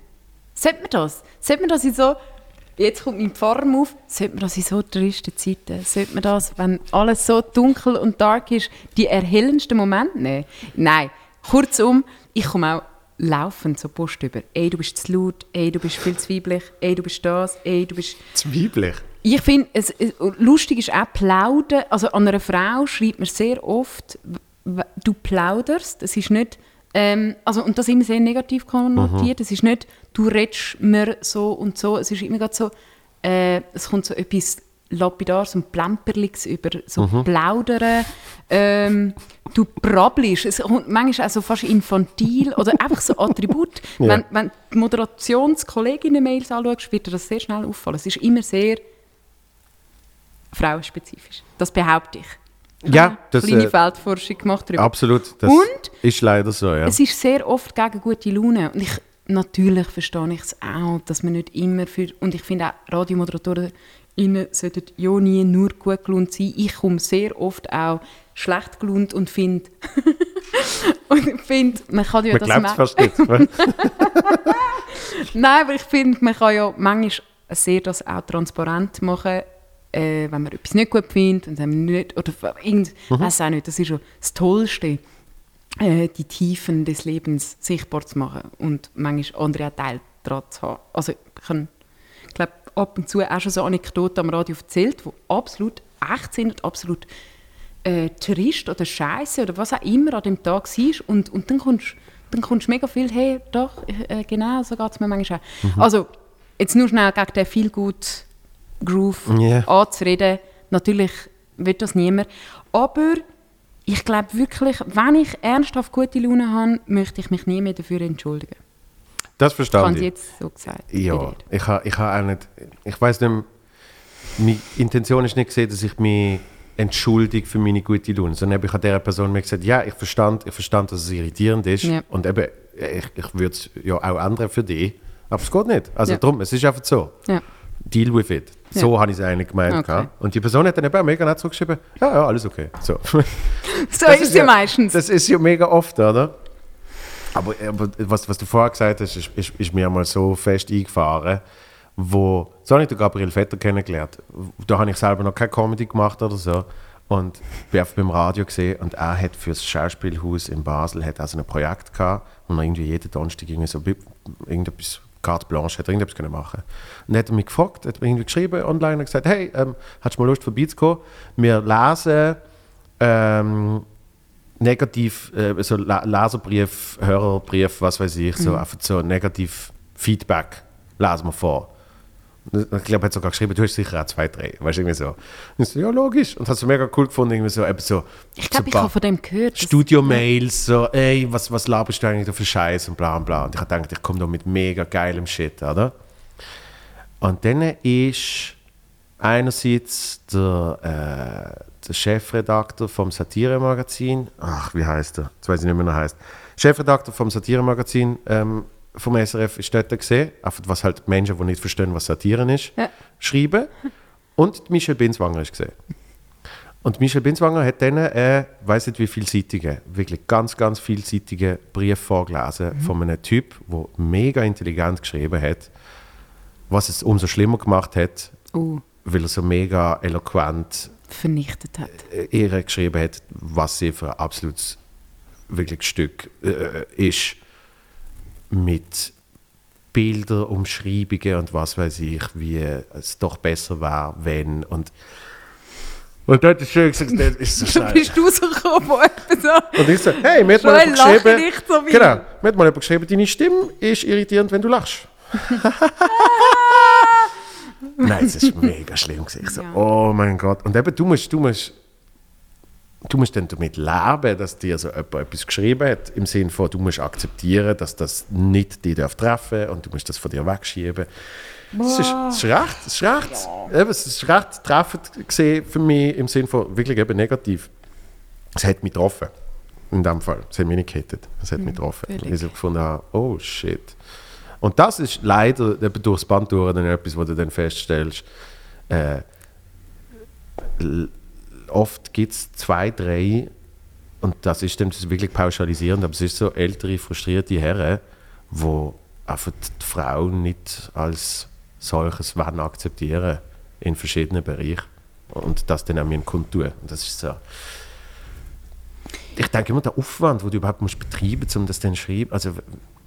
Sollte man das? Sollte man das in so... Jetzt kommt mein Pfarrer auf. Sollte man das in so tristen Zeiten? Sollte man das, wenn alles so dunkel und dark ist, die erhellendsten Momente nehmen? Nein. Kurzum, ich komme auch laufend so Post über. Ey, du bist zu laut. Ey, du bist viel zu weiblich. Ey, du bist das. Ey, du bist... Zweiblich. Ich finde, es, es, lustig ist auch plaudern. Also an einer Frau schreibt man sehr oft, du plauderst. Es ist nicht, ähm, also, und das immer sehr negativ konnotiert. Es ist nicht, du redest mir so und so. Es ist immer so, äh, es kommt so etwas Lapidares und Plemperliges über, so plaudern. Ähm, du brabbelst. Es kommt manchmal auch so fast infantil oder einfach so Attribut. Ja. Wenn, wenn die Moderationskolleginnen-Mails anschaust, wird dir das sehr schnell auffallen. Es ist immer sehr frauenspezifisch. Das behaupte ich. Ich Ja, das, eine kleine äh, Feldforschung gemacht darüber. Absolut. Das Und? ist leider so, ja. Es ist sehr oft gegen gute Laune. Und ich, natürlich verstehe ich es auch, dass man nicht immer für... Und ich finde auch, Radiomoderatoren sollten ja nie nur gut gelaunt sein. Ich komme sehr oft auch schlecht gelaunt und finde... und finde, man kann ja Man das... glaubt es ma- fast nicht. Nein, aber ich finde, man kann ja manchmal sehr das auch transparent machen, äh, wenn man etwas nicht gut findet und dann nicht, oder irgend, weiß auch nicht, das ist schon das Tollste, äh, die Tiefen des Lebens sichtbar zu machen und manchmal andere auch Teil daran zu haben. Also ich glaube, ab und zu auch schon so Anekdoten am Radio erzählt, die absolut echt sind und absolut äh, trist oder scheiße oder was auch immer an dem Tag war und, und dann kommst dann kommst mega viel, hey, doch, äh, genau, so geht es mir manchmal auch. Also, jetzt nur schnell gegen den viel gut Groove Ja. anzureden. Natürlich wird das niemand. Aber ich glaube wirklich, wenn ich ernsthaft gute Laune habe, möchte ich mich nie mehr dafür entschuldigen. Das Ich verstand habe ich. jetzt so gesagt. Ja, ich habe ich ha auch nicht. Ich weiß nicht, meine Intention ist nicht gesehen, dass ich mich entschuldige für meine gute Laune, sondern ich habe dieser Person mir gesagt, ja, ich verstand, ich verstand, dass es irritierend ist Ja. und eben, ich, ich würde es ja auch ändern für dich, aber es geht nicht. Also Ja. darum, es ist einfach so. Ja. Deal with it. Ja. So habe ich es eigentlich gemeint. Okay. Und die Person hat dann eben auch mega nett zurückgeschrieben, ja, ja, alles okay. So. So ist es ja meistens. Das ist ja mega oft, oder? Aber, aber was, was du vorher gesagt hast, ist, ist, ist mir mal so fest eingefahren, wo, so habe ich den Gabriel Vetter kennengelernt. Da habe ich selber noch keine Comedy gemacht oder so. Und bin einfach beim Radio gesehen und er hat für das Schauspielhaus in Basel hat also ein Projekt gehabt, wo er irgendwie jeden Donnerstag irgendwie so irgendetwas carte blanche hat er irgendetwas können machen. Und dann hat er mich gefragt, hat mir irgendwie geschrieben online und gesagt, hey, ähm, hast du mal Lust vorbeizukommen? Wir lesen ähm, negativ, äh, so La Leserbrief, Hörerbrief, was weiß ich, so einfach so negativ Feedback lesen wir vor. Ich glaube, er hat sogar geschrieben, du hast sicher auch zwei, drei. Weißt du, irgendwie so. Und ich so, ja, logisch. Und hat es mega cool gefunden, irgendwie so, eben so. Ich glaube, so ich habe von dem gehört. Studio-Mails, so, ey, was, was laberst du eigentlich da für Scheiß und bla und bla. Und ich habe gedacht, ich komme da mit mega geilem Shit, oder? Und dann ist einerseits der, äh, der Chefredakteur vom Satire-Magazin, ach, wie heißt er? Jetzt weiß ich nicht mehr, wie er heißt. Chefredakteur vom Satire-Magazin ähm, vom SRF ist dort gesehen, was halt Menschen, die nicht verstehen, was Satire ist, Ja. schreiben. Und Michel Binswanger ist gesehen. Und Michel Binswanger hat dann, äh, weiß nicht wie vielseitige, wirklich ganz, ganz vielseitige Brief vorgelesen von einem Typ, der mega intelligent geschrieben hat, was es umso schlimmer gemacht hat, Oh, weil er so mega eloquent vernichtet hat. äh, ihr geschrieben hat, was sie für ein absolutes wirklich Stück äh, ist, mit Bilder, Umschreibungen und was weiß ich, wie es doch besser war, wenn und und dort ist schön gesagt, das ist so schnell. bist du rausgekommen, etwa so... Und ich so, hey, mir hat mal jemand lache geschrieben, nicht so wie- genau, mir hat mal jemand geschrieben, deine Stimme ist irritierend, wenn du lachst. Nein, es ist mega schlimm. Ich so, Ja. oh mein Gott. Und eben, du musst, du musst, du musst dann damit leben, dass dir so jemand etwas geschrieben hat, im Sinne von, du musst akzeptieren, dass das nicht dich darf treffen und du musst das von dir wegschieben. Es ist, es ist recht, es ist recht, eben, es ist recht treffend gesehen für mich im Sinne von wirklich eben negativ. Es hat mich getroffen. In dem Fall. Es hat mich nicht gehittet. Es hat mich getroffen. völlig. Und ich so gefunden habe, oh shit. Und das ist leider eben durchs Band durch dann etwas, wo du dann feststellst, äh, oft gibt es zwei, drei, und das ist das wirklich pauschalisierend, aber es ist so ältere, frustrierte Herren, die einfach die Frau nicht als solches wollen akzeptieren in verschiedenen Bereichen und das dann auch mir kundtun. Und das ist so. Ich denke immer, der Aufwand, den du überhaupt musst betreiben musst, um das dann zu schreiben, also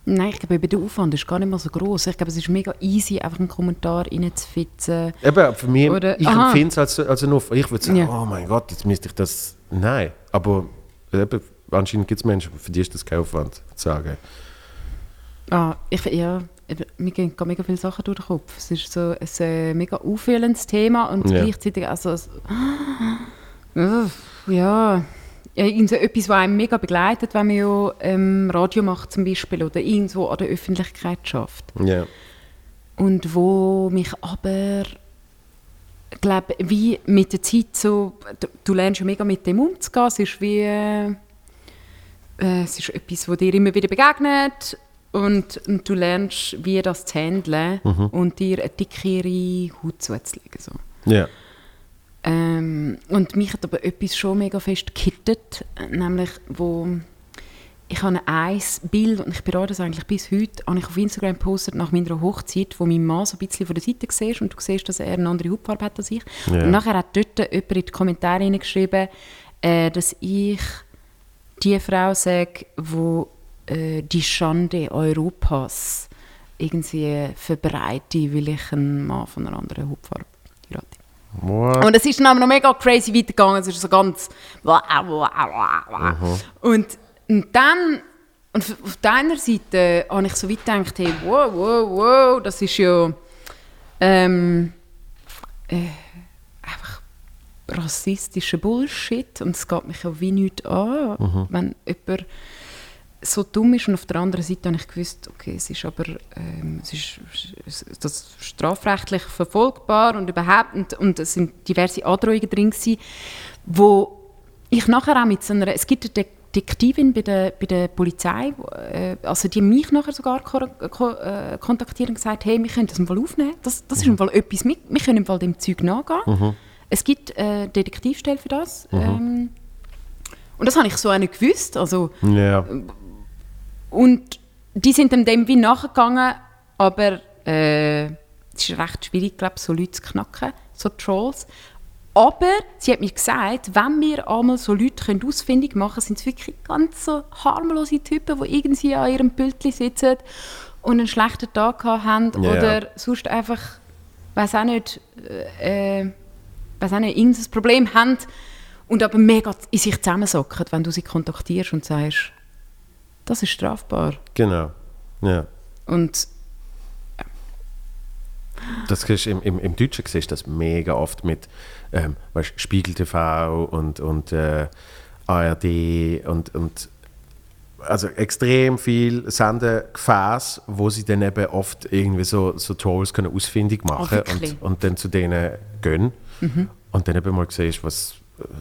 Nein, ich glaube, der Aufwand ist gar nicht mal so groß. Ich glaube, es ist mega easy, einfach einen Kommentar reinzufitzen. Eben, für mich, Oder- ich empfinde es als, als einen Aufwand. Ich würde sagen, Ja. oh mein Gott, jetzt müsste ich das. Nein, aber eben, anscheinend gibt es Menschen, für die ist das kein Aufwand, zu sagen. Ah, ich, ja, mir gehen mega viele Sachen durch den Kopf. Es ist so ein äh, mega aufwühlendes Thema und Ja. gleichzeitig also es- Uff, ja, ja irgend so etwas, was einem mega begleitet, wenn man ja ähm, Radio macht zum Beispiel oder irgendwo an der Öffentlichkeit schafft. Ja. Und wo mich aber glaube wie mit der Zeit so du, du lernst ja mega mit dem umzugehen es ist wie äh, äh, es ist etwas wo dir immer wieder begegnet und, und du lernst wie das zu handeln und dir eine dickere Haut zuzulegen so. Ja. Ähm, und mich hat aber etwas schon mega fest gekittet, nämlich wo ich habe ein Bild und ich berate das eigentlich bis heute, habe ich auf Instagram gepostet nach meiner Hochzeit, wo mein Mann so ein bisschen von der Seite siehst und du siehst, dass er eine andere Hautfarbe hat als ich. Ja. Und nachher hat dort jemand in die Kommentare hineingeschrieben, äh, dass ich die Frau sage, wo äh, die Schande Europas irgendwie verbreite, weil ich einen Mann von einer anderen Hautfarbe heirate. What? Und es ist dann aber noch mega crazy weitergegangen. Es ist so ganz. Und, und dann. Und auf deiner Seite habe ich so weit gedacht, hey, wow, wow, wow, das ist ja. Ähm, äh, einfach rassistischer Bullshit. Und es geht mich ja wie nichts an, wenn jemand so dumm ist und auf der anderen Seite habe ich gewusst, okay, es ist aber ähm, es ist, ist das ist strafrechtlich verfolgbar und überhaupt und, und es sind diverse Androhungen drin gewesen, wo ich nachher auch mit so einer, es gibt eine Detektivin bei der, bei der Polizei, äh, also die mich nachher sogar ko ko äh, kontaktiert und gesagt, hey, wir können das im Fall aufnehmen, das, das ist im Fall etwas, wir, wir können im Fall dem Zeug nachgehen. Es gibt äh, Detektivstelle für das. Ähm, und das habe ich so auch nicht gewusst, also Ja. Und die sind dem, dem wie nachgegangen, aber äh, es ist recht schwierig, glaube so Leute zu knacken, so Trolls. Aber sie hat mir gesagt, wenn wir einmal so Leute können ausfindig machen können, sind es wirklich ganz so harmlose Typen, die irgendwie an ihrem Pültli sitzen und einen schlechten Tag haben Ja. oder sonst einfach, weiß auch nicht, äh, äh, weiß auch nicht, irgendein Problem haben und aber mega in sich zusammensacken, wenn du sie kontaktierst und sagst, das ist strafbar. Genau. Ja. Und das siehst, im, im, im Deutschen siehst du das mega oft mit ähm, weißt, Spiegel TV und, und äh, ARD und, und also extrem viel Sendegefäß, wo sie dann eben oft irgendwie so, so Trolls können ausfindig machen Oh, und, und dann zu denen gehen. Und dann eben mal siehst, was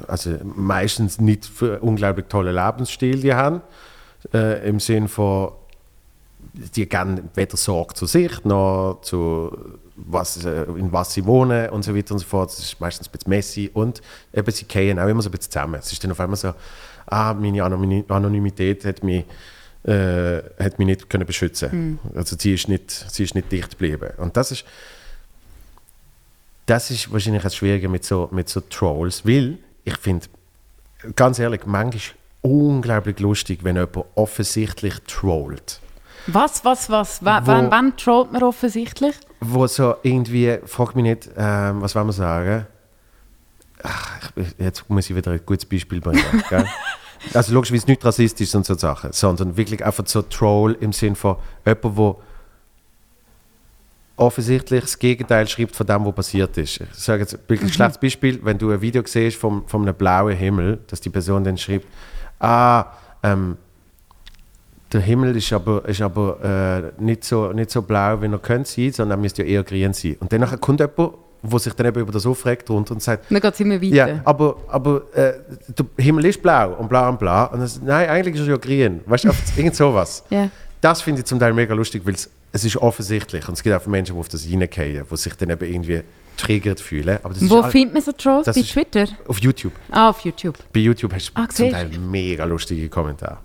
also meistens nicht für unglaublich tollen Lebensstil die haben, äh, im Sinn von die geben weder Sorge zu sich noch zu was, äh, in was sie wohnen und so weiter und so fort. Das ist meistens ein bisschen messy und eben sie gehen auch immer so ein bisschen zusammen. Es ist dann auf einmal so, ah, meine Anonymi- Anonymität hat mich, äh, hat mich nicht können beschützen Also sie ist, nicht, sie ist nicht dicht geblieben. Und das ist, das ist wahrscheinlich das Schwierige mit so, mit so Trolls, weil ich finde, ganz ehrlich, manchmal unglaublich lustig, wenn jemand offensichtlich trollt. Was, was, was? W Wo- wann, wann trollt man offensichtlich? wo so irgendwie, frag mich nicht, ähm, was wollen wir sagen? Ach, jetzt muss ich wieder ein gutes Beispiel bringen. Also logischerweise nicht rassistisch und so Sachen, sondern wirklich einfach so Troll im Sinn von jemand, der offensichtlich das Gegenteil schreibt von dem, was passiert ist. Ich sage jetzt wirklich ein schlechtes Beispiel, wenn du ein Video siehst von, von einem blauen Himmel, dass die Person dann schreibt, ah, ähm, der Himmel ist aber, ist aber äh, nicht, so, nicht so blau, wie er könnte sein, sondern er müsste ja eher grün sein. Und dann kommt jemand, der sich dann eben über das aufregt runter und sagt, Dann geht es immer weiter. ja, aber, aber äh, der Himmel ist blau und bla und bla. Und dann, sagt, nein, eigentlich ist er ja grün. Weißt du, irgend sowas. Ja. Das finde ich zum Teil mega lustig, weil es, es ist offensichtlich. Und es gibt auch Menschen, die auf das reingehen, die sich dann eben irgendwie triggert das Wo findet man so Trolls? Bei Twitter? auf YouTube. Ah, auf YouTube. Bei YouTube hast du Ah, zum Teil mega lustige Kommentare.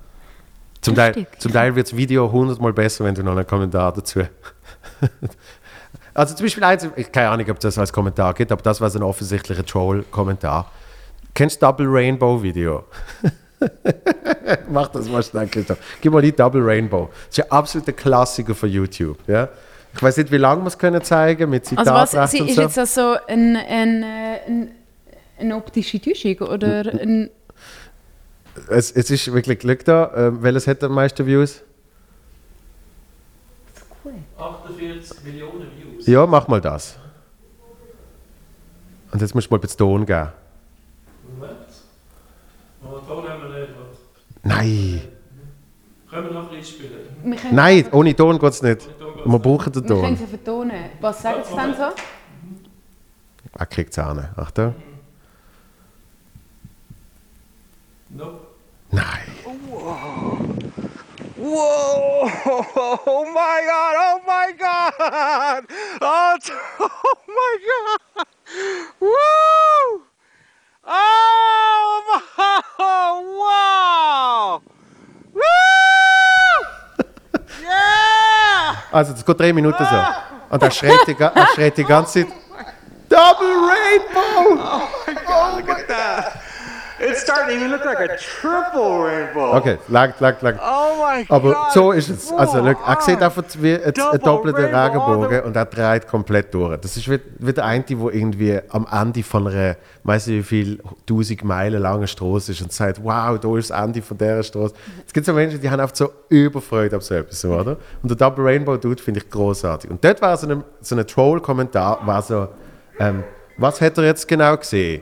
Zum Teil, Lustig. zum Teil wird das Video hundertmal besser, wenn du noch einen Kommentar dazu. also zum Beispiel eins, ich keine Ahnung, ob das als Kommentar gibt, aber das war so ein offensichtlicher Troll-Kommentar. Kennst du Double Rainbow Video? Mach das mal schnell, Christoph. Gib mal die Double Rainbow. Das ist ein absoluter Klassiker von YouTube. Ja? Ich weiß nicht, wie lange wir es können zeigen mit Also was, sie und ist so. jetzt also ein, ein, äh, ein, eine optische Täuschung oder ein... Es, es ist wirklich Glück da. Ähm, welches hat am meisten Views? 48 Millionen Views. Ja, mach mal das. Und jetzt musst du mal ein bisschen Ton geben. Moment. Aber Ton haben wir nicht. Nein, Können wir noch ein spielen? Wir können, nein, ohne Ton geht es nicht. Wir brauchen den wir können Ton. sie vertonen. Was sagen sie dann so? Er kriegt es an. Achtung. No. Nein. Whoa! Oh my god! Oh my god! Oh, oh my god! Woo! Oh my! Wow! Also, das geht drei Minuten so. Und er schreit die, er schreit die ganze Zeit. Double Rainbow! Look at that! It's starting to look like a triple rainbow. Okay, langt, langt, langt. Oh my Aber god! so ist es. Also, schau, er sieht einfach wie ein, doppelter. Regenbogen und er dreht komplett durch. Das ist wie, wie der eine, der irgendwie am Ende von einer, weiß nicht wie viel, tausend Meilen langen Straße ist und sagt, wow, da ist das Ende von dieser Straße. Es gibt so Menschen, die haben einfach so Überfreude auf so etwas, oder? Und der Double Rainbow Dude finde ich großartig. Und dort war so ein, so ein Troll-Kommentar, war so, ähm, was hat er jetzt genau gesehen?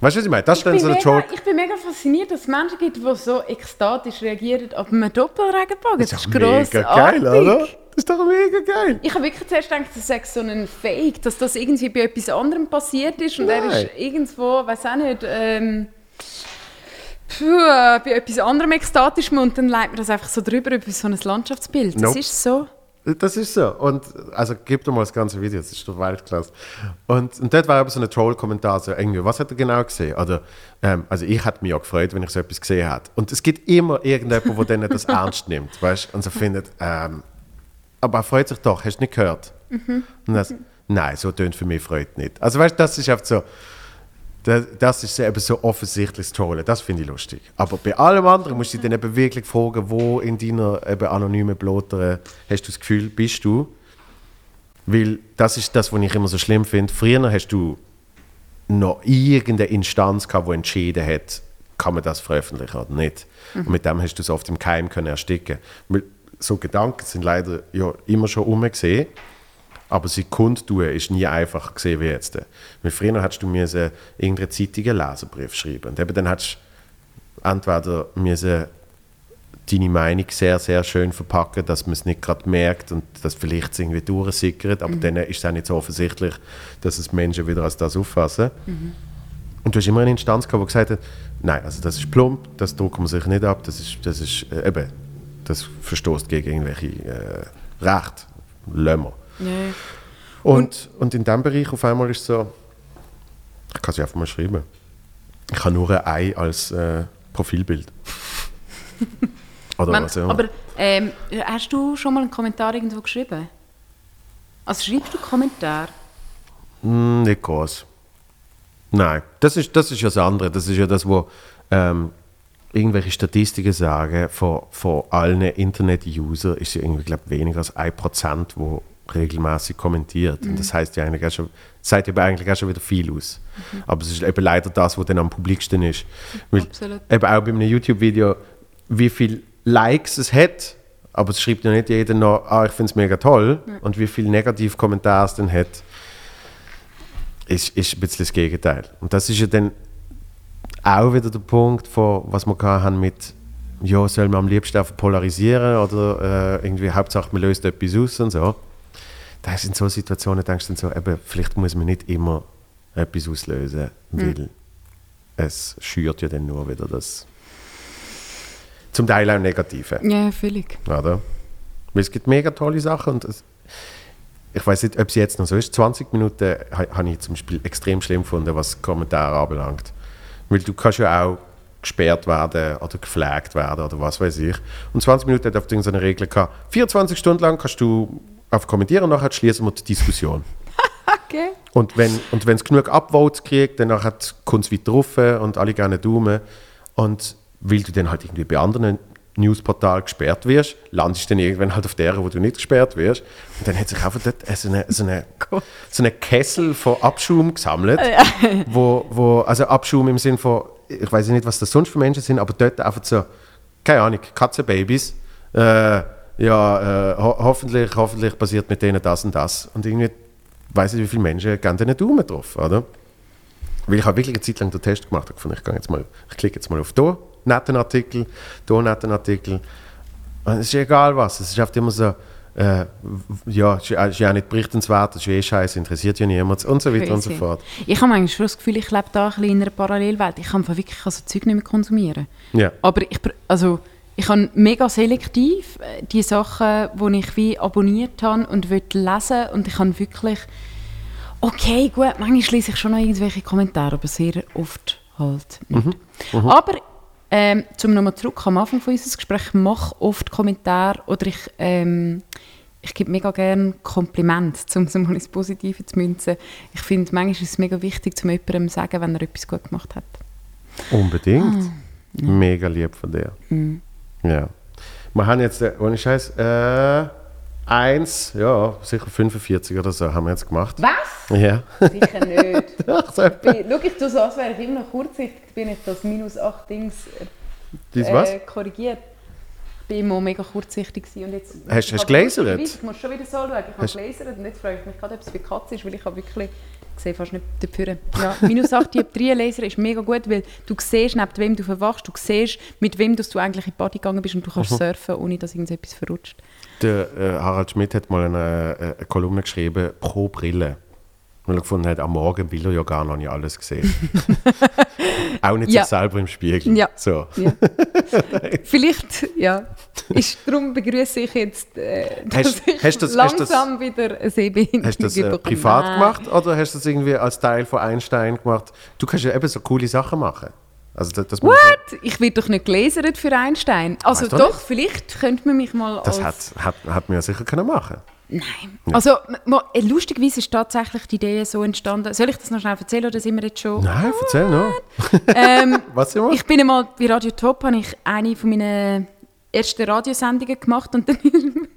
Weißt du, was ich meine? Das bin, stellen so Troll... mega, ich bin mega fasziniert, dass es Menschen gibt, die so ekstatisch reagieren auf einen Doppelregenbogen. Das, Das ist ist doch mega geil, oder? Das ist doch mega geil. Ich habe wirklich zuerst gedacht, das sei so ein Fake, dass das irgendwie bei etwas anderem passiert ist und er Nein. ist irgendwo, weiß auch nicht, ähm, puh, bei etwas anderem ekstatisch und dann leitet man das einfach so drüber über so ein Landschaftsbild. Das Nope. ist so. Das ist so. Und also gib dir mal das ganze Video, das ist doch Weltklasse. Und, und dort war aber so ein Troll-Kommentar, so irgendwie, was hat er genau gesehen? Oder, ähm, also ich hätte mich auch gefreut, wenn ich so etwas gesehen hätte. Und es gibt immer irgendjemand, der dann das ernst nimmt, weißt und so findet, ähm, aber er freut sich doch, hast du nicht gehört? Und das, nein, so tönt für mich Freude nicht. Also weißt du, das ist einfach so, das, das ist eben so offensichtliches Trollen, das finde ich lustig. Aber bei allem anderen musst du dich dann eben wirklich fragen, wo in deiner eben anonymen Blotere hast du das Gefühl, bist du? Weil das ist das, was ich immer so schlimm finde. Früher hast du noch irgendeine Instanz gehabt, die entschieden hat, kann man das veröffentlichen oder nicht. Und mit dem hast du es oft im Keim können ersticken. So Gedanken sind leider ja immer schon umgesehen. Aber sie kundtun ist nie einfach gesehen wie jetzt. Weil früher hättest du müssen irgendeine Zeitung einen Leserbrief schreiben. Und eben dann hättest du entweder müssen deine Meinung sehr, sehr schön verpacken, dass man es nicht gerade merkt und dass vielleicht es irgendwie durchsickert, aber dann ist es auch nicht so offensichtlich, dass es Menschen wieder als das auffassen. Und du hast immer eine Instanz gehabt, die gesagt hat, nein, also das ist plump, das drucken wir sich nicht ab, das ist, das ist äh, eben, das verstoßt gegen irgendwelche äh, Rechte, Lömmer. Ja. Und, und in diesem Bereich auf einmal ist es so, ich kann es einfach mal schreiben. Ich habe nur ein Ei als äh, Profilbild. Oder Man, was auch aber ähm, hast du schon mal einen Kommentar irgendwo geschrieben? Also schreibst du Kommentar? Mm, nicht groß. Nein, das ist, das ist ja das andere. Das ist ja das, wo ähm, irgendwelche Statistiken sagen, von, von allen Internet-User ist ja irgendwie, glaube weniger als 1%, wo regelmäßig kommentiert. Und das heißt ja eigentlich auch schon, sagt eben eigentlich auch schon wieder viel aus. Aber es ist eben leider das, was dann am publiksten ist. Weil Absolut. eben auch bei einem YouTube-Video, wie viele Likes es hat, aber es schreibt ja nicht jeder noch, ah, ich finde es mega toll. Und wie viele Negativkommentare es dann hat, ist, ist ein bisschen das Gegenteil. Und das ist ja dann auch wieder der Punkt, von, was wir haben mit, ja, soll man am liebsten einfach polarisieren oder äh, irgendwie Hauptsache man löst etwas aus und so. Da ist in so Situationen denkst du dann so, eben, vielleicht muss man nicht immer etwas auslösen, weil es schürt ja dann nur wieder das zum Teil auch Negative. Ja, völlig. Oder? Weil es gibt mega tolle Sachen und es, ich weiß nicht, ob es jetzt noch so ist. 20 Minuten ha- habe ich zum Beispiel extrem schlimm gefunden, was Kommentare anbelangt. Weil du kannst ja auch gesperrt werden oder geflaggt werden oder was weiß ich. Und 20 Minuten hat auf so eine Regel gehabt, 24 Stunden lang kannst du auf kommentieren und nachher schließen wir die Diskussion. Okay. Und wenn und es genug Upvotes kriegt, dann kommt es weiter rauf und alle gerne Daumen. Und weil du dann halt irgendwie bei anderen Newsportalen gesperrt wirst, landest du dann irgendwann halt auf der, wo du nicht gesperrt wirst. Und dann hat sich einfach dort so eine, so eine, so eine Kessel von Abschaum gesammelt, wo, wo, also Abschaum im Sinn von, ich weiß nicht, was das sonst für Menschen sind, aber dort einfach so, keine Ahnung, Katzenbabys, äh, ja, äh, ho hoffentlich, hoffentlich passiert mit denen das und das. Und irgendwie weiß ich, wie viele Menschen geben denen Daumen drauf, oder? Weil ich habe wirklich eine Zeit lang den Test gemacht. Ich, gefunden, ich, gehe jetzt mal, ich klicke jetzt mal auf da, netten Artikel, da, netten Artikel. Und es ist egal was. Es ist oft immer so, äh, ja, es ist, ja- ist ja auch nicht berichtenswert, das ist eh scheiße, interessiert ja niemand und so weiter und so Crazy. fort. Ich habe manchmal schon das Gefühl, ich lebe da ein bisschen in einer Parallelwelt. Ich kann wirklich also Zeug nicht mehr konsumieren. Ja. Aber ich, also, ich kann mega selektiv äh, die Sachen, die ich wie abonniert habe und will lesen und ich kann wirklich okay, gut, manchmal lese ich schon noch irgendwelche Kommentare, aber sehr oft halt nicht. Aber ähm, zum nochmal zurück am Anfang von unserem Gespräch, ich mache oft Kommentare oder ich, ähm, ich gebe mega gerne Kompliment, um es mal ins Positive zu münzen. Ich finde, manchmal ist es mega wichtig, zum jemandem zu sagen, wenn er etwas gut gemacht hat. Unbedingt. Mega lieb von dir. Mhm. Ja. Wir haben jetzt, äh, ohne Scheiß, äh, eins, ja, sicher 45 oder so haben wir jetzt gemacht. Was? Ja. Sicher nicht. Ach, so, Bin- Schau, ich tue so, als wäre ich immer noch kurzsichtig, bin ich das minus 8 Dings dies was? äh, korrigiert. Ich bin immer mega kurzsichtig und jetzt... Hast- du gelasert? Ich muss schon wieder so schauen. Ich habe gelasert und jetzt frage ich mich gerade, ob es für Katze ist, weil ich habe wirklich... Ich sehe fast nicht dafür. Ja, minus 8 Typ 3 Laser ist mega gut, weil du siehst, neben wem du verwachst, du siehst, mit wem dass du eigentlich in die Body gegangen bist und du Mhm. kannst surfen, ohne dass irgendetwas verrutscht. Der äh, Harald Schmidt hat mal eine, äh, eine Kolumne geschrieben pro Brille. Weil er gefunden hat, am Morgen will er ja gar noch nicht alles gesehen. Auch nicht Ja. sich selber im Spiegel. Ja. So. Ja. Vielleicht, ja. Ist, darum begrüße ich jetzt, äh, dass Hast- ich hast das- hast das- langsam wieder eine Sehbehinderung Hast du das äh, privat Nein. gemacht oder hast du das irgendwie als Teil von Einstein gemacht? Du kannst ja eben so coole Sachen machen. Also das, das, What? Ich werde doch nicht gelasert für Einstein. Also Weißt doch, nicht? vielleicht könnte man mich mal das als... hat, hat, hat man ja sicher können machen Nein. Also, m- mo- äh, lustigerweise ist tatsächlich die Idee so entstanden. Soll ich das noch schnell erzählen oder sind wir jetzt schon... Nein, erzähl noch. Ähm, Was immer? ich bin einmal bei Radio Top, habe ich eine von meinen ersten Radiosendungen gemacht und dann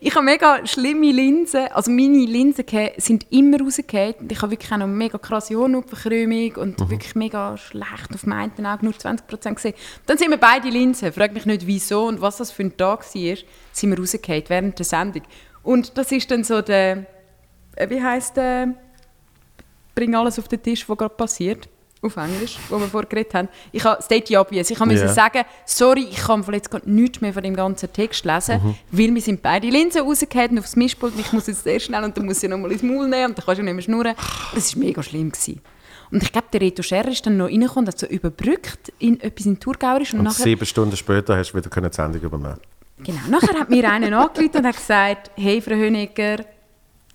Ich habe mega schlimme Linsen. Also meine Linsen sind immer rausgefallen. Und ich habe wirklich auch noch mega krasse Hornhautverkrümmung und Mhm. wirklich mega schlecht auf meinen Augen nur 20% gesehen. Dann sind wir beide Linsen. Frag mich nicht wieso und was das für ein Tag war. Sind wir rausgefallen während der Sendung. Und das ist dann so der, äh, wie heisst der, bring alles auf den Tisch, was gerade passiert. Auf Englisch, wo wir vorher geredet haben. Ich habe State obvious. Ich habe Ja. müssen sagen, sorry, ich kann jetzt gerade nichts mehr von dem ganzen Text lesen, Mhm. weil wir sind beide Linsen rausgehalten aufs Mischpult ich muss jetzt sehr schnell und dann muss ich nochmal ins Maul nehmen und dann kannst du nicht mehr schnurren. Das war mega schlimm. Gewesen. Und ich glaube, der Reto Scherrer ist dann noch reingekommen und hat so überbrückt in etwas in Thurgauerisch und, Und nachher, sieben Stunden später hast du wieder die Sendung übernehmen. Genau, nachher hat mir einer angerufen und hat gesagt, hey Frau Höniger,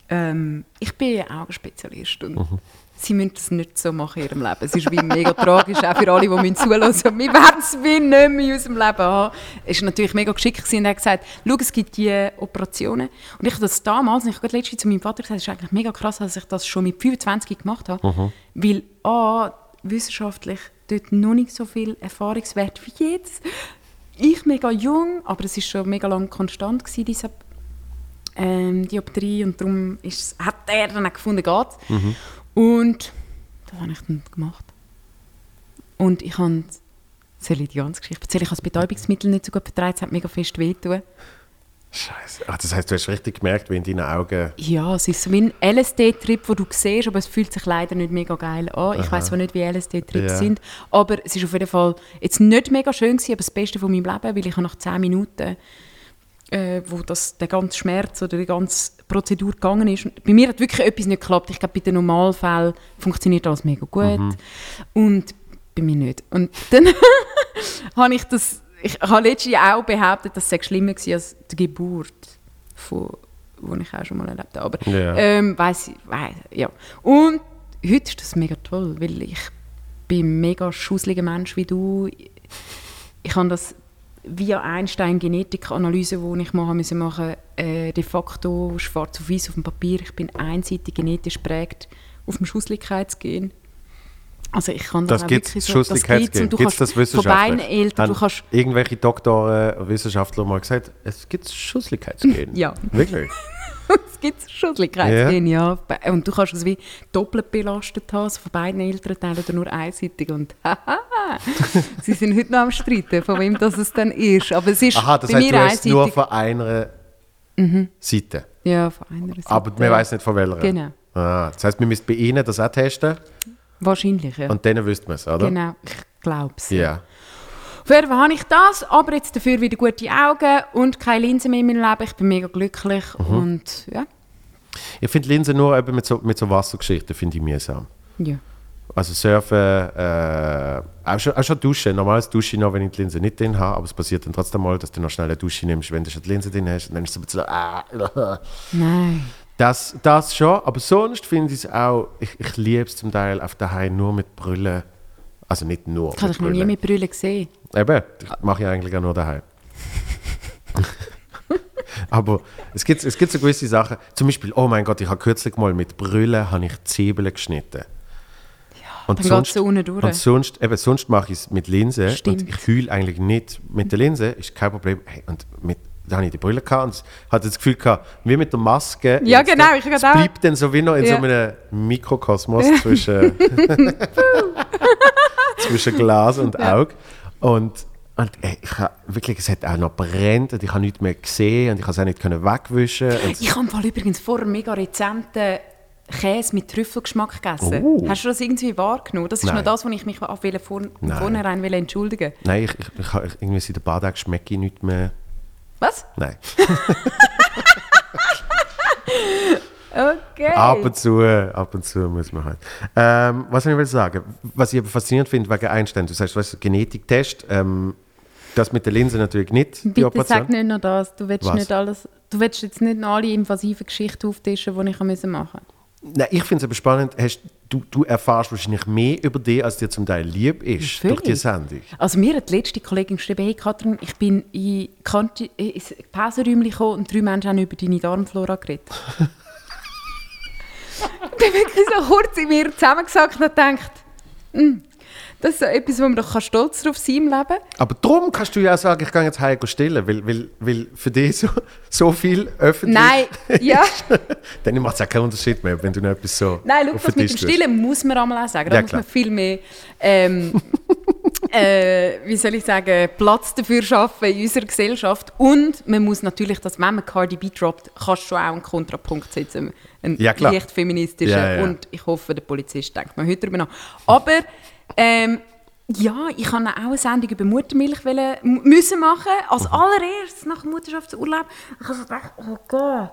ähm, ich bin Augenspezialist und Sie müssen das nicht so machen in Ihrem Leben. Es ist wie mega tragisch, auch für alle, die zuhören müssen. Wir werden es wie nicht mehr in unserem Leben haben. Es war natürlich mega geschickt und er hat gesagt, schau, es gibt die Operationen. Und ich habe das damals, und ich habe gerade letztens zu meinem Vater gesagt, es ist eigentlich mega krass, dass ich das schon mit 25 gemacht habe. Weil A, wissenschaftlich dort noch nicht so viel Erfahrungswert wie jetzt. Ich mega jung, aber es war schon mega lange konstant, gewesen, diese ähm, Dioptrie und darum ist, hat er dann auch gefunden, geht Und das habe ich dann gemacht. Und ich habe, soll ich die ganze Geschichte erzählen? Ich habe das Betäubungsmittel nicht so gut vertragen, es hat mega fest wehtun. Scheiße. Ach, das heisst, du hast richtig gemerkt, wie in deinen Augen. Ja, es ist so wie ein LSD-Trip, den du siehst, aber es fühlt sich leider nicht mega geil an. Ich weiß zwar nicht, wie LSD-Trips Ja. sind, aber es ist auf jeden Fall jetzt nicht mega schön gewesen, aber das Beste von meinem Leben, weil ich nach 10 Minuten, äh, wo das, der ganze Schmerz oder die ganze Prozedur gegangen ist, bei mir hat wirklich etwas nicht geklappt. Ich glaube, bei den Normalfällen funktioniert alles mega gut und bei mir nicht. Und dann habe ich das, ich habe letztes Jahr auch behauptet, dass es schlimmer war als die Geburt von wo ich auch schon mal erlebt habe. Aber Ja. ähm, weiss ich, weiss, ja. Und heute ist das mega toll, weil ich bin ein mega schusseliger Mensch wie du. Ich habe das via Einstein Genetikanalyse, die ich machen musste, äh, de facto schwarz auf weiß auf dem Papier. Ich bin einseitig genetisch geprägt auf dem Schusslichkeitsgen. Also ich kann Das gibt es, wirklich so- das gibt's und du Gibt es kannst das Von beiden? Eltern, du kannst irgendwelche Doktoren, Wissenschaftler mal gesagt, es gibt Schusslichkeitsgen? Ja. Wirklich? es gibt Schusslichkeitsgen, ja. Und du kannst es wie doppelt belastet haben, also von beiden Elternteilen oder nur einseitig. Und haha, sie sind heute noch am Streiten, von wem das es dann ist. Aber es ist Aha, das bei heißt, mir du es nur einseitig. von einer Seite. Ja, von einer Seite. Aber man weiß nicht von welcher. Genau. Ah, das heißt, wir müssen bei Ihnen das auch testen Wahrscheinlich, ja. und dann wüsste man es, oder? Genau, ich glaube es. Ja. Fall habe ich das, aber jetzt dafür wieder gute Augen und keine Linse mehr in meinem Leben. Ich bin mega glücklich Mhm. und ja. Ich finde Linsen nur eben mit so, mit so Wassergeschichten finde ich mühsam. ja. Also surfen, äh, auch, schon, auch schon duschen. Normales Duschen noch, wenn ich die Linse nicht drin habe, aber es passiert dann trotzdem mal, dass du noch schnell eine Dusche nimmst, wenn du schon die Linse drin hast. Und dann ist es ein bisschen so, ah, Nein. Das, das schon, aber sonst finde ich es auch, ich, ich liebe es zum Teil auf daheim nur mit Brüllen. Also nicht nur Ich habe dich noch nie mit Brüllen gesehen. Eben, das mache ich eigentlich auch nur daheim. Aber es gibt, es gibt so gewisse Sachen, zum Beispiel, oh mein Gott, ich habe kürzlich mal mit Brüllen habe ich Zwiebeln geschnitten. und dann geht's so unten durch. Und sonst, eben, sonst mache ich es mit Linse Stimmt. und ich heule eigentlich nicht. Mit der Linse ist kein Problem. Hey, und mit, da habe ich die Brille gehabt und hatte das Gefühl gehabt, wie mit der Maske. Ja, genau, ich Es bleibt dann so wie noch in so Ja. einem Mikrokosmos zwischen, zwischen Glas und Auge. Und, und ey, ich hab, wirklich, es hat auch noch brennt und ich habe nichts mehr gesehen und ich habe es auch nicht können wegwischen. Ich habe Fall übrigens vorher mega rezenten Käse mit Trüffelgeschmack gegessen. Oh. Hast du das irgendwie wahrgenommen? Das ist Nein. noch das, wo ich mich vor, Nein. vornherein will entschuldigen nein, ich, ich, ich, ich, irgendwie seit ein paar Tagen schmecke ich nicht mehr. Was? Nein. Okay. Ab und zu, ab und zu muss man halt. Ähm, was ich will sagen? Was ich aber faszinierend finde wegen Einstein, du sagst, weißt, Genetiktest, ähm, das mit der Linse natürlich nicht, Bitte sag nicht noch das. Du willst, Was? nicht alles, du willst jetzt nicht alle invasiven Geschichten auftischen, die ich machen musste. Nein, ich finde es aber spannend, hast, du, du erfährst wahrscheinlich mehr über dich, als dir zum Teil lieb ist, Völlig. durch die Sendung. Also mir hat die letzte Kollegin geschrieben, hey Katrin, ich bin in Kanti- ins Pausenräumchen gekommen und drei Menschen haben über deine Darmflora geredet. ich bin wirklich so kurz in mir zusammengesackt und gedacht, «Hm, Das ist etwas, wo man doch stolz drauf sein im Leben Aber darum kannst du ja auch sagen, ich gehe jetzt heim stillen, weil, weil, weil für dich so, so viel öffentlich Nein, ja. Dann macht es auch keinen Unterschied mehr, wenn du noch etwas so Nein, schau, das mit dem. Stillen muss man einmal auch sagen. Da Ja, muss man viel mehr, ähm, äh, wie soll ich sagen, Platz dafür schaffen in unserer Gesellschaft. Und man muss natürlich, dass wenn man Cardi B droppt, kannst du schon auch einen Kontrapunkt setzen. Einen Ja, klar. leicht feministischen. Ja, ja. Und ich hoffe, der Polizist denkt mal heute darüber nach. Aber ähm, ja, ich habe auch eine Sendung über Muttermilch müssen machen, als Mhm. allererstes nach dem Mutterschaftsurlaub. Ich habe gedacht, oh Gott.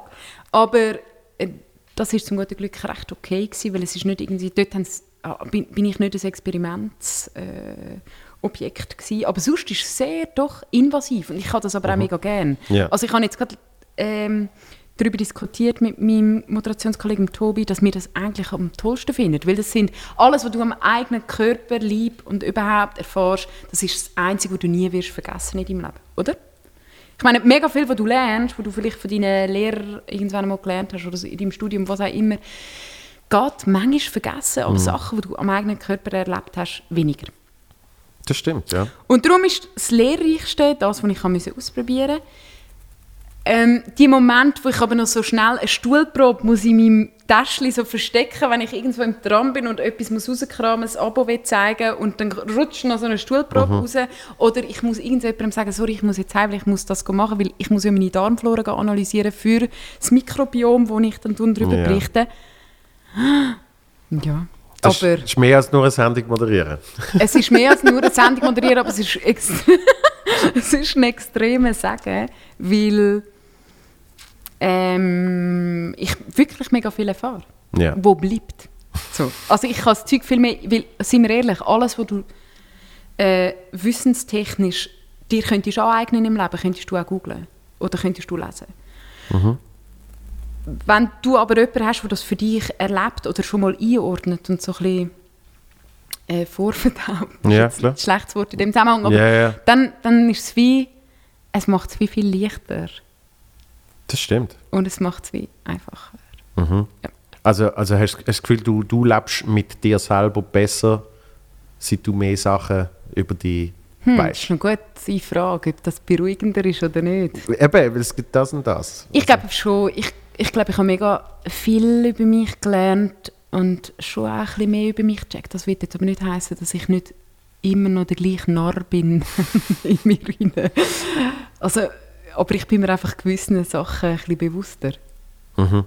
Aber äh, das ist zum guten Glück recht okay gewesen, weil es ist nicht irgendwie, dort ah, bin, bin ich nicht ein Experimentsobjekt äh, gewesen. aber sonst ist es sehr doch invasiv und ich habe das aber auch mega gern. Ja. Also ich habe jetzt gerade ähm, darüber diskutiert mit meinem Moderationskollegen Tobi, dass wir das eigentlich am tollsten finden, weil das sind alles, was du am eigenen Körper, Leib und überhaupt erfährst, das ist das Einzige, was du nie wirst vergessen in deinem Leben, oder? Ich meine, mega viel, was du lernst, was du vielleicht von deinen Lehrern irgendwann mal gelernt hast oder in deinem Studium, was auch immer, geht manchmal vergessen, aber Sachen, die du am eigenen Körper erlebt hast, weniger. Das stimmt, ja. Und darum ist das Lehrreichste, das, was ich musste ausprobieren ähm, die Momente, wo ich aber noch so schnell eine Stuhlprobe muss in meinem Täschchen so verstecken, wenn ich irgendwo im Tram bin und etwas muss rauskramen, ein Abo will zeigen und dann rutscht noch so eine Stuhlprobe raus. Oder ich muss irgendjemandem sagen, sorry, ich muss jetzt heim, weil ich muss das machen, weil ich muss ja meine Darmflora analysieren für das Mikrobiom, wo ich dann darüber Ja. berichte. Ja, Das aber... ist mehr als nur eine Sendung moderieren. Es ist mehr als nur eine Sendung moderieren, aber es ist, es ist ein extremes Sagen, weil ähm, ich wirklich mega viel erfahre, Ja. wo bleibt. So. Also ich kann das Zeug viel mehr, weil, sind wir ehrlich, alles, was du äh, wissenstechnisch dir könntest aneignen im Leben, könntest du auch googlen oder könntest du lesen. Wenn du aber jemanden hast, der das für dich erlebt oder schon mal einordnet und so ein bisschen äh, vorverdaut, Ja, ist klar. ein schlechtes Wort in dem Zusammenhang, aber Ja, ja. Dann, dann ist es wie, es macht es wie viel leichter Das stimmt. und es macht es wie einfacher. Also, also hast du das Gefühl, du, du lebst mit dir selber besser, seit du mehr Sachen über dich Hm, das weißt? ist eine gute Frage, ob das beruhigender ist oder nicht. Eben, weil es gibt das und das. Ich glaube schon, ich, ich glaube, ich habe mega viel über mich gelernt und schon auch ein bisschen mehr über mich gecheckt. Das wird jetzt aber nicht heißen, dass ich nicht immer noch der gleiche Narr bin in mir rein. Also, aber ich bin mir einfach gewissen Sachen ein bisschen bewusster. Mhm.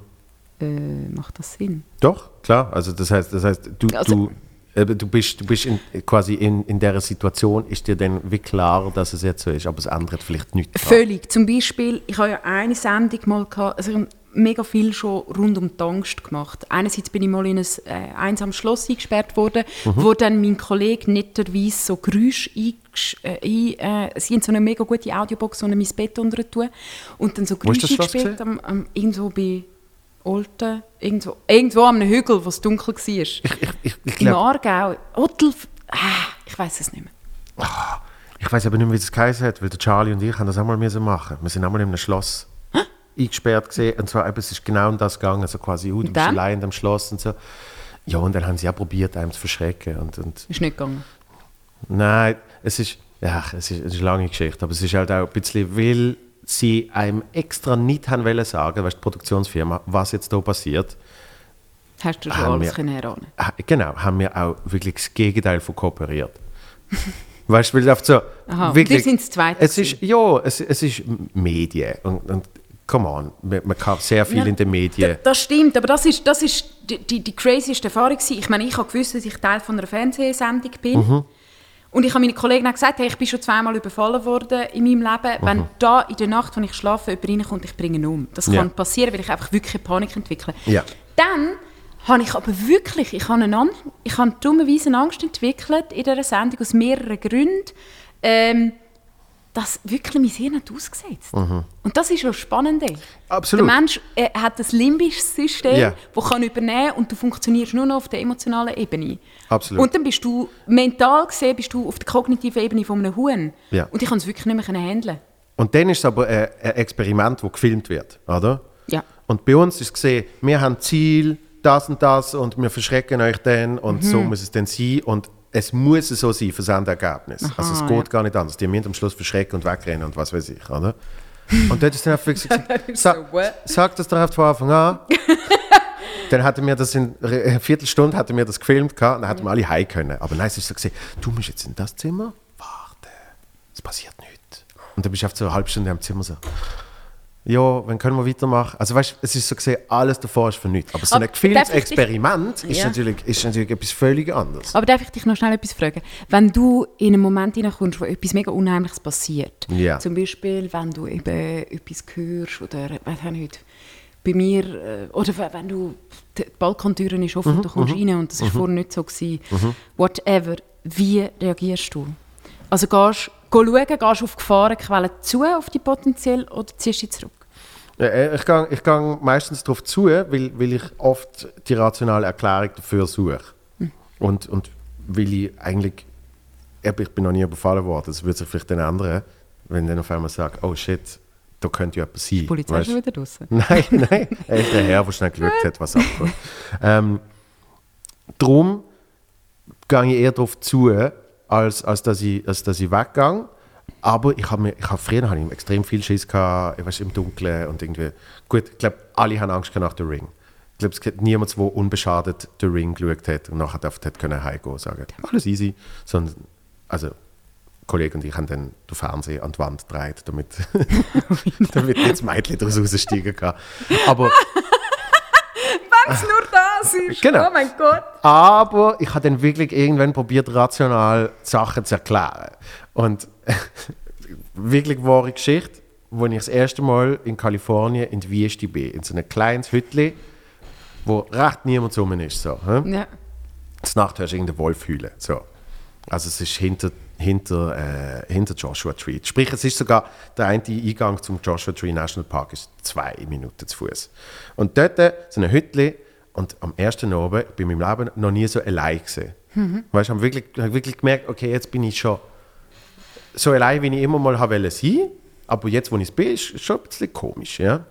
Äh, macht das Sinn? Doch, klar. Also das heißt, das heißt du, Also- du, eben, du bist, du bist in, quasi in, in dieser Situation, ist dir dann wie klar, dass es jetzt so ist, aber es ändert vielleicht nichts. dran. Völlig. Zum Beispiel, ich habe ja eine Sendung mal gehabt, also mega viel schon rund um die Angst gemacht. Einerseits bin ich mal in ein äh, einsames Schloss eingesperrt worden, wo dann mein Kollege netterweise so Geräusche eingesch- äh, ein, äh, sie haben so eine mega gute Audiobox, so mein Bett unter tun und dann so Geräusche eingespielt, am, am, irgendwo bei Olten, irgendwo, irgendwo am Hügel, wo es dunkel war. Ich, ich, ich Im glaube, Aargau, Ottel, ah, ich weiß es nicht mehr. ich weiß aber nicht mehr, wie das geheißen hat, weil der Charlie und ich haben das auch mal müssen machen. Wir sind einmal in einem Schloss eingesperrt gesehen und zwar eben, es ist genau um das gegangen, so quasi, uh, du bist allein in dem Schloss und so. Ja, und dann haben sie auch probiert, einem zu verschrecken und, und Ist nicht gegangen. Nein, es ist, ja, es ist, es ist eine lange Geschichte, aber es ist halt auch ein bisschen, weil sie einem extra nicht haben wollen sagen, weißt, die Produktionsfirma, was jetzt da passiert. Hast du schon alles wir- können erahnen Ha- Genau, haben wir auch wirklich das Gegenteil von kooperiert. weißt du, weil oft so, Aha, wirklich, wir sind das Zweite Es ist, ja, es, es ist Medien und, und come on, man, kann sehr viel Ja, in den Medien. Da- Das stimmt, aber das ist, das ist die, die, die crazieste Erfahrung. Ich meine, ich habe gewusst, dass ich Teil von einer Fernsehsendung bin. Mhm. Und ich habe meinen Kollegen auch gesagt, hey, ich bin schon zweimal überfallen worden in meinem Leben. Wenn da in der Nacht, wenn ich schlafe, jemand reinkommt, ich bringe ihn um. Das. Ja. kann passieren, weil ich einfach wirklich Panik entwickle. Ja. Dann habe ich aber wirklich, ich habe, eine, ich habe dummerweise eine Angst entwickelt in dieser Sendung aus mehreren Gründen, ähm, dass wirklich mein Hirn hat ausgesetzt. Und das ist ja spannend. ey. Mhm. Absolut. Der Mensch äh, hat ein limbisches System, Ja. das kann übernehmen und du funktionierst nur noch auf der emotionalen Ebene. Absolut. Und dann bist du, mental gesehen, bist du auf der kognitiven Ebene von einem Huhn. Ja. Und ich kann es wirklich nicht mehr handeln. Und dann ist es aber ein, Experiment, das gefilmt wird, oder? Ja. Und bei uns ist gesehen, wir haben Ziel, das und das und wir verschrecken euch dann und so Mhm. muss es dann sein und es muss so sein für das Endergebnis. also es Aha, geht ja. gar nicht anders. Die müssen am Schluss verschrecken und wegrennen und was weiß ich, oder? Und dort ist dann einfach ist sa so, sag das doch von Anfang an. dann hatte mir das in einer Viertelstunde hatte mir das gefilmt gehabt, und dann hätten wir alle heim können. Aber nein, es ist so gesehen, du musst jetzt in das Zimmer warten. Es passiert nichts. Und dann bist du einfach so eine halbe Stunde im Zimmer so. Ja, wann können wir weitermachen? Also weißt es ist so gesehen, alles davor ist für nichts. Aber so ein ich dich- ist, Ja. natürlich, ist natürlich etwas völlig anderes. Aber darf ich dich noch schnell etwas fragen? Wenn du in einen Moment hineinkommst, wo etwas mega Unheimliches passiert, Ja. zum Beispiel, wenn du eben etwas hörst oder, weiß ich nicht, bei mir, äh, oder wenn du, die Balkontür ist offen, du kommst rein und das war vorher nicht so, gewesen, whatever, wie reagierst du? Also gehst du schauen, gehst du auf Gefahrenquellen zu, auf die potenziell, oder ziehst du dich zurück? Ja, Ich gehe ich gang meistens darauf zu, weil, weil ich oft die rationale Erklärung dafür suche. Und, und weil ich eigentlich, ich bin noch nie überfallen worden, das würde sich vielleicht dann ändern, wenn dann auf einmal sagt, oh shit, da könnte ja etwas sein. Die Polizei Weißt- schon wieder draußen. Nein, nein, er ist der Herr, der schnell geschaut hat, was abgeht. Ähm, darum gehe ich eher darauf zu, als, als, dass ich, als dass ich weggehe. Aber ich habe habe früher habe ich extrem viel Schiss gehabt, ich weiß, im Dunkeln und irgendwie. Gut, ich glaube, alle haben Angst nach der Ring. Ich glaube, es gibt niemanden, der unbeschadet den Ring geschaut hat und nachher einfach hat können heimgehen und sagen, alles easy. Sondern, also, Kollege und ich haben dann den Fernseher an die Wand gedreht, damit, damit das Mädchen daraus raussteigen kann. Aber, es nur das ist! Genau. Oh mein Gott! aber ich habe dann wirklich irgendwann probiert, rational Sachen zu erklären. Und wirklich wahre Geschichte, als ich das erste Mal in Kalifornien in die Wüste bin, in so einem kleines Hütchen, wo recht niemand so rum ist. So, hm? Ja. Nacht hörst du irgendeinen Wolf heulen. So. Also es ist hinter, hinter, äh, hinter Joshua Tree. Sprich, es ist sogar der eine Eingang zum Joshua Tree National Park ist zwei Minuten zu Fuß. Und dort so ein Hütchen und am ersten Abend, ich bin in meinem Leben noch nie so allein gesehen. Weißt du, ich habe wirklich, hab wirklich gemerkt, okay, jetzt bin ich schon so allein, wie ich immer mal wollen sein, aber jetzt, wo ich es bin, ist es schon ein bisschen komisch, ja.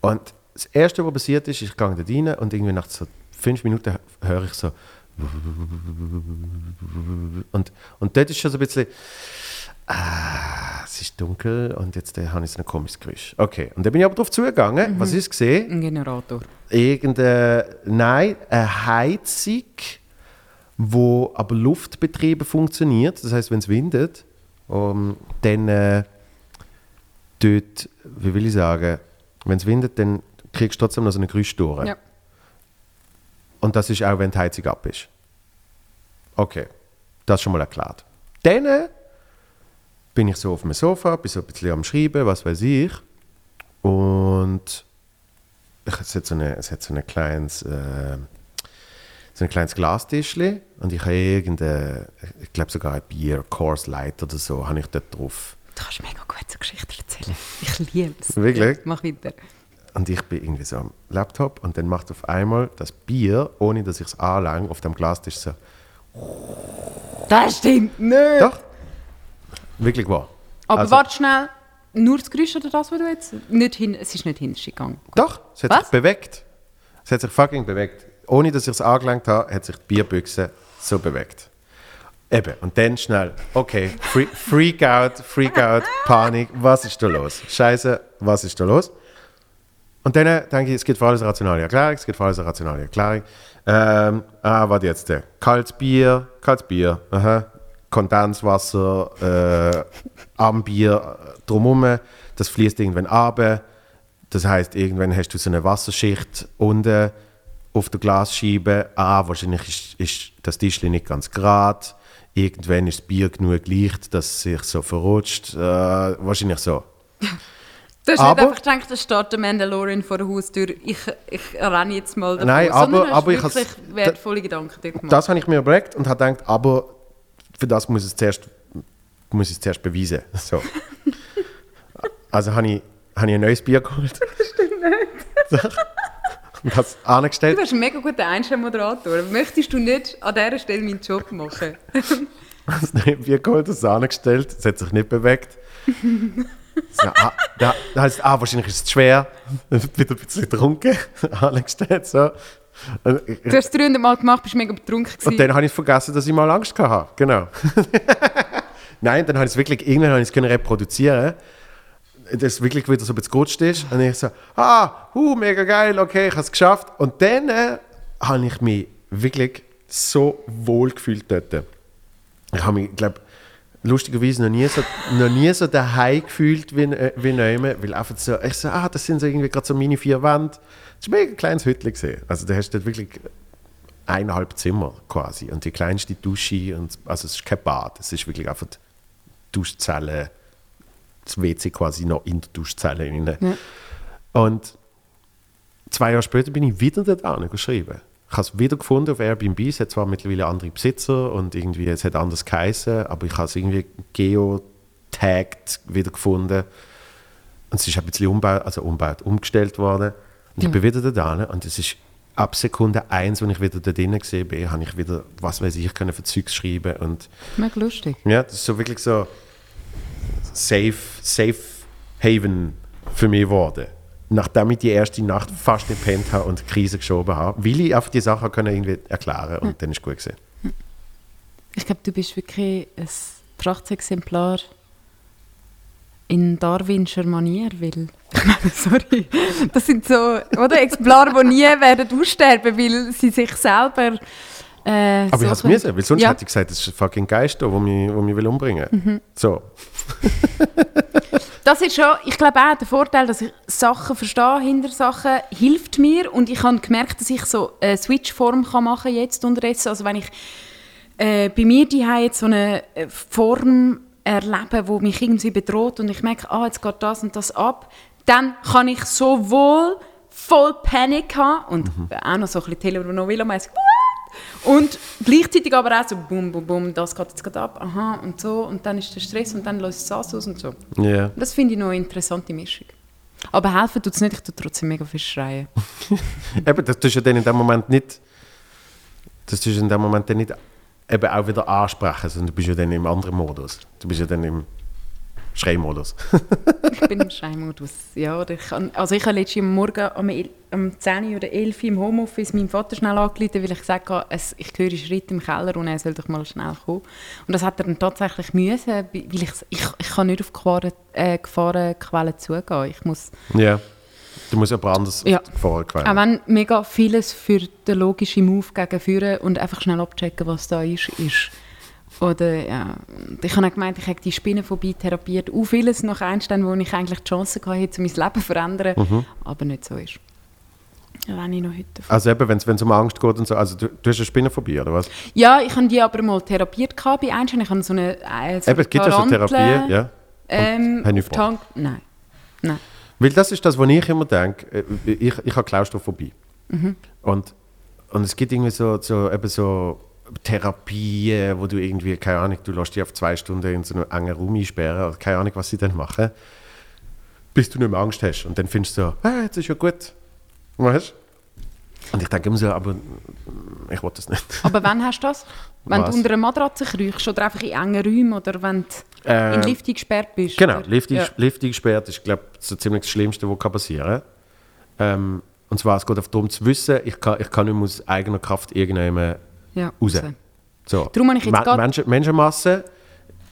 Und das Erste, was passiert ist, ich gehe da rein und irgendwie nach so fünf Minuten höre ich so und, und dort ist schon so ein bisschen ah, es ist dunkel und jetzt äh, habe ich so ein komisches Geräusch. Okay, und dann bin ich aber darauf zugegangen. Was ist gesehen? Ein Generator. Irgendeine, nein, eine Heizung, wo aber luftbetrieben funktioniert. Das heißt, wenn es windet, um, dann äh, dort, wie will ich sagen, wenn es windet, dann kriegst du trotzdem noch so eine durch. Ja. Und das ist auch, wenn die Heizung ab ist. Okay, das schon mal erklärt. Dann äh, bin ich so auf dem Sofa, bin so ein bisschen am Schreiben, was weiß ich. Und ich, es, hat so eine, es hat so ein kleines, äh, so ein kleines Glastischchen und ich habe irgendein, ich glaube sogar ein Bier, Course Light oder so, habe ich dort drauf. Du kannst mega gut so Geschichten erzählen. Ich liebe es. Wirklich? Mach weiter. Und ich bin irgendwie so am Laptop und dann macht auf einmal das Bier, ohne dass ich es anlange, auf dem Glastisch so. Das stimmt nicht! Doch, wirklich wahr. Aber Also- warte schnell. Nur das Geräusch oder das, was du jetzt... Nicht hin, es ist nicht hinterher gegangen. Doch, es hat Was? sich bewegt. Es hat sich fucking bewegt. Ohne dass ich es angelangt habe, hat sich die Bierbüchse so bewegt. Eben, und dann schnell, okay, free, Freak out, Freak out, Panik, was ist da los? Scheiße, was ist da los? Und dann äh, denke ich, es gibt für alles eine rationale Erklärung, es gibt für alles eine rationale Erklärung. Ähm, ah, was jetzt? Äh, kaltes Bier, kaltes Bier, aha. Kondenswasser äh, am Bier äh, drumherum, das fließt irgendwann ab. Das heißt, irgendwann hast du so eine Wasserschicht unten auf der Glasscheibe. Ah, wahrscheinlich ist, ist das Tischchen nicht ganz gerade. Irgendwann ist das Bier genug leicht, dass es sich so verrutscht. Äh, wahrscheinlich so. Du hast Aber- nicht einfach gedacht, es steht der Mandalorian vor der Haustür. Ich, ich renne jetzt mal davor. Nein, Sondern aber- hast aber ich wirklich has- wertvolle Gedanken dir gemacht. Das habe ich mir überlegt und habe gedacht, aber für das muss, es zuerst, muss ich es zuerst beweisen. So. also habe ich, habe ich ein neues Bier geholt. Das stimmt nicht. und habe es Du angestellt. bist ein mega guter Einstellmoderator. Möchtest du nicht an dieser Stelle meinen Job machen? das neue Bier geholt, das angestellt. Es hat sich nicht bewegt. So, ah, da, da heißt ah, wahrscheinlich ist es zu schwer. Wieder ein bisschen getrunken, angestellt, so. Und, ich- Du hast es 300 Mal gemacht, bist mega betrunken und gewesen. dann habe ich vergessen, dass ich mal Angst hatte. Genau. Nein, dann habe ich es wirklich, irgendwann habe ich es können reproduzieren. Das wirklich wieder so ein bisschen gerutscht ist. Und ich so, ah, hu, mega geil, okay, ich habe es geschafft. Und dann äh, habe ich mich wirklich so wohl gefühlt dort. Ich habe mich, glaube lustigerweise noch nie so, noch nie so daheim gefühlt wie, äh, wie neuem, weil einfach so, ich so, ah, das sind so irgendwie gerade so meine vier Wände. Das war ein mega kleines Hütchen gesehen. Also da hast du dort wirklich eineinhalb Zimmer quasi und die kleinste Dusche und also es ist kein Bad, es ist wirklich einfach die Duschzelle, das WC quasi noch in der Duschzelle rein. Ja. Und zwei Jahre später bin ich wieder dort angeschrieben. Ich habe es wieder gefunden auf Airbnb. Es hat zwar mittlerweile andere Besitzer und irgendwie es hat anders geheißen, aber ich habe es irgendwie geotagged wieder gefunden. Und es ist ein bisschen umbaut, also umbaut, umgestellt worden. Und ich Ja. bin wieder an und es ist ab Sekunde eins, als ich wieder da drinnen gesehen bin, habe ich wieder, was weiß ich, können für Zeugs schreiben und Mega lustig. ja, das ist so wirklich so safe, safe Haven für mich geworden. Nachdem ich die erste Nacht fast nicht gepennt habe und die Krise geschoben habe, weil ich einfach die Sachen können irgendwie erklären und dann ist gut gewesen. Ich glaube, du bist wirklich ein Prachtexemplar in Darwinscher Manier, weil, ich meine, sorry, das sind so, oder, Exemplare, die nie werden aussterben, weil sie sich selber äh, Aber ich habe es müssen, weil sonst ja. hätte ich gesagt, das ist ein fucking Geist, der mich, mich will umbringen will. So. Das ist schon, ich glaube auch, der Vorteil, dass ich Sachen verstehe hinter Sachen, hilft mir und ich habe gemerkt, dass ich so eine Switch-Form kann machen jetzt unterdessen. Also wenn ich äh, bei mir die jetzt so eine äh, Form erlebe, wo mich irgendwie bedroht und ich merke, ah, jetzt geht das und das ab, dann kann ich sowohl voll Panik haben und auch noch so ein bisschen Telenovela-mäßig und gleichzeitig aber auch so bum, bum, bum, das geht jetzt gerade ab, aha und so und dann ist der Stress und dann löst es das aus und so. Ja. Das finde ich noch eine interessante Mischung. Aber helfen tut es nicht, ich tue trotzdem mega viel schreien. Eben, das tust du ja dann in dem Moment nicht, das tust du in dem Moment dann nicht eben auch wieder ansprechen, sondern du bist ja dann im anderen Modus. Du bist ja dann im Schreimodus. Ich bin im Schreimodus. Ja, oder ich kann, also ich habe letztens am Morgen um, um 10 oder 11 Uhr im Homeoffice meinem Vater schnell angerufen, weil ich gesagt habe, es, ich höre Schritte im Keller und er soll doch mal schnell kommen. Und das hat er dann tatsächlich müssen, weil ich, ich, ich kann nicht auf Gefahren, äh, Gefahrenquellen zugehen. Ich muss ja. Du musst jemand anderes Ja. vorher quälen. Auch wenn mega vieles für den logischen Move gegen führen und einfach schnell abchecken, was da ist, ist. Oder ja, ich habe auch gemeint, ich habe die Spinnenphobie therapiert. Auch vieles nach Einstein, wo ich eigentlich die Chance hatte, mein Leben zu verändern, Mhm. aber nicht so ist. Ja, wenn ich noch heute davon- Also eben, wenn es um Angst geht und so, also du, du hast eine Spinnenphobie, oder was? Ja, ich habe die aber mal therapiert gehabt bei Einstein. Ich habe so eine, äh, so eben, es gibt ja so Therapie, ja. Ähm, auf Hand- Nein. Nein. Weil das ist das, was ich immer denke. Äh, Ich, ich habe Klaustrophobie. Und, und es gibt irgendwie so, so, eben so Therapien, wo du irgendwie, keine Ahnung, du lässt dich auf zwei Stunden in so einem engen Raum einsperren, oder keine Ahnung, was sie dann machen, bis du nicht mehr Angst hast. Und dann findest du so, ah, jetzt ist ja gut. Weißt du? Und ich denke immer so, aber mm, ich will das nicht. Aber wann hast du das? Wenn Was? du unter einer Matratze kriechst oder einfach in engen Räumen oder wenn Ähm, in Lift gesperrt bist? Genau, oder? Lift, Ja. Lift eingesperrt ist, glaube ich, so ziemlich das Schlimmste, was passieren kann. Ähm, und zwar, es geht einfach darum zu wissen, ich kann, ich kann nicht mehr aus eigener Kraft irgendjemandem Ja, raus. raus. So. Darum habe ich jetzt grad- Menschen, Menschenmasse,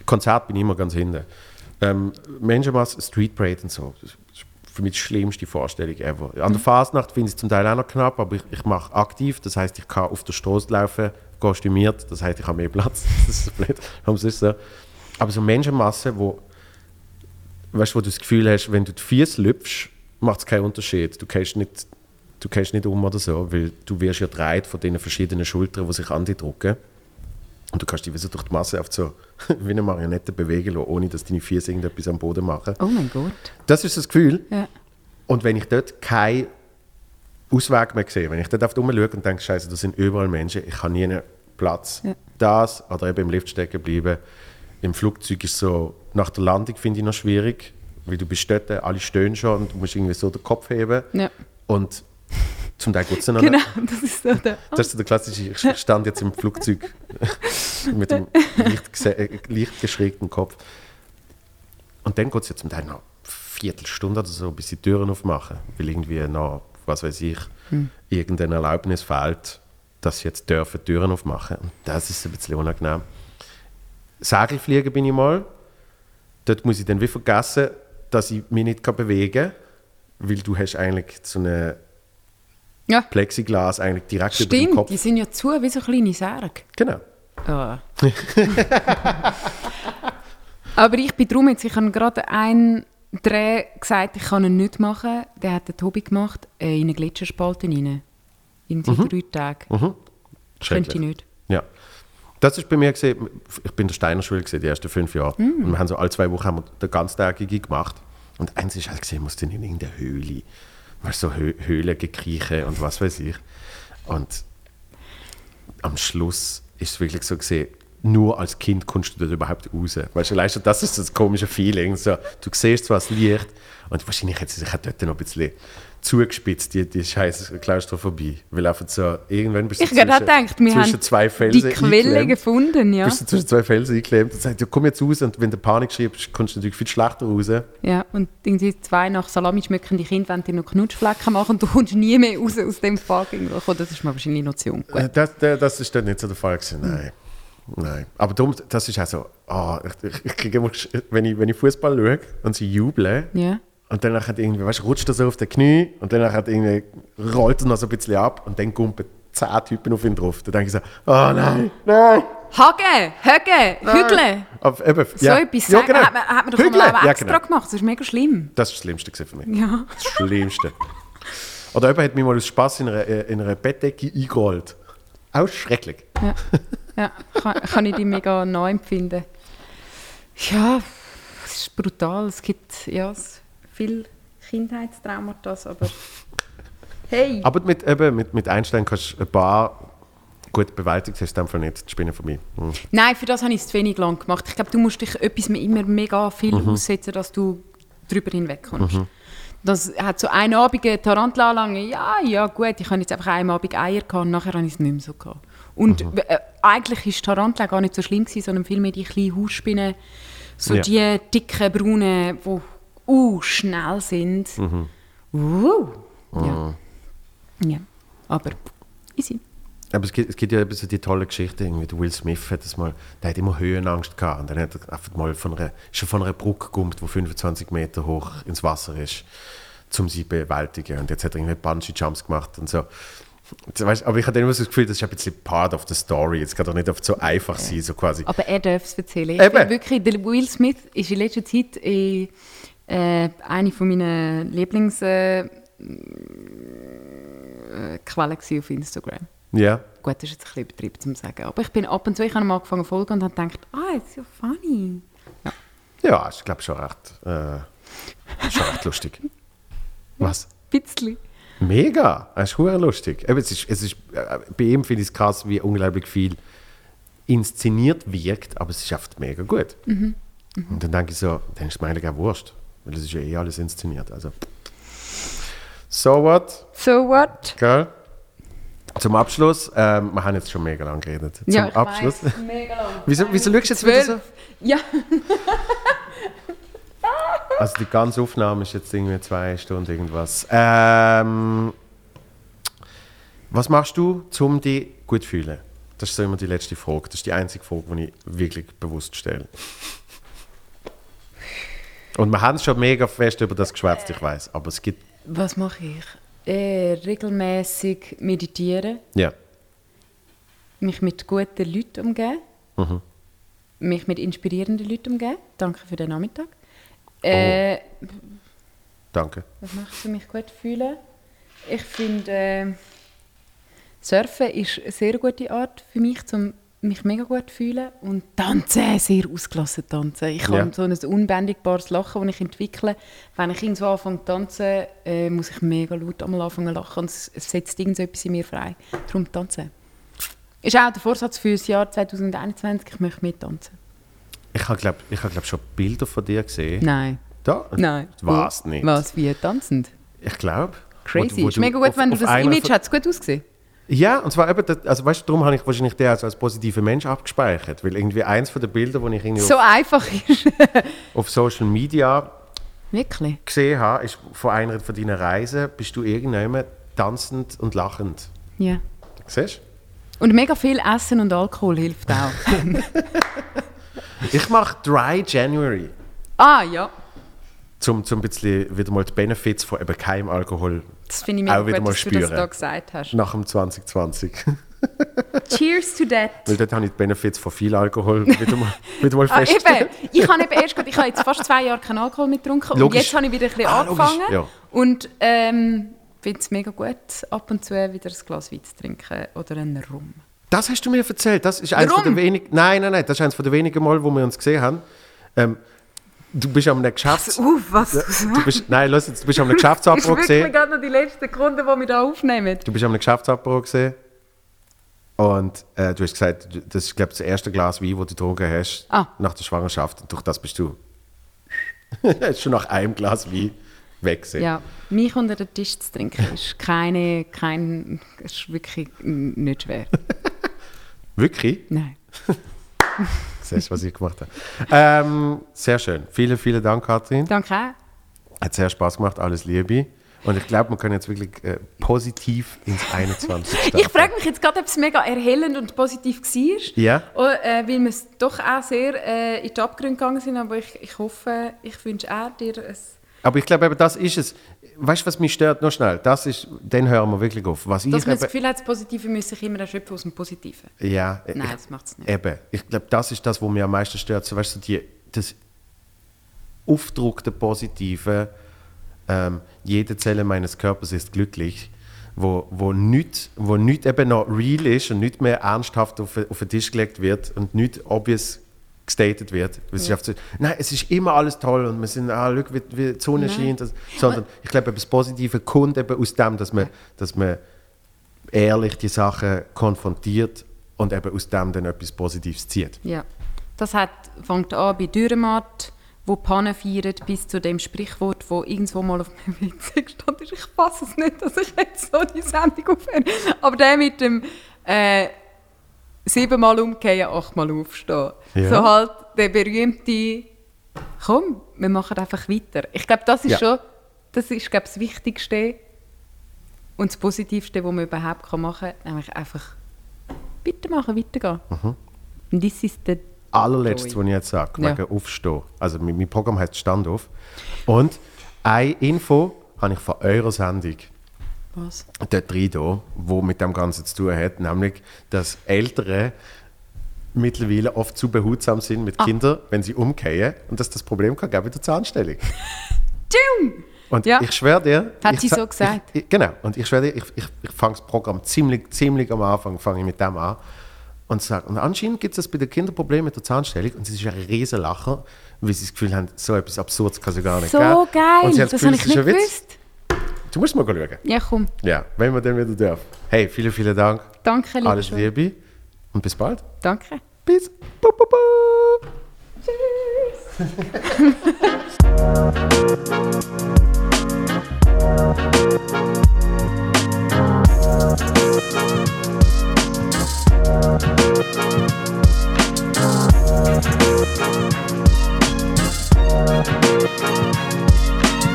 Konzert bin ich immer ganz hinten. Ähm, Menschenmasse, Street Parade und so. Das ist für mich die schlimmste Vorstellung ever. Mhm. An der Fasnacht finde ich es zum Teil auch noch knapp, aber ich, ich mache aktiv. Das heißt, ich kann auf der Straße laufen, kostümiert. Das heißt, ich habe mehr Platz. Das ist blöd. Es ist so. Aber so Menschenmasse, wo, weißt, wo du das Gefühl hast, wenn du die Füße lüpfst, macht es keinen Unterschied. Du gehst nicht, du gehst nicht um oder so, weil du wirst ja gedreht von den verschiedenen Schultern, die sich an dich drücken. Und du kannst dich so durch die Masse auf so wie eine Marionette bewegen lassen, ohne dass deine Füße irgendetwas am Boden machen. Oh mein Gott. Das ist das Gefühl. Ja. Und wenn ich dort keinen Ausweg mehr sehe, wenn ich dort auf die schaue und denke, Scheiße, da sind überall Menschen, ich habe nie einen Platz. Ja. Das oder eben im Lift stecken bleiben. Im Flugzeug ist so, nach der Landung finde ich noch schwierig, weil du bist dort, alle stehen schon und du musst irgendwie so den Kopf heben. Ja. Und zum Teil geht es dann Genau, das ist so der. Das ist so der klassische, ich stand jetzt im Flugzeug mit dem leicht, äh, leicht geschrägten Kopf. Und dann geht es ja zum Teil noch eine Viertelstunde oder so, bis die Türen aufmachen, weil irgendwie noch was weiß ich, irgendeine Erlaubnis fehlt, dass sie jetzt dürfen Türen aufmachen. Und das ist ein bisschen unangenehm. Segelfliegen bin ich mal. Dort muss ich dann wie vergessen, dass ich mich nicht bewegen kann, weil du hast eigentlich so eine Ja, Plexiglas eigentlich direkt über dem stimmt, Kopf. die sind ja zu wie so kleine Särge. Genau. Ah. Aber ich bin drum jetzt, ich habe gerade einen Dreh gesagt, ich kann ihn nicht machen. Der hat ein Hobby gemacht, äh, in eine Gletscherspalte rein. In die drei Tage. Mhm. Könnte ich nicht. Das ist bei mir gesehen, ich bin in der Steiner Schule gesehen, die ersten fünf Jahre. Mm. Und wir haben so alle zwei Wochen haben wir den ganztägige gemacht. Und eins ist halt gesehen, musste in irgendeine Höhle. Mal so Hö Höhlen gekriechen und was weiß ich. Und am Schluss ist es wirklich so gesehen, nur als Kind kommst du dort überhaupt raus. Weißt du, allein das ist das komische Feeling. So, du siehst zwar das Licht und wahrscheinlich hat sie sich auch dort noch ein bisschen zugespitzt, die, die scheiß Klaustrophobie. Weil einfach so, irgendwann bist du Ich habe gerade gedacht, wir zwischen haben zwei Felsen die Quelle gefunden, ja. Bist du zwischen zwei Felsen eingeklemmt und sagst, ja, komm jetzt raus. Und wenn du Panik schreibst, kommst du natürlich viel schlechter raus. ja. Und irgendwie zwei nach Salami schmückende Kinder wollen dir noch Knutschflecken machen und du kommst nie mehr raus aus dem fucking Loch. Oh, Das ist mir wahrscheinlich noch zu jung. Äh, Das, das, das ist dann nicht so der Fall gewesen. Nein. Nein. Aber darum, das ist auch so, ah, ich, ich, ich wenn ich, wenn ich Fußball schaue und sie jubeln, Ja. Und dann hat irgendwie, weißt, du, rutscht er so auf den Knie und dann hat irgendwie, rollt er noch so ein bisschen ab und dann kumpen zehn Typen auf ihn drauf. Da denke ich so, oh nein, nein. Hagen, Högen, Hügle. Aber eben, So ja. etwas ja, genau. hat, man, hat man doch Hügle. mal auch Ja, extra genau. gemacht. Das ist mega schlimm. Das ist das Schlimmste für mich. Ja. Das Schlimmste. Oder jemand hat mich mal aus Spaß in einer, in einer Bettdecke eingerollt. Auch schrecklich. Ja, ja kann, kann ich die mega neu empfinden. Ja, es ist brutal. Es gibt ja es- viel Kindheitstraumata, aber hey, Aber mit, eben, mit, mit Einstein kannst du ein paar gut bewältigt, hast du in dem Fall nicht die Spinne von mir. Hm. nein, für das habe ich es zu wenig lang gemacht. Ich glaube, du musst dich etwas me- immer mega viel Mhm. aussetzen, dass du drüber hinwegkommst. Das hat so einen Abend eine Tarantula lang, ja, ja gut, ich habe jetzt einfach einen Abend Eier gehabt nachher habe ich es nicht mehr so gehabt. Und Mhm. äh, eigentlich ist Tarantula gar nicht so schlimm gewesen, sondern vielmehr die kleinen Hausspinnen, so Ja. die dicken, braunen, die uh, schnell sind. Mhm. Uh, ja. ja, aber easy. Aber es gibt, es gibt ja eben so die tolle Geschichte, irgendwie der Will Smith hat das mal, der hat immer Höhenangst gehabt und dann hat er einfach mal von einer, er von einer Brücke gekommen, die 25 Meter hoch ins Wasser ist, um sie zu bewältigen. Und jetzt hat er irgendwie Bungee-Jumps gemacht und so. Weißt, aber ich hatte immer so das Gefühl, das ist ein bisschen part of the story. Jetzt kann doch nicht oft so einfach sein, so quasi. Aber er darf es erzählen. Eben. wirklich, der Will Smith ist in letzter Zeit äh, äh, eine von meinen Lieblings äh, äh, Quellen auf Instagram. Ja. Gut, das ist jetzt ein bisschen übertrieben zu sagen. Aber ich bin ab und zu, ich habe ihm angefangen zu folgen und habe gedacht, ah, das ist ja funny. Ja, ich glaube schon recht, äh, schon recht lustig. Was? Bisschen. Mega, es ist lustig. Eben, es ist, es ist, äh, bei ihm finde ich es krass, wie unglaublich viel inszeniert wirkt, aber es ist oft mega gut. Und dann denke ich so, dann ist es mir eigentlich auch wurscht, weil es ist ja eh alles inszeniert. Also. So what, So what? gell? Zum Abschluss, ähm, wir haben jetzt schon mega lang geredet. Zum ja, ich Abschluss. weiss, mega lang. Wieso, wieso schaust du jetzt wieder so? Ja, Also die ganze Aufnahme ist jetzt irgendwie zwei Stunden irgendwas. Ähm, was machst du, um dich gut zu fühlen? Das ist so immer die letzte Frage. Das ist die einzige Frage, die ich wirklich bewusst stelle. Und wir haben schon mega fest über das geschwätzt, ich weiß, aber es gibt was mache ich? Äh, regelmäßig meditieren. ja, mich mit guten Leuten umgeben, Mhm. mich mit inspirierenden Leuten umgeben. Danke für den Nachmittag. Äh, danke. Was macht für mich gut fühlen? Ich finde, äh, Surfen ist eine sehr gute Art für mich, um mich mega gut fühlen. Und tanzen, sehr ausgelassen tanzen. Ich Ja. habe so ein unbändigbares Lachen, das ich entwickle. Wenn ich irgendwo anfange zu tanzen, äh, muss ich mega laut einmal anfangen zu lachen. Und es, setzt irgendetwas in mir frei. Darum tanzen. Ist auch der Vorsatz für das Jahr 2021, ich möchte mehr tanzen. Ich habe, glaube ich, hab, glaub, schon Bilder von dir gesehen. Nein. Da? Nein. Was nicht? Was, wie tanzend? Ich glaube. Crazy. ist mega gut, wenn du das Image hat. gut ausgesehen. Ja, und zwar eben, also weißt du, darum habe ich wahrscheinlich den als, als positiver Mensch abgespeichert, weil irgendwie eins von den Bildern, die ich irgendwie So einfach ist. auf, auf Social Media Wirklich? gesehen habe, ist von einer von deinen Reisen, bist du irgendwann tanzend und lachend. Ja. Siehst Und mega viel Essen und Alkohol hilft auch. du? Ich mache Dry January, ah, ja. um zum ein bisschen wieder mal die Benefits von eben keinem Alkohol Das finde ich mega Auch wieder gut, mal dass du das spüren. da gesagt hast. nach dem 2020. Cheers to that. Weil dort habe ich die Benefits von viel Alkohol wieder mal, wieder mal Ah, eben. Ich habe eben erst, ich habe jetzt fast zwei Jahre keinen Alkohol mehr getrunken und Logisch. jetzt habe ich wieder ein bisschen Ah, logisch, angefangen ja. und ähm, finde es mega gut, ab und zu wieder ein Glas Wein zu trinken oder einen Rum. Das hast du mir erzählt. Das ist eines von der wenigen. Nein, nein, nein. Das ist eines von der wenigen Mal, wo wir uns gesehen haben. Ähm, du bist am Geschäfts. Uff, was? Du bist, nein, los, jetzt, du bist am Geschäftsapero gesehen. gerade noch die letzten Sekunden, die wir hier aufnehmen. Du bist am Geschäftsapero gesehen. Und äh, du hast gesagt, das ist, glaube ich, das erste Glas Wein, das du getrunken hast Ah. nach der Schwangerschaft. Und durch das bist du schon nach einem Glas Wein weg. gewesen. Ja, mich unter den Tisch zu trinken ist keine, kein, ist wirklich nicht schwer. Wirklich? Nein. Siehst du, was ich gemacht habe? Ähm, sehr schön. Vielen, vielen Dank, Katrin. Danke auch. Hat sehr Spaß gemacht. Alles Liebe. Und ich glaube, man kann jetzt wirklich äh, positiv ins 21 starten. Ich frage mich jetzt gerade, ob es mega erhellend und positiv war. Ja. Oh, äh, weil wir es doch auch sehr äh, in die Abgründe gegangen sind. Aber ich, ich hoffe, ich wünsche auch dir ein... Aber ich glaube, eben, das ist es. Weißt du, was mich stört? Noch schnell. Das ist, dann hören wir wirklich auf. Was ich Dass man das Gefühl hat, das Positive müsse sich immer erschöpfen aus dem Positiven. ja, Nein, ich, das macht es nicht. Eben. Ich glaube, das ist das, was mich am meisten stört. So, weißt du, die, das aufdruckte Positive, ähm, jede Zelle meines Körpers ist glücklich, wo, wo nichts wo nicht eben noch real ist und nicht mehr ernsthaft auf, auf den Tisch gelegt wird und nicht obvious gestated wird. Wissenschaft so, Nein, es ist immer alles toll und wir sind, ah, schau, wie, wie die Sonne Nein. scheint. Das, sondern ich glaube, das Positive kommt eben aus dem, dass man, dass man ehrlich die Sachen konfrontiert und eben aus dem dann etwas Positives zieht. Ja. Das hat, fängt an bei Dürrematt, wo Pannen feiert, bis zu dem Sprichwort, wo irgendwo mal auf meinem Witz gestanden ist. Ich fasse es nicht, dass ich jetzt so die Sendung aufhöre. Aber der mit dem äh, siebenmal umkehren, achtmal aufstehen. Ja. So halt der berühmte «Komm, wir machen einfach weiter». Ich glaube, das ist Ja. schon das, ist, glaube das Wichtigste und das Positivste, was man überhaupt kann machen kann. Nämlich einfach weitermachen, weitergehen. Mhm. Und das ist der allerletztes, was ich jetzt sage, Ja. wegen Aufstehen. Also mein, mein Programm heißt Standauf. Und eine Info habe ich von eurer Sendung Was? dort rein, da, wo mit dem Ganzen zu tun hat, nämlich, dass Eltern mittlerweile oft zu behutsam sind mit Ah. Kindern, wenn sie umkehren und dass das Problem kann geben mit der Zahnstellung. Tschung! Und Ja. ich schwöre dir... Hat ich sie so gesagt? Ich, ich, genau. Und ich schwöre dir, ich, ich, ich fange das Programm ziemlich, ziemlich am Anfang fange ich mit dem an und sage, und anscheinend gibt es bei den Kindern Probleme mit der Zahnstellung und sie ist ein riesen Lacher, weil sie das Gefühl haben, so etwas Absurdes kann sie gar nicht So geben. geil! Und sie Das Gefühl, habe ich nicht gewusst. Du musst mal schauen. Ja, komm. Ja, wenn man dann wieder dürfen. Hey, vielen, vielen Dank. Danke, liebe Alles Liebe und bis bald. Danke. Bis. Bu, bu, bu. Tschüss.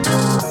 Música